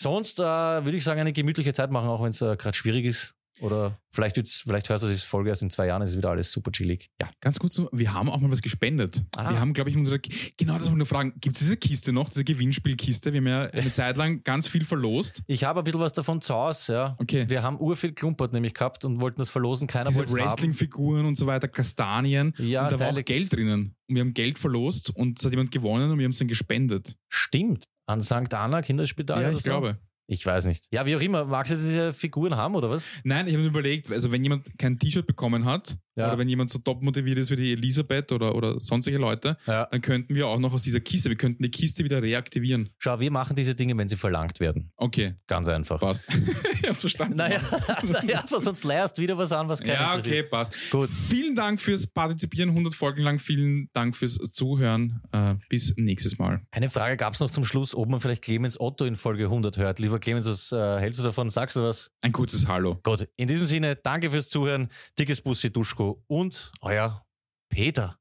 Sonst äh, würde ich sagen, eine gemütliche Zeit machen, auch wenn es äh, gerade schwierig ist. Oder vielleicht, vielleicht hörst du die Folge erst in zwei Jahren, ist wieder alles super chillig. Ja, ganz kurz wir haben auch mal was gespendet. Ah. Wir haben, glaube ich, in unserer, genau das wollte ich nur fragen, gibt es diese Kiste noch, diese Gewinnspielkiste? Wir haben ja eine Zeit lang ganz viel verlost. [laughs] Ich habe ein bisschen was davon zu Hause, ja. Okay. Wir haben urviel Klumpert nämlich gehabt und wollten das verlosen, keiner Diese wollte es. Wrestling-Figuren und so weiter, Kastanien. Ja, und da war Teile auch Geld drinnen. Und wir haben Geld verlost und es hat jemand gewonnen und wir haben es dann gespendet. Stimmt. An St. Anna Kinderspital. ja, ich so? glaube. Ich weiß nicht. Ja, wie auch immer. Magst du diese Figuren haben oder was? Nein, ich habe mir überlegt, also wenn jemand kein T-Shirt bekommen hat, Ja. oder wenn jemand so top motiviert ist wie die Elisabeth oder, oder sonstige Leute, Ja. dann könnten wir auch noch aus dieser Kiste, wir könnten die Kiste wieder reaktivieren. Schau, wir machen diese Dinge, wenn sie verlangt werden. Okay, Ganz einfach. passt. [laughs] ich hab's verstanden. Naja, [laughs] naja, aber sonst leierst wieder was an, was keiner Ja, okay, passt. Gut. Vielen Dank fürs Partizipieren, 100 Folgen lang. Vielen Dank fürs Zuhören. Äh, bis nächstes Mal. Eine Frage gab es noch zum Schluss, ob man vielleicht Clemens Otto in Folge 100 hört. Lieber Clemens, was äh, hältst du davon? Sagst du was? Ein kurzes Hallo. Gut, in diesem Sinne, danke fürs Zuhören. Dickes Bussi Duschko und euer Peter.